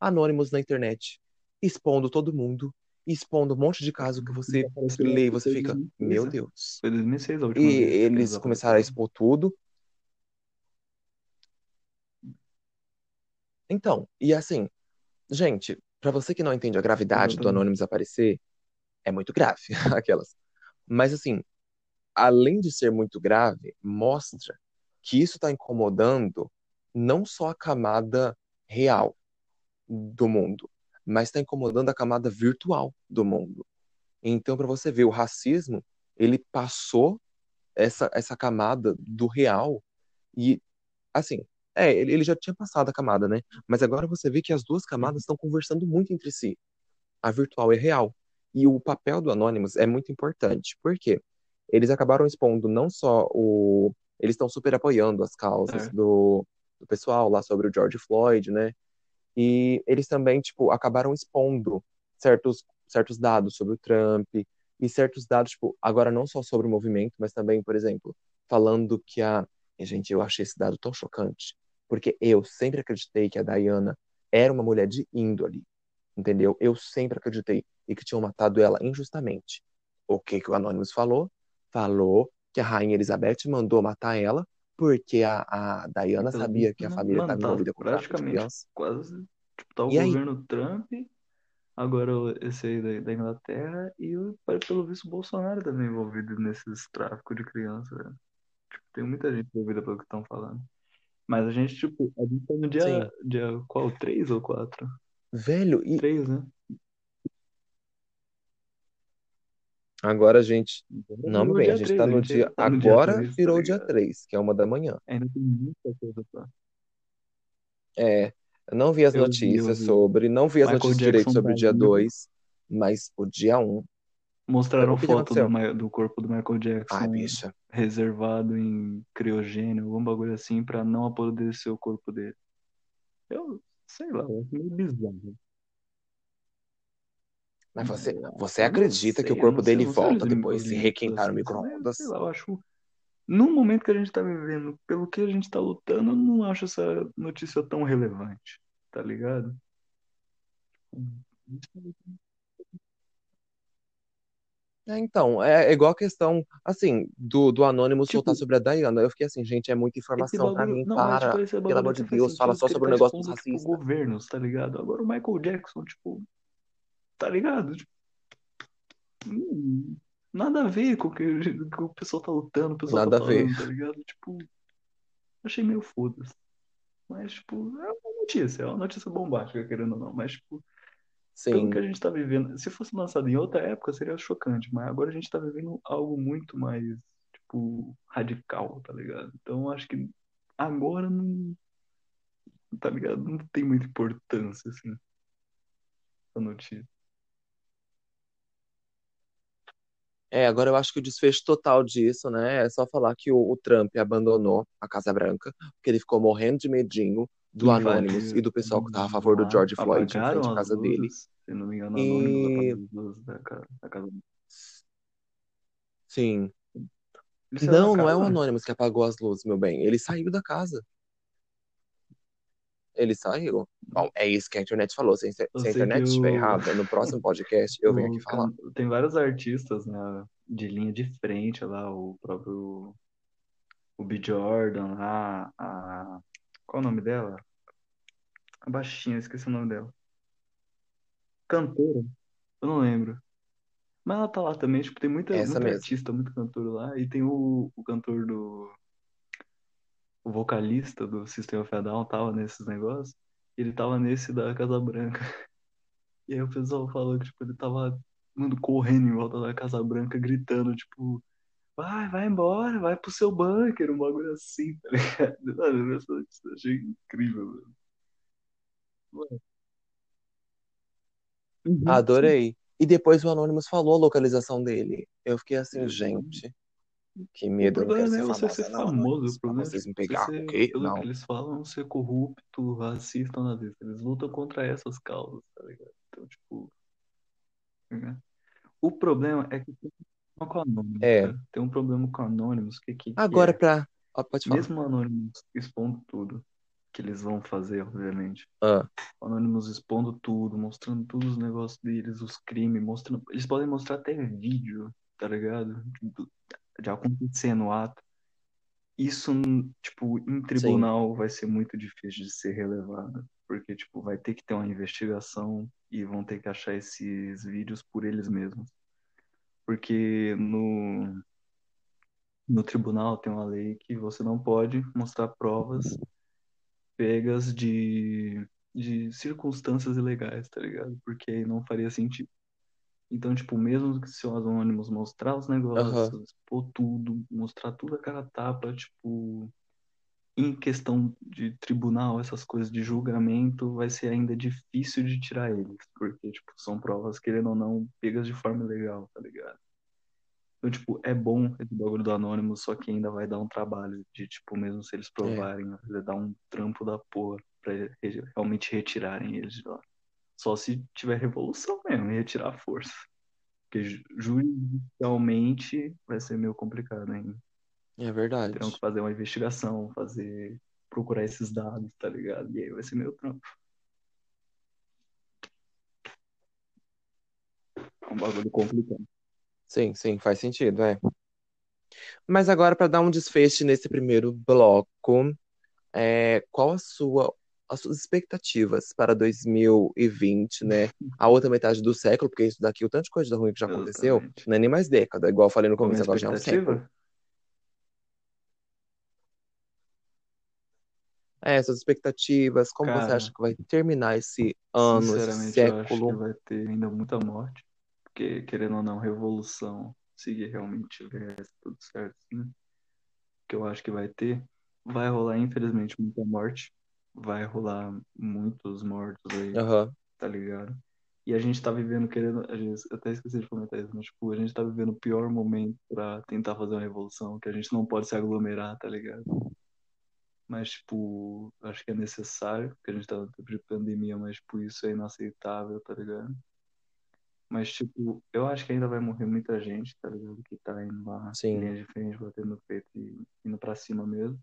anônimos na internet, expondo todo mundo expondo um monte de caso que você lê e você fica, meu Deus. Foi 2006 a E última vez que eles começaram a apareceram. expor tudo. Então, e assim, gente, pra você que não entende a gravidade do. Anonymous aparecer, é muito grave, aquelas. Mas assim, além de ser muito grave, mostra que isso está incomodando não só a camada real do mundo, mas está incomodando a camada virtual do mundo. Então, para você ver, o racismo, ele passou essa, essa camada do real e, assim, é, ele, ele já tinha passado a camada, né? Mas agora você vê que as duas camadas estão conversando muito entre si. A virtual e a real. E o papel do Anonymous é muito importante. Por quê? Eles acabaram expondo não só o. Eles estão super apoiando as causas É. do, do pessoal lá sobre o George Floyd, né? E eles também, tipo, acabaram expondo certos, certos dados sobre o Trump e certos dados, tipo, agora não só sobre o movimento, mas também, por exemplo, falando que a. Gente, eu achei esse dado tão chocante, porque eu sempre acreditei que a Diana era uma mulher de índole, entendeu? Eu sempre acreditei e que tinham matado ela injustamente. O que que o Anonymous falou? Falou que a Rainha Elizabeth mandou matar ela porque a, a Diana sabia que a família estava tá envolvida com tráfico praticamente criança. quase. Tipo, tá o E aí? governo Trump, agora esse aí da, da Inglaterra, e o- pelo visto o Bolsonaro também envolvido nesses tráficos de criança, velho. Tipo, tem muita gente envolvida pelo que estão falando. Mas a gente, tipo, a gente tá no dia, Sim. dia qual? 3 ou 4? Velho, e 3, né? Agora a gente. Agora Não, meu bem, a gente 3, tá no dia. tá no dia Agora 3, tá virou o dia ligado? 3, que é uma da manhã. Ainda tem muita coisa pra. É, eu não vi as Eu vi, notícias vi. sobre, não vi as Michael notícias direito Jackson sobre o tá dia vivo. 2, mas o dia 1. Mostraram O que que foto do, do corpo do Michael Jackson Ai, bicha. reservado em criogênio, algum bagulho assim, pra não apodrecer o corpo dele. Eu sei lá, acho meio bizarro. Mas você, Eu você acredita que sei, o eu corpo dele sei volta depois limites requentar no assim, mas micro-ondas? sei lá, eu acho. No momento que a gente tá vivendo, pelo que a gente tá lutando, eu não acho essa notícia tão relevante, tá ligado? É, então, é, é igual a questão, assim, do, do Anonymous Tipo, soltar sobre a Diana. Eu fiquei assim, gente, é muita informação pra mim, Não, tipo, para. esse Pelo bagulho amor de até faz Deus, fala sentido só sobre o tá negócio dos expondo, tipo, governos, tá ligado? Agora o Michael Jackson, tipo, tá ligado? Tipo, hum, nada a ver com o que, o pessoal tá lutando, o pessoal Nada tá a ver. falando, tá ligado? Tipo, achei meio foda-se. Mas, tipo, é uma notícia, é uma notícia bombástica, querendo ou não. Mas, tipo, pelo que Sim, a gente tá vivendo, se fosse lançado em outra época seria chocante, mas agora a gente tá vivendo algo muito mais, tipo, radical, tá ligado? Então acho que agora não, tá ligado? Não tem muita importância, assim, essa notícia. É, agora eu acho que o desfecho total disso, né, é só falar que o, o Trump abandonou a Casa Branca, porque ele ficou morrendo de medinho do Anonymous e Invadiram do pessoal que estava a favor do George Floyd em frente à as casa dele. luzes, se não me engano, E luzes da casa. Da casa. sim. Não, não é o? Anonymous que apagou as luzes, meu bem. Ele saiu da casa. Ele saiu. Bom, é isso que a internet falou. Se a, se a Eu internet estiver o, errada, no próximo podcast eu venho aqui falar. tem vários artistas, né, de linha de frente lá, o próprio o B. Jordan lá, a qual o nome dela? A baixinha, esqueci o nome dela. Cantora? Eu não lembro. Mas ela tá lá também, tipo, tem muita, Essa muita mesmo. artista, muito cantor lá, e tem o, o cantor do. O vocalista do System of a Down tava nesses negócios, e ele tava nesse da Casa Branca. E aí o pessoal falou que, tipo, ele tava mano, correndo em volta da Casa Branca, gritando, tipo, vai, vai embora, vai pro seu bunker, um bagulho assim, tá ligado? Mano, eu achei incrível, mano. Mano. Uhum. Adorei. E depois o Anonymous falou a localização dele. Eu fiquei assim, Uhum. gente, que O medo, não problema não é você ser não, famoso, o problema é vocês me tipo, você pegar, ser, ok? pelo que Não. eles falam, ser corrupto, racista nazista. Eles lutam contra essas causas, tá ligado? Então, tipo. né? O problema é que tem um problema com Anonymous, É. cara. Tem um problema com Anonymous, que, que, que Agora é, pra. Ó, pode falar. mesmo Anonymous expondo tudo, que eles vão fazer, obviamente. Ah, O Anonymous expondo tudo, mostrando todos os negócios deles, os crimes, mostrando. Eles podem mostrar até vídeo, tá ligado? De acontecendo o ato. Isso, tipo, em tribunal vai ser muito difícil de ser relevado. Porque, tipo, vai ter que ter uma investigação e vão ter que achar esses vídeos por eles mesmos. Porque no, no tribunal tem uma lei que você não pode mostrar provas pegas de, de circunstâncias ilegais, tá ligado? Porque aí não faria sentido. Então, tipo, mesmo que se o Anonymous mostrar os negócios, expor tudo, mostrar tudo a cara a tapa, tipo, em questão de tribunal, essas coisas de julgamento, vai ser ainda difícil de tirar eles, porque, tipo, são provas, querendo ou não, pegas de forma ilegal, tá ligado? Então, tipo, é bom esse bagulho do Anonymous, só que ainda vai dar um trabalho de, tipo, mesmo se eles provarem, vai dar um trampo da porra pra re- realmente retirarem eles de lá. Só se tiver revolução mesmo e retirar a força. Porque ju- judicialmente vai ser meio complicado ainda. é verdade. Terão que fazer uma investigação, fazer. procurar esses dados, tá ligado? E aí vai ser meio trampo. É um bagulho complicado. Sim, sim, faz sentido, é. Mas agora, para dar um desfecho nesse primeiro bloco, é, qual a sua, as suas expectativas para 2020, né? A outra metade do século, porque isso daqui, o tanto de coisa ruim que já aconteceu, Exatamente. não é nem mais década, igual eu falei no começo, agora já é um século. É, suas expectativas, como você Cara, acha que vai terminar esse ano, esse Sinceramente, eu acho que século? vai ter ainda muita morte. Porque, querendo ou não, revolução, se realmente tivesse tudo certo, assim, que eu acho que vai ter, vai rolar, infelizmente, muita morte. Vai rolar muitos mortos aí, Aham, tá ligado? E a gente tá vivendo, querendo. A gente, eu até esqueci de comentar isso, mas, tipo, a gente tá vivendo o pior momento pra tentar fazer uma revolução, que a gente não pode se aglomerar, tá ligado? Mas, tipo, acho que é necessário, porque a gente tá no tempo de pandemia, mas, tipo, isso é inaceitável, tá ligado? Mas, tipo, eu acho que ainda vai morrer muita gente, tá ligado? Que tá indo lá, sim. linha de frente, batendo no peito e indo pra cima mesmo.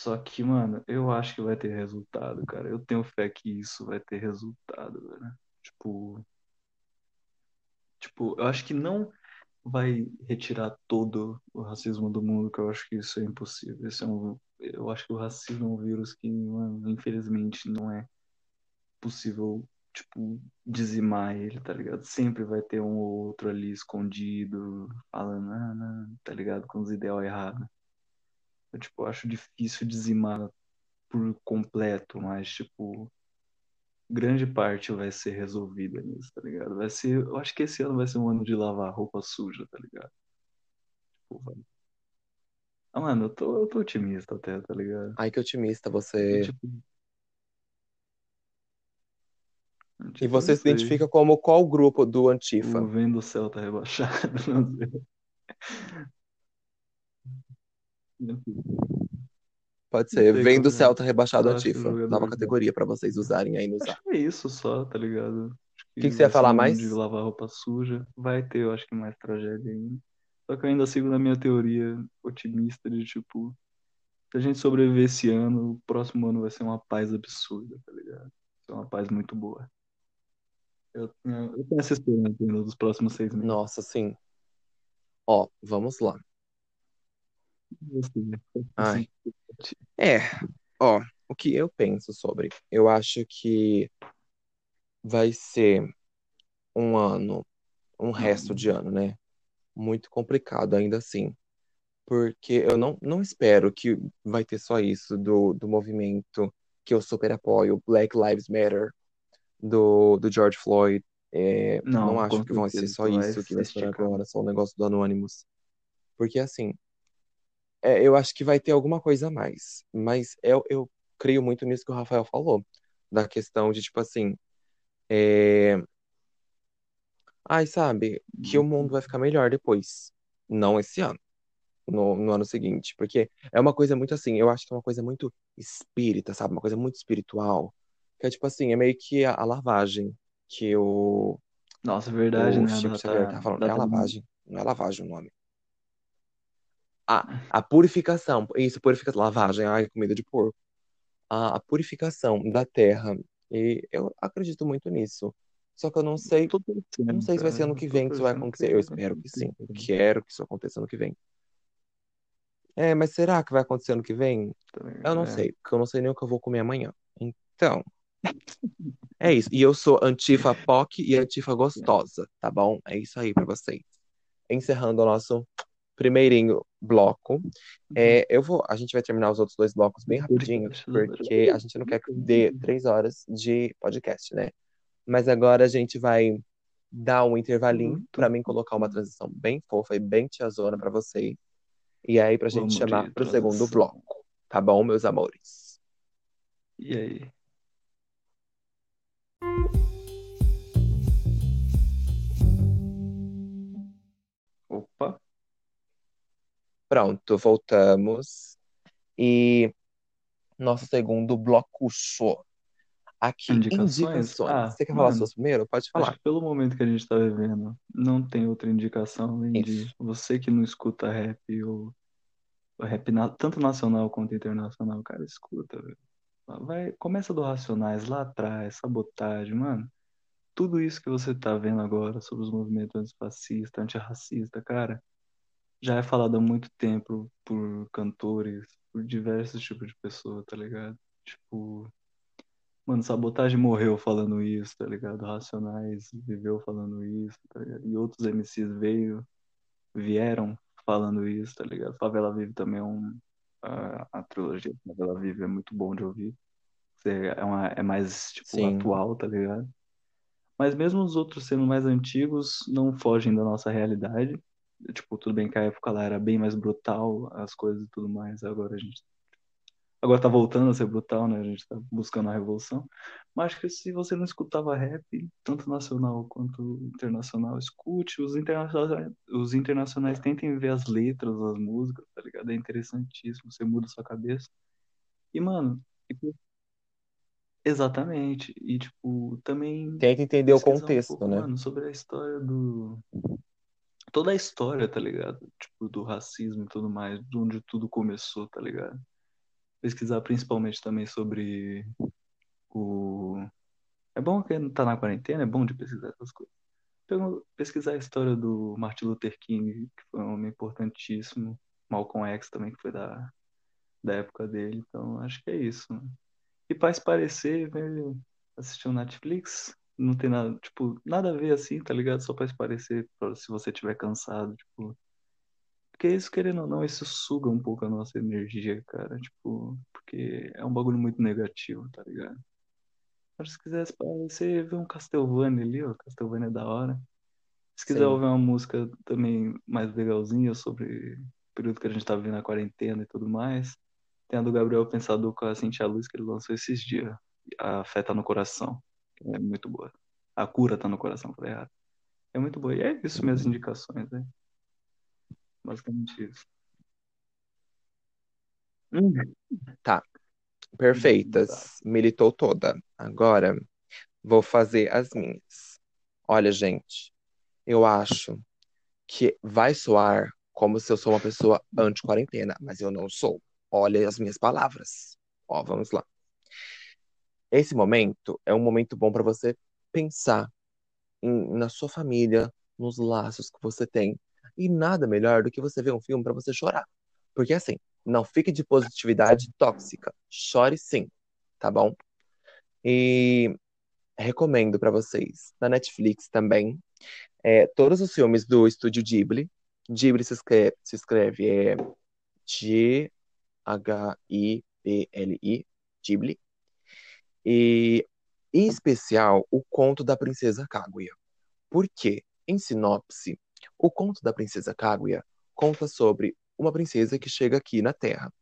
Só que, mano, eu acho que vai ter resultado, cara. Eu tenho fé que isso vai ter resultado, velho. Tipo, tipo, eu acho que não vai retirar todo o racismo do mundo, que eu acho que isso é impossível. Isso é um, eu acho que o racismo é um vírus que, mano, infelizmente não é possível, tipo, dizimar ele, tá ligado? Sempre vai ter um ou outro ali escondido, falando, ah, não, tá ligado? Com os ideais errados. Eu, tipo, acho difícil dizimar por completo, mas, tipo, grande parte vai ser resolvida nisso, tá ligado? Vai ser, eu acho que esse ano vai ser um ano de lavar roupa suja, tá ligado? Tipo, vai. Ah, mano, eu tô, eu tô otimista até, tá ligado? Ai, que otimista você. tipo, E tipo, você se identifica como qual grupo do Antifa? O vendo o céu tá rebaixado, não sei. Pode ser. sei Vem do é. Celta rebaixado Antifa. jogador Nova categoria pra vocês usarem aí no Acho que é isso só, tá ligado? O que, que você ia falar mais? de lavar roupa suja. Vai ter, eu acho que mais tragédia ainda. Só que eu ainda sigo na minha teoria otimista de tipo, se a gente sobreviver esse ano, o próximo ano vai ser uma paz absurda, tá ligado? Vai ser uma paz muito boa. Eu tenho, eu tenho essa esperança ainda dos próximos seis meses. Nossa, sim. Ó, vamos lá. Ai. É, ó, o que eu penso sobre? Eu acho que vai ser um ano, um resto de ano, né? Muito complicado ainda assim. Porque eu não, não espero que vai ter só isso do, do movimento que eu super apoio, Black Lives Matter, do, do George Floyd. É, não Não, acho que vai ser só Vai isso que vai se ser agora, só o negócio do Anonymous. Porque assim, é, eu acho que vai ter alguma coisa a mais. Mas eu, eu creio muito nisso que o Rafael falou, da questão de, tipo assim, é... ai, sabe, que o mundo vai ficar melhor depois. Não esse ano, no, no ano seguinte. Porque é uma coisa muito assim, eu acho que é uma coisa muito espírita, sabe? Uma coisa muito espiritual. Que é tipo assim, é meio que a, a lavagem que o, Nossa, verdade, o né? Chico Xavier tá falando. É a lavagem, não é lavagem o nome. A, a purificação, isso, purificação, lavagem, ai, comida de porco. a, a purificação da terra. E eu acredito muito nisso. Só que eu não sei, Tô não sei se vai ser ano que vem que isso vai acontecer. Eu espero que sim. Eu quero que isso aconteça ano que vem. É, mas será que vai acontecer ano que vem? Eu não É. sei, porque eu não sei nem o que eu vou comer amanhã. Então, é isso. E eu sou antifa POC e antifa gostosa, tá bom? É isso aí pra vocês. Encerrando o nosso primeirinho bloco. É, eu vou, a gente vai terminar os outros dois blocos bem rapidinho, porque a gente não quer que dê três horas de podcast, né? Mas agora a gente vai dar um intervalinho pra mim colocar uma transição bem fofa e bem tiazona pra vocês. E aí pra gente Vamos chamar pro segundo bloco. Tá bom, meus amores? E aí? Pronto, voltamos. E nosso segundo bloco show. Aqui, Indicações? indicações. Ah, Você quer falar mano, suas primeiro? Pode acho falar. que pelo momento que a gente tá vivendo, não tem outra indicação além de Isso. você que não escuta rap ou ou rap na- tanto nacional quanto internacional, cara, escuta, velho. Vai, começa do Racionais lá atrás, sabotagem, mano. Tudo isso que você tá vendo agora sobre os movimentos antifascista, antirracista, cara, já é falado há muito tempo por cantores, por diversos tipos de pessoas, tá ligado? Tipo, mano, Sabotagem morreu falando isso, tá ligado? Racionais viveu falando isso, tá ligado? E outros MCs veio, vieram falando isso, tá ligado? Favela Vive também é um. A, a trilogia Favela Vive é muito bom de ouvir. É, uma, é mais, tipo, Sim. atual, tá ligado? Mas mesmo os outros sendo mais antigos, não fogem da nossa realidade. Tipo, tudo bem que a época lá era bem mais brutal, as coisas e tudo mais. Agora a gente. Agora tá voltando a ser brutal, né? A gente tá buscando a revolução. Mas acho que se você não escutava rap, tanto nacional quanto internacional, escute. Os internacionais, os internacionais tentem ver as letras, as músicas, tá ligado? É interessantíssimo. Você muda sua cabeça. E, mano, tipo, exatamente. E, tipo, também Tenta entender o pesquisar um contexto, pouco, né? mano, sobre a história do. Toda a história, tá ligado? Tipo, do racismo e tudo mais, de onde tudo começou, tá ligado? Pesquisar principalmente também sobre o. É bom que tá na quarentena, é bom de pesquisar essas coisas. Pesquisar a história do Martin Luther King, que foi um homem importantíssimo. Malcolm X também, que foi da, da época dele. Então, acho que é isso. mano. E pra se parecer, um Netflix, não tem nada, tipo, nada a ver assim, tá ligado? Só pra se parecer, pra- se você tiver cansado, tipo. Porque isso, querendo ou não, isso suga um pouco a nossa energia, cara. Tipo, porque é um bagulho muito negativo, tá ligado? Mas se quiser se parecer, vê um Castlevania ali, ó. Castlevania é da hora. Se quiser Sim. ouvir uma música também mais legalzinha sobre o período que a gente tá vivendo a quarentena e tudo mais, tem a do Gabriel Pensador com a Cintia Luz que ele lançou esses dias. A Fé tá no Coração. É muito boa. A Cura tá no Coração, falei errado. É muito boa. E é isso, minhas indicações, né? Basicamente isso. Hum, Tá. Perfeitas. Militou toda. Agora vou fazer as minhas. Olha, gente, eu acho que vai soar como se eu sou uma pessoa anti-quarentena, mas eu não sou. Olha as minhas palavras. Ó, vamos lá. Esse momento é um momento bom para você pensar em- na sua família, nos laços que você tem. E nada melhor do que você ver um filme para você chorar. Porque assim, não fique de positividade tóxica. Chore sim, tá bom? E recomendo para vocês, na Netflix também, é, todos os filmes do estúdio Ghibli. Ghibli se escreve, se escreve é G-H-I-B-L-I, Ghibli. E, em especial, o conto da Princesa Kaguya. Por quê? Em sinopse, o conto da Princesa Kaguya conta sobre uma princesa que chega aqui na Terra.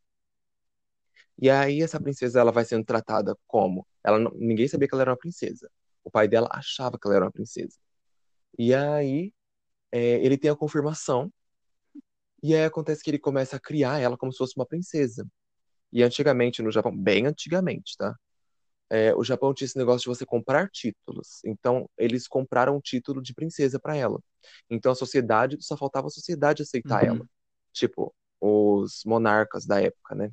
E aí essa princesa ela vai sendo tratada como? Ela não- ninguém sabia que ela era uma princesa. O pai dela achava que ela era uma princesa. E aí é, ele tem a confirmação. E aí acontece que ele começa a criar ela como se fosse uma princesa. E antigamente no Japão, bem antigamente, tá? É, o Japão tinha esse negócio de você comprar títulos. Então, eles compraram um título de princesa para ela. Então, a sociedade, só faltava a sociedade aceitar Uhum. ela. Tipo, os monarcas da época, né?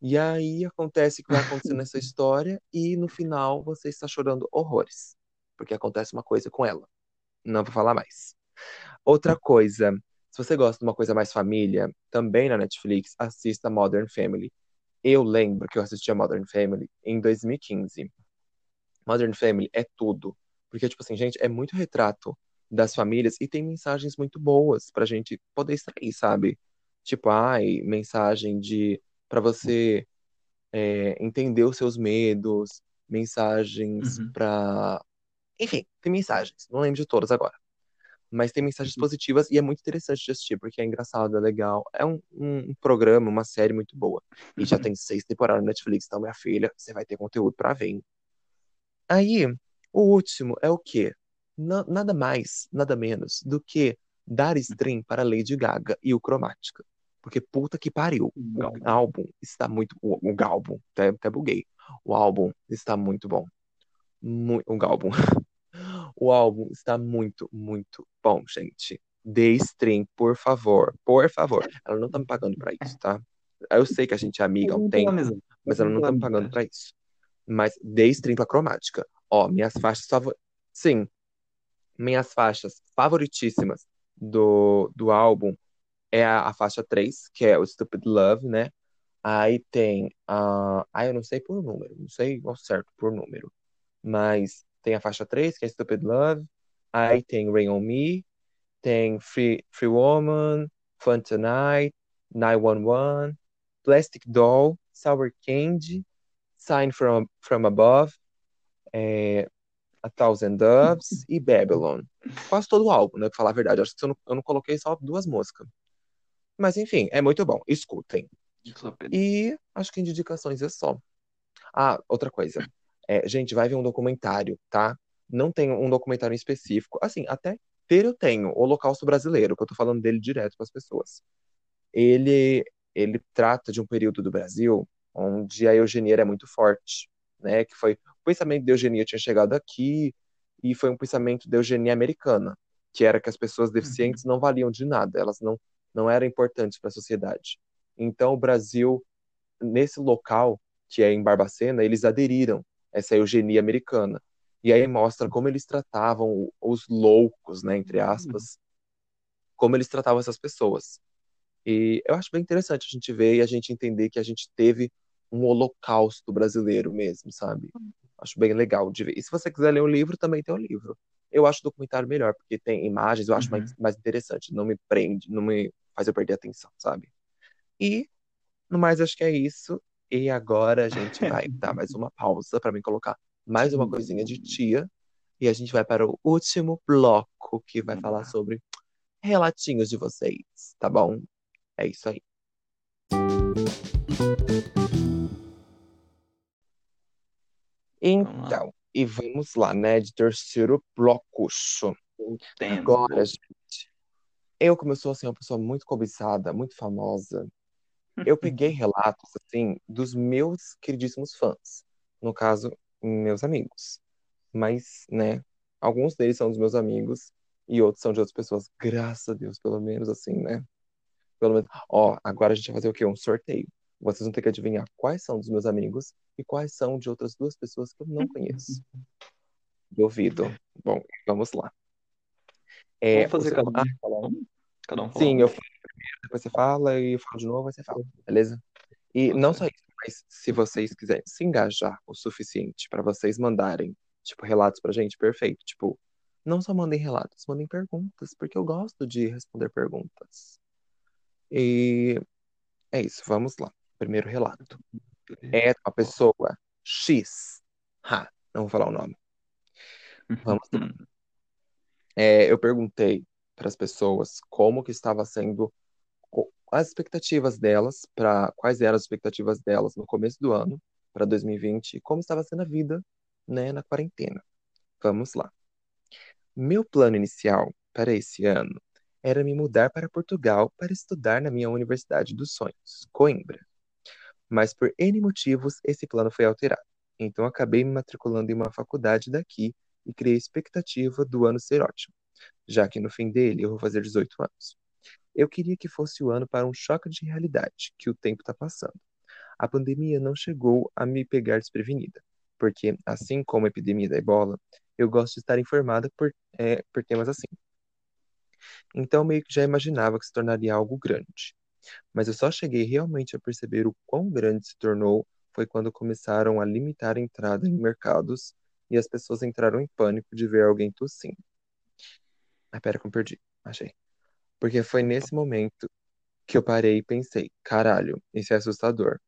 E aí acontece o que vai acontecer nessa história, e no final você está chorando horrores. Porque acontece uma coisa com ela. Não vou falar mais. Outra coisa, se você gosta de uma coisa mais família, também na Netflix, assista Modern Family. Eu lembro que eu assisti a Modern Family em 2015. Modern Family é tudo. Porque, tipo assim, gente, é muito retrato das famílias e tem mensagens muito boas pra gente poder extrair, sabe? Tipo, ai, mensagem de para você é, entender os seus medos, mensagens Uhum. pra. Enfim, tem mensagens. Não lembro de todas agora. Mas tem mensagens Uhum. positivas e é muito interessante de assistir, porque é engraçado, é legal. É um, um programa, uma série muito boa. E já tem seis temporadas no Netflix, então, minha filha, você vai ter conteúdo pra ver, hein? Aí, o último é o quê? Na- nada mais, nada menos do que dar stream para Lady Gaga e o Cromática. Porque puta que pariu. O álbum está muito. O, o álbum, até, até buguei. O álbum está muito bom. Mu- o álbum. O álbum está muito, muito bom, gente. Dê stream, por favor. Por favor. Ela não tá me pagando pra isso, tá? Eu sei que a gente é amiga há um tempo, mas ela não tá me pagando pra isso. Mas dê stream pra cromática. Ó, minhas faixas favoritas. Sim, minhas faixas favoritíssimas do, do álbum é a, a faixa 3, que é o Stupid Love, né? Aí tem a. Ah, eu não sei por número, não sei ao certo por número. Mas tem a faixa 3, que é Stupid Love. Aí tem Rain on Me. Tem Free, Free Woman, Fun Tonight, 911, Plastic Doll, Sour Candy, Sign from, from Above, é, A Thousand Doves e Babylon. Quase todo o álbum, né? Pra falar a verdade. Acho que eu não, eu não coloquei só duas músicas. Mas enfim, é muito bom. Escutem. E acho que de indicações é só. Ah, outra coisa. É, gente, vai ver um documentário, tá? Não tem um documentário específico. Assim, até ter eu tenho, o Holocausto Brasileiro, que eu tô falando dele direto para as pessoas. Ele, ele trata de um período do Brasil onde a eugenia era muito forte, né? Que foi o pensamento de eugenia tinha chegado aqui e foi um pensamento de eugenia americana, que era que as pessoas deficientes não valiam de nada, elas não não eram importantes para a sociedade. Então o Brasil nesse local que é em Barbacena, eles aderiram essa eugenia americana. E aí mostra como eles tratavam os loucos, né, entre aspas, como eles tratavam essas pessoas. E eu acho bem interessante a gente ver e a gente entender que a gente teve um holocausto brasileiro mesmo, sabe? Acho bem legal de ver. E se você quiser ler o livro, também tem o livro. Eu acho o documentário melhor, porque tem imagens, eu acho Uhum. mais, mais interessante. Não me prende, não me faz eu perder a atenção, sabe? E, no mais, acho que é isso. E agora a gente vai dar mais uma pausa para mim colocar mais uma coisinha de tia. E a gente vai para o último bloco, que vai falar sobre relatinhos de vocês, tá bom? É isso aí. Então, e vamos lá, né? De terceiro bloco. Agora, gente, eu, como eu sou assim, uma pessoa muito cobiçada, muito famosa, eu peguei relatos, assim, dos meus queridíssimos fãs. No caso, meus amigos. Mas, né, alguns deles são dos meus amigos e outros são de outras pessoas. Graças a Deus, pelo menos assim, né? Pelo menos. Ó, agora a gente vai fazer o quê? Um sorteio. Vocês vão ter que adivinhar quais são dos meus amigos e quais são de outras duas pessoas que eu não conheço. Duvido. Bom, vamos lá. É, Vamos fazer você- cada um ah, um? Cada um sim, eu primeiro, depois você fala e eu falo de novo, aí você fala, beleza? E não só isso, mas se vocês quiserem se engajar o suficiente para vocês mandarem, tipo, relatos pra gente, perfeito. Tipo, não só mandem relatos, mandem perguntas, porque eu gosto de responder perguntas. E é isso, vamos lá. Primeiro relato. É uma pessoa X. Ha, não vou falar o nome. Vamos lá. É, eu perguntei para as pessoas como que estava sendo as expectativas delas, para quais eram as expectativas delas no começo do ano, para 2020, e como estava sendo a vida, né, na quarentena. Vamos lá. Meu plano inicial para esse ano era me mudar para Portugal para estudar na minha Universidade dos Sonhos, Coimbra. Mas por N motivos, esse plano foi alterado. Então acabei me matriculando em uma faculdade daqui e criei a expectativa do ano ser ótimo, já que no fim dele eu vou fazer 18 anos. Eu queria que fosse o ano para um choque de realidade, que o tempo está passando. a pandemia não chegou a me pegar desprevenida, porque, assim como a epidemia da ebola, eu gosto de estar informada por, é, por temas assim. Então, meio que já imaginava que se tornaria algo grande. Mas eu só cheguei realmente a perceber o quão grande se tornou foi quando começaram a limitar a entrada em mercados e as pessoas entraram em pânico de ver alguém tossindo. Ah, pera me perdi. Achei. Porque foi nesse momento que eu parei e pensei, caralho, isso é assustador.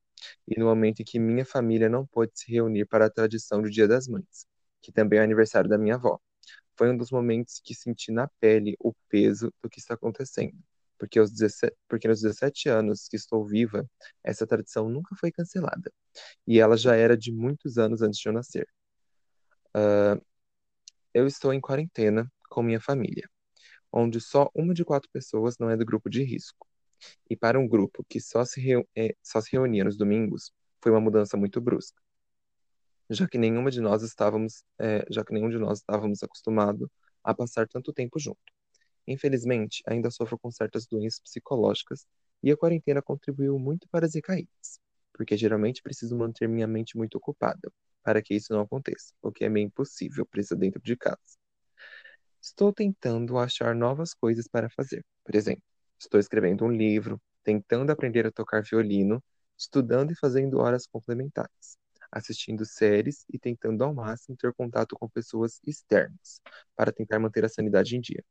E no momento em que minha família não pôde se reunir para a tradição do Dia das Mães, que também é o aniversário da minha avó. Foi um dos momentos que senti na pele o peso do que está acontecendo. Porque, aos 17, porque nos 17 anos que estou viva, essa tradição nunca foi cancelada. E ela já era de muitos anos antes de eu nascer. Uh, eu estou em quarentena com minha família, onde só uma de quatro pessoas não é do grupo de risco. E para um grupo que só se, reu, é, só se reunia nos domingos, foi uma mudança muito brusca, já que nenhuma de nós estávamos, é, já que nenhum de nós estávamos acostumado a passar tanto tempo junto. Infelizmente, ainda sofro com certas doenças psicológicas e a quarentena contribuiu muito para as recaídas, porque geralmente preciso manter minha mente muito ocupada para que isso não aconteça, o que é meio impossível preso dentro de casa. Estou tentando achar novas coisas para fazer. Por exemplo, estou escrevendo um livro, tentando aprender a tocar violino, estudando e fazendo horas complementares, assistindo séries e tentando ao máximo ter contato com pessoas externas, para tentar manter a sanidade em dia.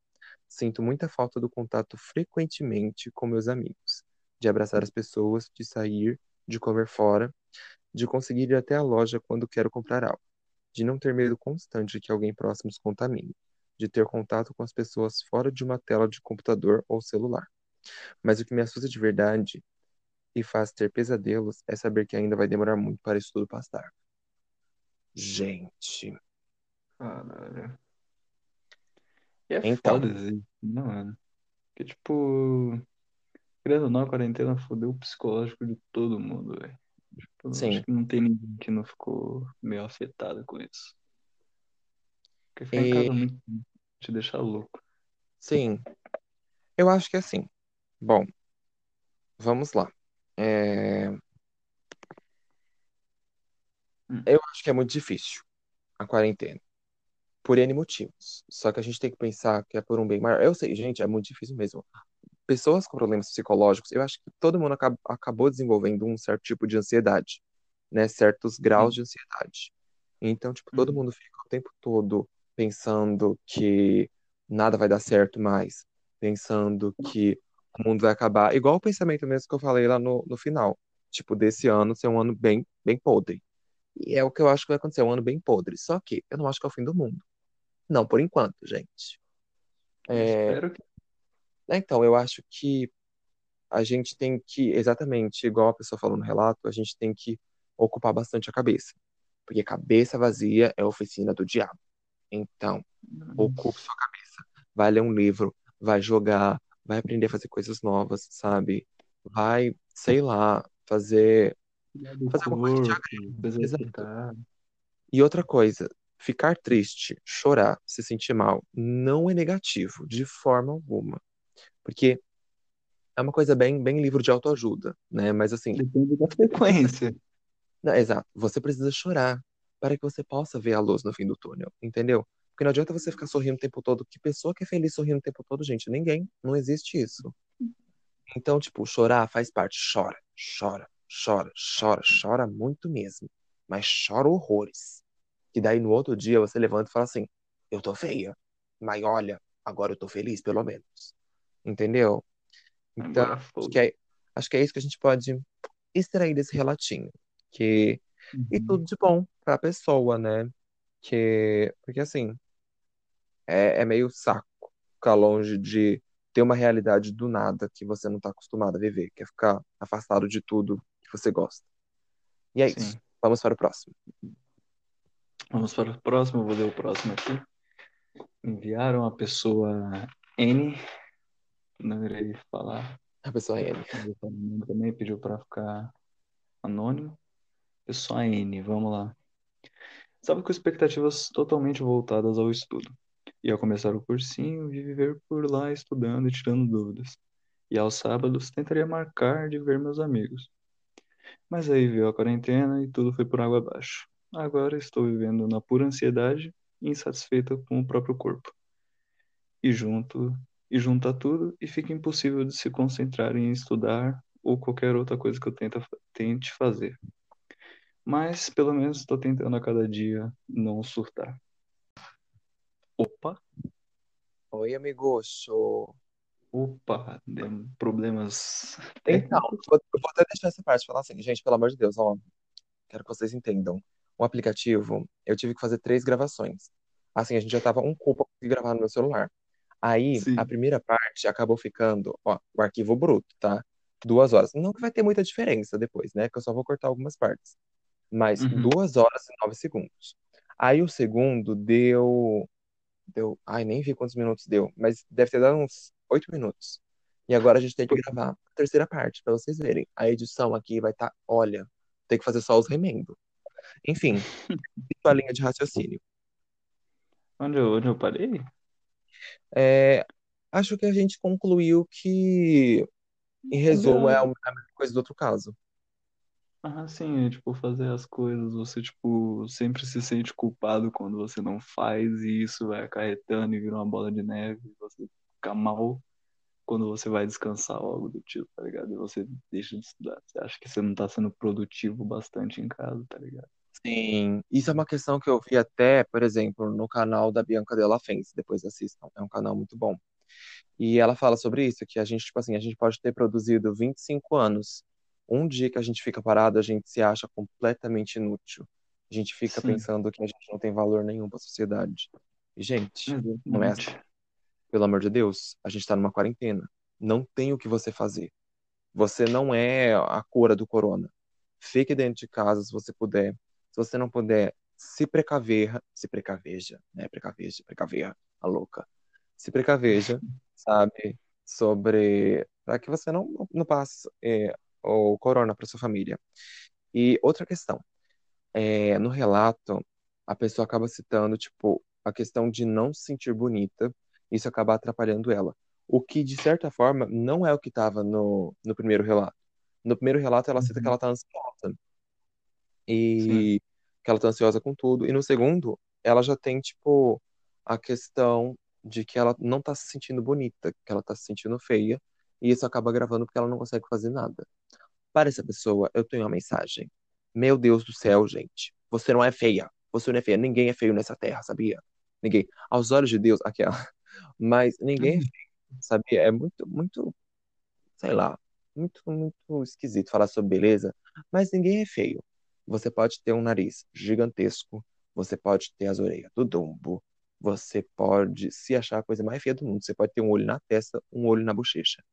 Sinto muita falta do contato frequentemente com meus amigos, de abraçar as pessoas, de sair, de comer fora, de conseguir ir até a loja quando quero comprar algo, de não ter medo constante de que alguém próximo se contamine, de ter contato com as pessoas fora de uma tela de computador ou celular. Mas o que me assusta de verdade e faz ter pesadelos é saber que ainda vai demorar muito para isso tudo passar. Gente. Caralho. E é Então. foda isso, não, mano? Porque, tipo, querendo ou não, a quarentena fodeu o psicológico de todo mundo, velho. Tipo, Sim. acho que não tem ninguém que não ficou meio afetado com isso. Porque ficar em casa muito te deixa louco. sim, eu acho que é assim. Bom, vamos lá. É, Hum. eu acho que é muito difícil a quarentena, por N motivos. Só que a gente tem que pensar que é por um bem maior. Eu sei, gente, é muito difícil mesmo. Pessoas com problemas psicológicos, eu acho que todo mundo acab- acabou desenvolvendo um certo tipo de ansiedade, né? Certos graus de ansiedade. Então, tipo, todo Uhum. mundo fica o tempo todo pensando que nada vai dar certo mais, pensando que o mundo vai acabar. Igual o pensamento mesmo que eu falei lá no, no final. Tipo, desse ano ser um ano bem, bem podre. E é o que eu acho que vai acontecer, um ano bem podre. Só que eu não acho que é o fim do mundo. Não, por enquanto, gente. É, espero que. então, eu acho que a gente tem que, exatamente, igual a pessoa falou no relato, a gente tem que ocupar bastante a cabeça. Porque cabeça vazia é oficina do diabo. Então, ocupe sua cabeça. Vai ler um livro, vai jogar, vai aprender a fazer coisas novas, sabe? Vai, sei lá, fazer, fazer uma coisa agrade. se Exato. E outra coisa, ficar triste, chorar, se sentir mal, não é negativo, de forma alguma. Porque é uma coisa bem, bem livro de autoajuda, né? Mas assim, Depende da frequência. não, exato, você precisa chorar para que você possa ver a luz no fim do túnel, entendeu? Porque não adianta você ficar sorrindo o tempo todo. Que pessoa que é feliz sorrindo o tempo todo, gente? Ninguém. Não existe isso. Então, tipo, chorar faz parte. Chora, chora, chora, chora, chora muito mesmo. Mas chora horrores. Que daí no outro dia você levanta e fala assim: Eu tô feia, mas olha, agora eu tô feliz, pelo menos. Entendeu? Então, acho que é, acho que é isso que a gente pode extrair desse relatinho. Que, e Uhum. tudo de bom pra pessoa, né? Que, porque assim, é, é meio saco ficar longe de ter uma realidade do nada que você não tá acostumado a viver, que é ficar afastado de tudo que você gosta. E é isso. Sim. Vamos para o próximo. Vamos para o próximo. Eu vou ler o próximo aqui. Enviaram a pessoa N. Não irei falar. A pessoa N. Também. Pediu para ficar anônimo. Pessoa N. Vamos lá. Estava com expectativas totalmente voltadas ao estudo. Ia começar o cursinho e viver por lá estudando e tirando dúvidas. E aos sábados tentaria marcar de ver meus amigos. Mas aí veio a quarentena e tudo foi por água abaixo. Agora estou vivendo na pura ansiedade e insatisfeita com o próprio corpo. E junto e junta tudo e fica impossível de se concentrar em estudar ou qualquer outra coisa que eu tenta, tente fazer. Mas pelo menos estou tentando a cada dia não surtar. Opa, Oi, amigocho. opa, deu problemas Então, eu vou até deixar essa parte falar assim, gente, pelo amor de Deus, ó, quero que vocês entendam. O aplicativo, eu tive que fazer três gravações. Assim, a gente já tava um pouco pra gravar no meu celular. Aí, a Sim. primeira parte acabou ficando, ó, o arquivo bruto, tá? Duas horas. Não que vai ter muita diferença depois, né? Que eu só vou cortar algumas partes. Mas Uhum. duas horas e nove segundos. Aí o segundo deu, deu, ai, nem vi quantos minutos deu, mas deve ter dado uns oito minutos. E agora a gente tem que gravar a terceira parte, pra vocês verem. A edição aqui vai estar, olha, tem que fazer só os remendos. Enfim, a linha de raciocínio. Onde eu, onde eu parei? É, acho que a gente concluiu que, em resumo, é a mesma coisa do outro caso. Ah, sim, é, tipo, fazer as coisas, você, tipo, sempre se sente culpado quando você não faz e isso vai acarretando e vira uma bola de neve você fica mal quando você vai descansar ou algo do tipo, tá ligado? E você deixa de estudar. Você acha que você não tá sendo produtivo bastante em casa, tá ligado? Sim, isso é uma questão que eu vi até, por exemplo, no canal da Bianca Della Fence, depois assistam, é um canal muito bom. E ela fala sobre isso, que a gente, tipo assim, a gente pode ter produzido 25 anos. Um dia que a gente fica parado, a gente se acha completamente inútil. A gente fica Sim, pensando que a gente não tem valor nenhum para a sociedade. E, gente, não é assim. Pelo amor de Deus, a gente tá numa quarentena. Não tem o que você fazer. Você não é a cura do corona. Fique dentro de casa se você puder. Se você não puder, se precaver, se precaveja, né? Precaveja, precaver, a louca. Se precaveja, sabe, sobre para que você não, não passe é, o corona para sua família. E outra questão, é, no relato, a pessoa acaba citando, tipo, a questão de não se sentir bonita, isso acaba atrapalhando ela. O que, de certa forma, não é o que estava no, no primeiro relato. No primeiro relato, ela cita que ela tá ansiosa Sim. e que ela tá ansiosa com tudo. E no segundo, ela já tem, tipo, a questão de que ela não tá se sentindo bonita, que ela tá se sentindo feia, e isso acaba gravando porque ela não consegue fazer nada. Para essa pessoa, eu tenho uma mensagem. Meu Deus do céu, gente. Você não é feia. Você não é feia. Ninguém é feio nessa terra, sabia? Ninguém. Aos olhos de Deus, aquela. Mas ninguém é Uhum. feio, sabia? É muito, muito, sei lá, muito, muito esquisito falar sobre beleza, mas ninguém é feio. Você pode ter um nariz gigantesco, você pode ter as orelhas do Dumbo, você pode se achar a coisa mais feia do mundo. Você pode ter um olho na testa, um olho na bochecha.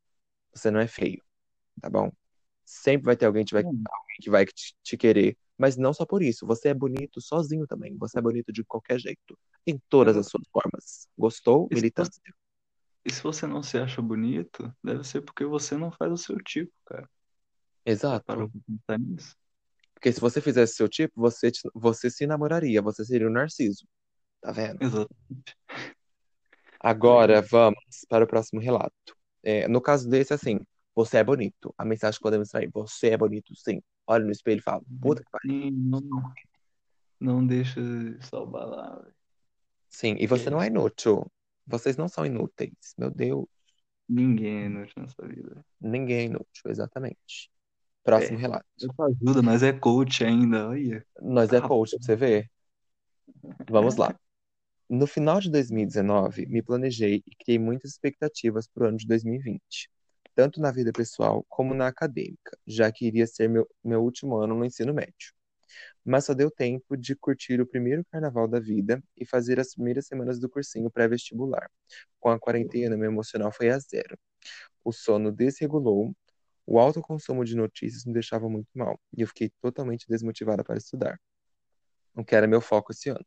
Você não é feio, tá bom? Sempre vai ter alguém que vai, Hum. alguém que vai te, te querer, mas não só por isso. Você é bonito sozinho também. Você é bonito de qualquer jeito, em todas as suas formas. Gostou? Militância. e se você não se acha bonito, deve ser porque você não faz o seu tipo, cara. Exato. pensar nisso? Porque se você fizesse seu tipo, você, te- você se namoraria, você seria um narciso. Tá vendo? Exatamente. Agora vamos para o próximo relato. É, no caso desse, assim, você é bonito. A mensagem que podemos extrair, você é bonito, sim. Olha no espelho e fala, puta que pariu. Não, não deixa salvar lá, velho. Sim, e você não é inútil. Vocês não são inúteis. Meu Deus, Ninguém é inútil nessa vida. ninguém é inútil, exatamente. Próximo É, relato. ajuda, mas é coach ainda, olha. Nós é Ah, coach, pra você ver. Vamos lá. No final de 2019, me planejei e criei muitas expectativas para o ano de 2020, tanto na vida pessoal como na acadêmica, já que iria ser meu, meu último ano no ensino médio. Mas só deu tempo de curtir o primeiro carnaval da vida e fazer as primeiras semanas do cursinho pré-vestibular. Com a quarentena, meu emocional foi a zero. O sono desregulou, o alto consumo de notícias me deixava muito mal, e eu fiquei totalmente desmotivada para estudar, o que era meu foco esse ano.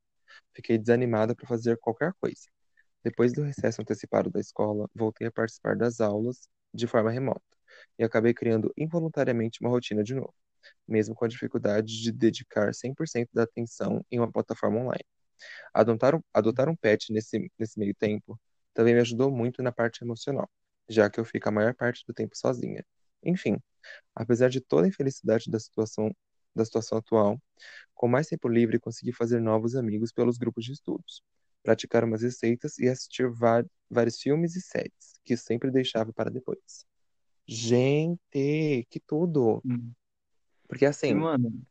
Fiquei desanimada para fazer qualquer coisa. Depois do recesso antecipado da escola, voltei a participar das aulas de forma remota e acabei criando involuntariamente uma rotina de novo, mesmo com a dificuldade de dedicar 100% da atenção em uma plataforma online. Adotar um, adotar um pet nesse, nesse meio tempo também me ajudou muito na parte emocional, já que eu fico a maior parte do tempo sozinha. Enfim, apesar de toda a infelicidade da situação, da situação atual, com mais tempo livre, consegui fazer novos amigos pelos grupos de estudos, praticar umas receitas e assistir vários filmes e séries, que sempre deixava para depois. Gente, que tudo! Hum. Porque E, assim, mano,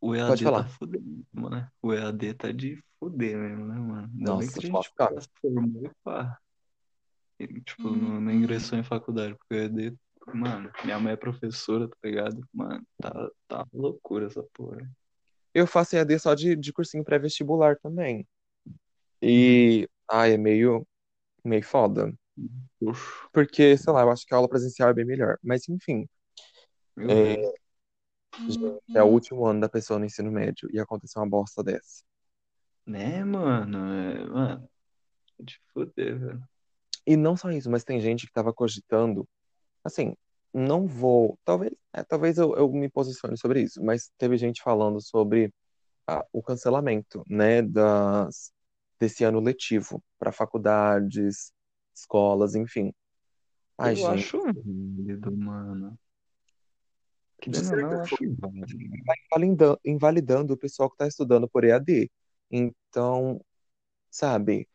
o pode EAD tá falar. fudendo, mano. O EAD tá de fuder mesmo, né, mano? Ainda bem que Nossa, a gente foca. já se formou e pá. E, tipo, não, não ingressou em faculdade, porque o EAD, mano, minha mãe é professora, tá ligado? Mano, tá, tá loucura essa porra. Eu faço EAD só de, de cursinho pré-vestibular também. Uhum. E, ai, é meio, meio foda. Oxo, Porque, sei lá, eu acho que a aula presencial é bem melhor. Mas, enfim, é, é o último ano da pessoa no ensino médio e aconteceu uma bosta dessa. Né, mano? É, mano, é de fuder, velho. E não só isso, mas tem gente que tava cogitando, assim, não vou, talvez, é, talvez eu, eu me posicione sobre isso, mas teve gente falando sobre ah, o cancelamento, né, das, desse ano letivo para faculdades, escolas, enfim. Ai, Eu gente, acho válido, mano. de ou não, eu acho válido. tá invalidando, invalidando o pessoal que tá estudando por EAD. Então, sabe,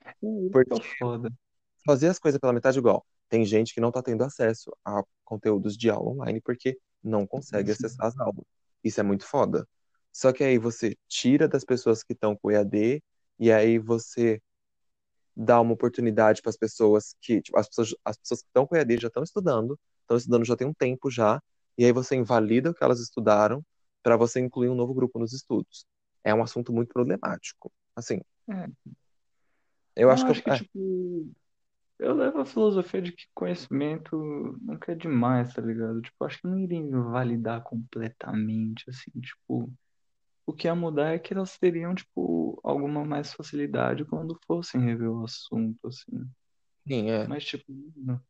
porque que foda. fazer as coisas pela metade igual. Tem gente que não tá tendo acesso a conteúdos de aula online porque não consegue Sim. acessar as aulas. Isso é muito foda. Só que aí você tira das pessoas que estão com EAD e aí você dá uma oportunidade para as pessoas que, tipo, as pessoas, as pessoas que estão com EAD já estão estudando, estão estudando já tem um tempo já, e aí você invalida o que elas estudaram para você incluir um novo grupo nos estudos. É um assunto muito problemático. Assim, É. eu Não, acho que acho que, é, tipo, eu levo a filosofia de que conhecimento nunca é demais, tá ligado? Tipo, acho que não iria invalidar completamente, assim, tipo, o que ia mudar é que elas teriam, tipo, alguma mais facilidade quando fossem rever o assunto, assim. sim, é. Mas, tipo, não.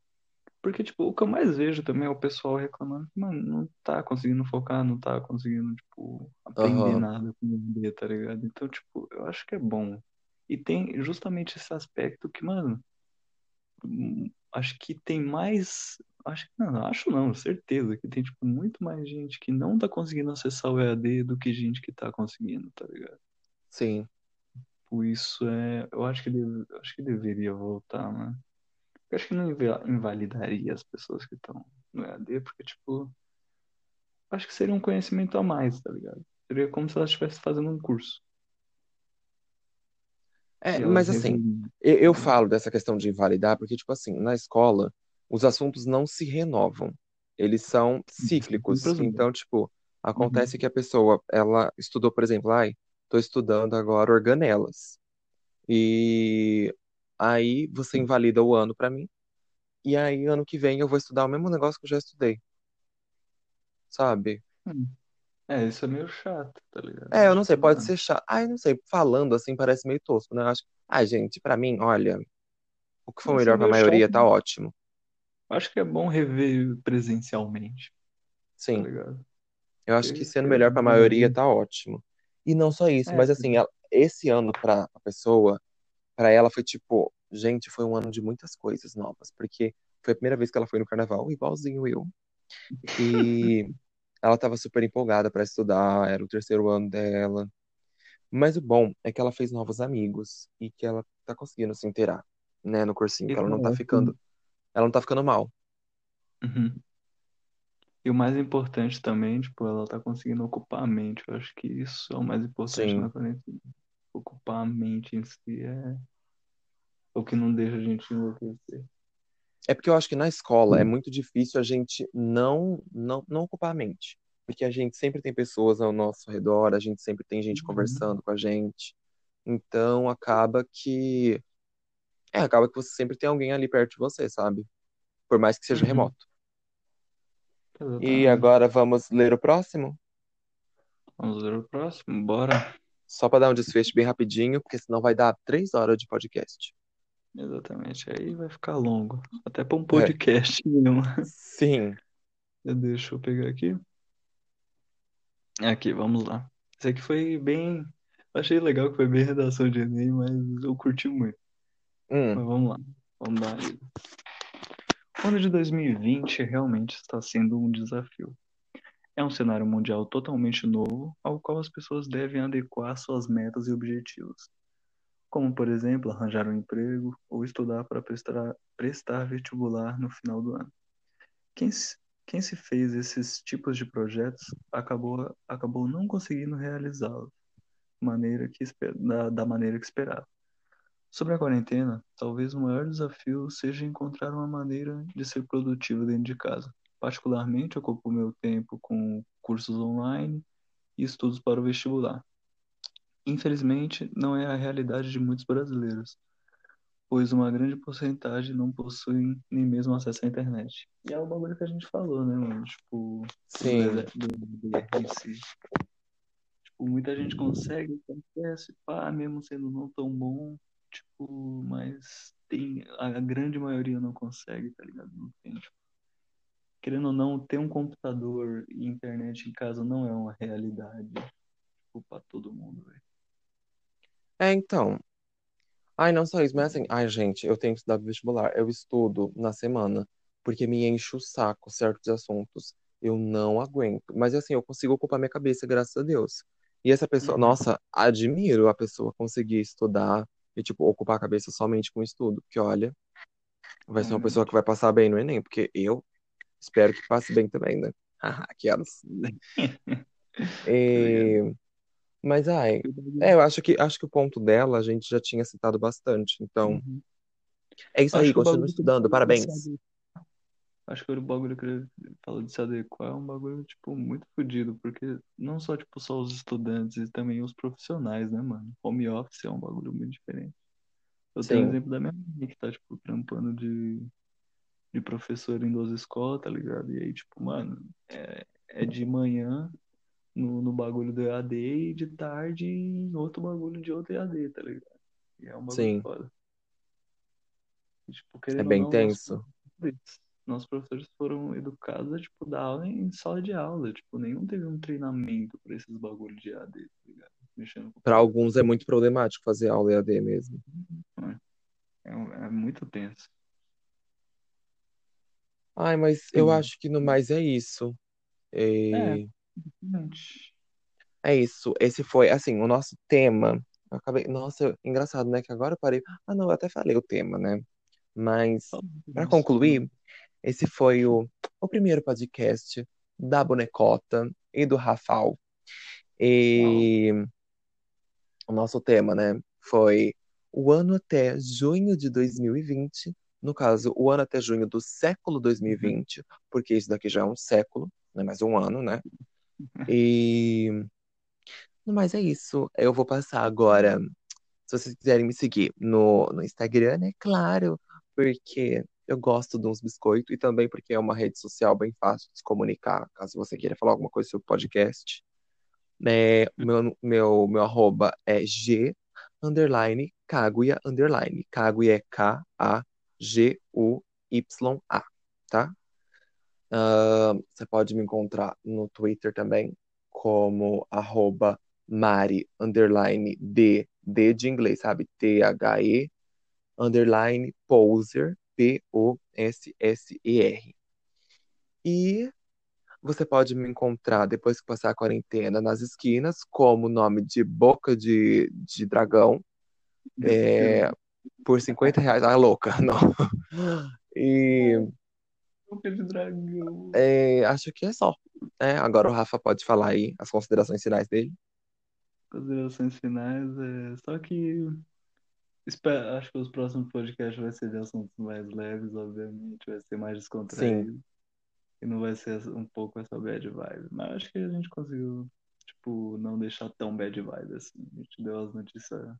Porque, tipo, o que eu mais vejo também é o pessoal reclamando que, mano, não tá conseguindo focar, não tá conseguindo, tipo, aprender Aham. nada com o MD, tá ligado? Então, tipo, eu acho que é bom. E tem justamente esse aspecto que, mano, acho que tem mais. Acho que não, acho não, certeza que tem, tipo, muito mais gente que não tá conseguindo acessar o EAD do que gente que tá conseguindo, tá ligado? Sim. Por isso é. Eu acho que, deve- acho que deveria voltar, né? Eu acho que não inva- invalidaria as pessoas que estão no EAD, porque, tipo, acho que seria um conhecimento a mais, tá ligado? Seria como se elas estivessem fazendo um curso. É, E elas mas assim, eu, eu falo dessa questão de invalidar porque, tipo assim, na escola, os assuntos não se renovam. Eles são cíclicos. Então, tipo, Uhum. acontece que a pessoa, ela estudou, por exemplo, ai, tô estudando agora organelas. E aí você invalida o ano pra mim, e aí ano que vem eu vou estudar o mesmo negócio que eu já estudei, sabe? Hum. É, isso é meio chato, tá ligado? É, eu não sei, pode ser chato. Ai, não sei, falando assim parece meio tosco, né? Eu acho, ai, gente, pra mim, olha, o que for isso é melhor pra meio chato. maioria tá ótimo. Acho que é bom rever presencialmente, tá Sim. ligado? Eu acho que Porque, sendo querendo melhor pra maioria tá ótimo. E não só isso, é, mas assim, ela- esse ano pra a pessoa, pra ela foi tipo, gente, foi um ano de muitas coisas novas, porque foi a primeira vez que ela foi no carnaval, igualzinho eu. E ela tava super empolgada pra estudar, era o terceiro ano dela. Mas o bom é que ela fez novos amigos e que ela tá conseguindo se inteirar, né, no cursinho, que ela não tá ficando, ela não tá ficando mal. Uhum. E o mais importante também, tipo, ela tá conseguindo ocupar a mente. Eu acho que isso é o mais importante na Sim. quarentena. Ocupar a mente em si é o que não deixa a gente enlouquecer. É porque eu acho que na escola é muito difícil a gente não, não, não ocupar a mente. Porque a gente sempre tem pessoas ao nosso redor, a gente sempre tem gente Uhum. conversando com a gente. Então acaba que. É, acaba que você sempre tem alguém ali perto de você, sabe? Por mais que seja Uhum. remoto. E agora vamos ler o próximo? Vamos ver o próximo, bora. Só para dar um desfecho bem rapidinho, porque senão vai dar três horas de podcast. Exatamente. Aí vai ficar longo. Até para um É, podcast mesmo. sim. Deixa eu pegar aqui. Aqui, vamos lá. Esse aqui foi bem. Achei legal que foi bem redação de Enem, mas eu curti muito. Hum, Mas vamos lá. Vamos dar. O ano de 2020 realmente está sendo um desafio. É um cenário mundial totalmente novo, ao qual as pessoas devem adequar suas metas e objetivos, como, por exemplo, arranjar um emprego ou estudar para prestar, prestar vestibular no final do ano. Quem se, quem se fez esses tipos de projetos acabou, acabou não conseguindo realizá-los da, da maneira que esperava. Sobre a quarentena, talvez o maior desafio seja encontrar uma maneira de ser produtivo dentro de casa. Particularmente, ocupo meu tempo com cursos online e estudos para o vestibular. Infelizmente, não é a realidade de muitos brasileiros, pois uma grande porcentagem não possuem nem mesmo acesso à internet. E é o bagulho que a gente falou, né, mano? Tipo, Sim. do, do, do, Tipo, muita gente consegue acontece, pá, mesmo sendo não tão bom, tipo, mas tem, a grande maioria não consegue, tá ligado? Não tem, tipo, querendo ou não, ter um computador e internet em casa não é uma realidade, tipo, pra todo mundo, velho. É, então. Ai, não só isso, mas assim, ai, gente, eu tenho que estudar vestibular. Eu estudo na semana, porque me enche o saco certos assuntos. Eu não aguento. Mas assim, eu consigo ocupar minha cabeça, graças a Deus. E essa pessoa, Uhum. nossa, admiro a pessoa conseguir estudar e, tipo, ocupar a cabeça somente com estudo. Porque, olha, vai ser uma pessoa que vai passar bem no Enem, porque eu espero que passe bem também, né? Aquelas. E... Mas, ai, é, eu acho que, acho que o ponto dela a gente já tinha citado bastante. Então, Uhum. é isso Acho aí, que estudando, parabéns. Acho que o bagulho que ele falou de se adequar é um bagulho, tipo, muito fodido, porque não só, tipo, só os estudantes, e também os profissionais, né, mano? Home office é um bagulho muito diferente. Eu tenho Sim, exemplo da minha mãe que tá, tipo, trampando de, de professor em duas escolas, tá ligado? E aí, tipo, mano, é, é de manhã no, no bagulho do EAD e de tarde em outro bagulho de outro EAD, tá ligado? E é um bagulho sim, foda. E, tipo, é bem não, tenso. nossos professores foram educados a, tipo, dar aula em sala de aula. Tipo, nenhum teve um treinamento pra esses bagulhos de EAD, tá ligado? Mexendo com Para computador. alguns é muito problemático fazer aula EAD mesmo. É, um- é muito tenso. Ai, mas eu acho que no mais é isso. É, É isso. Esse foi, assim, o nosso tema. Eu acabei, nossa, engraçado, né? Que agora eu parei. Ah, não, eu até falei o tema, né? Mas, Fala para concluir, esse foi o, o primeiro podcast da Bonecota e do Rafal. E o nosso tema, né, foi o ano até junho de 2020. No caso, o ano até junho do século 2020, porque isso daqui já é um século, não é mais um ano, né? E. Mas é isso. Eu vou passar agora. Se vocês quiserem me seguir no, no Instagram, é claro, porque eu gosto de uns biscoitos e também porque é uma rede social bem fácil de se comunicar, caso você queira falar alguma coisa sobre podcast. É, meu, meu, meu arroba é G underline Kaguya underline. Kaguya é K-A-G-U-Y-A, tá? Você pode me encontrar no Twitter também como arroba Mari underline D, D de inglês, sabe? T-H-E underline Poser, P-O-S-S-E-R. E você pode me encontrar depois que passar a quarentena nas esquinas, como o nome de Boca de, de Dragão, é, por 50 reais. Ah, louca, não. E Dragão. é, acho que é só. né? agora o Rafa pode falar aí as considerações finais dele. Considerações finais, é só que espero, acho que os próximos podcasts vai ser de assuntos mais leves, obviamente, vai ser mais descontraído. E não vai ser um pouco essa bad vibe. Mas acho que a gente conseguiu, tipo, não deixar tão bad vibe assim. A gente deu as notícias. A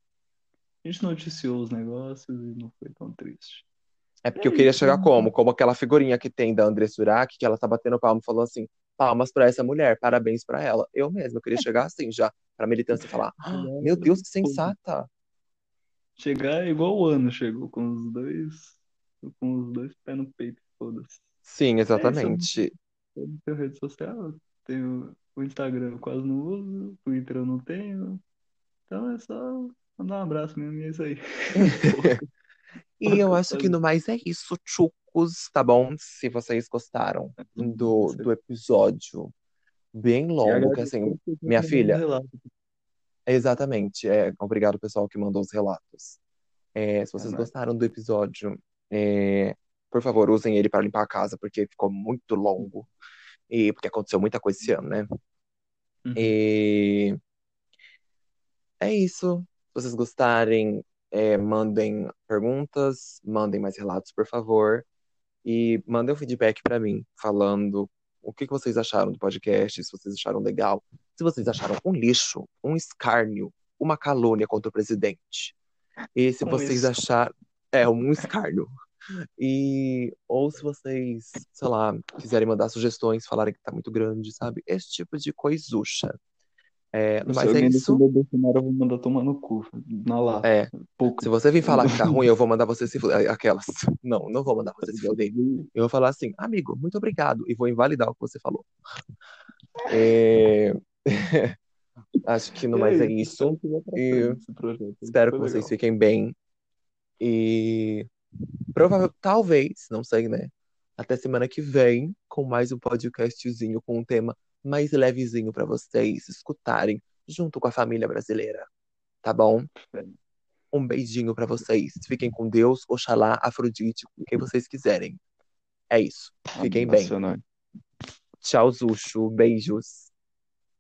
gente noticiou os negócios e não foi tão triste. É porque eu É queria isso, chegar né? como? Como aquela figurinha que tem da André Surak, que ela tá batendo palma e falou assim: palmas pra essa mulher, parabéns pra ela. Eu mesma, eu queria chegar assim já, pra militância e falar: "Ah, meu Deus, que sensata! Chegar igual o ano chegou, com os dois. Com os dois pés no peito, foda-se. Sim, exatamente. Eu não tenho rede social, tenho o Instagram eu quase não uso, o Twitter eu não tenho. Então é só mandar um abraço mesmo e é isso aí. E eu acho que no mais é isso, chucos, tá bom? Se vocês gostaram do, do episódio bem longo, que assim, minha filha. Exatamente. É, obrigado, pessoal, que mandou os relatos. É, se vocês gostaram do episódio, é, por favor, usem ele para limpar a casa, porque ficou muito longo. E porque aconteceu muita coisa esse ano, né? Uhum. E é isso. Se vocês gostarem, é, mandem perguntas, mandem mais relatos, por favor. E mandem um feedback para mim, falando o que que vocês acharam do podcast, se vocês acharam legal, se vocês acharam um lixo, um escárnio, uma calúnia contra o presidente. E se Um vocês acharam. É, um escárnio. E. Ou se vocês, sei lá, quiserem mandar sugestões, falarem que tá muito grande, sabe? Esse tipo de coisucha. É, Se mas é alguém isso. defender Bolsonaro, eu vou mandar tomar no cu. Na lata. É, Pouco. se você vir falar que tá ruim, eu vou mandar você se fuder. Aquelas. Não, não vou mandar você se fuder. Eu vou falar assim, amigo, muito obrigado. E vou invalidar o que você falou. É, Acho que no mais é isso. E espero que vocês fiquem bem. E provavelmente, talvez, não sei, né? Até semana que vem, com mais um podcastzinho com um tema mais levezinho pra vocês escutarem junto com a família brasileira. Tá bom? Um beijinho pra vocês. Fiquem com Deus, Oxalá, Afrodite, com quem vocês quiserem. É isso. Fiquem bem. Tchau, Zuxo. Beijos.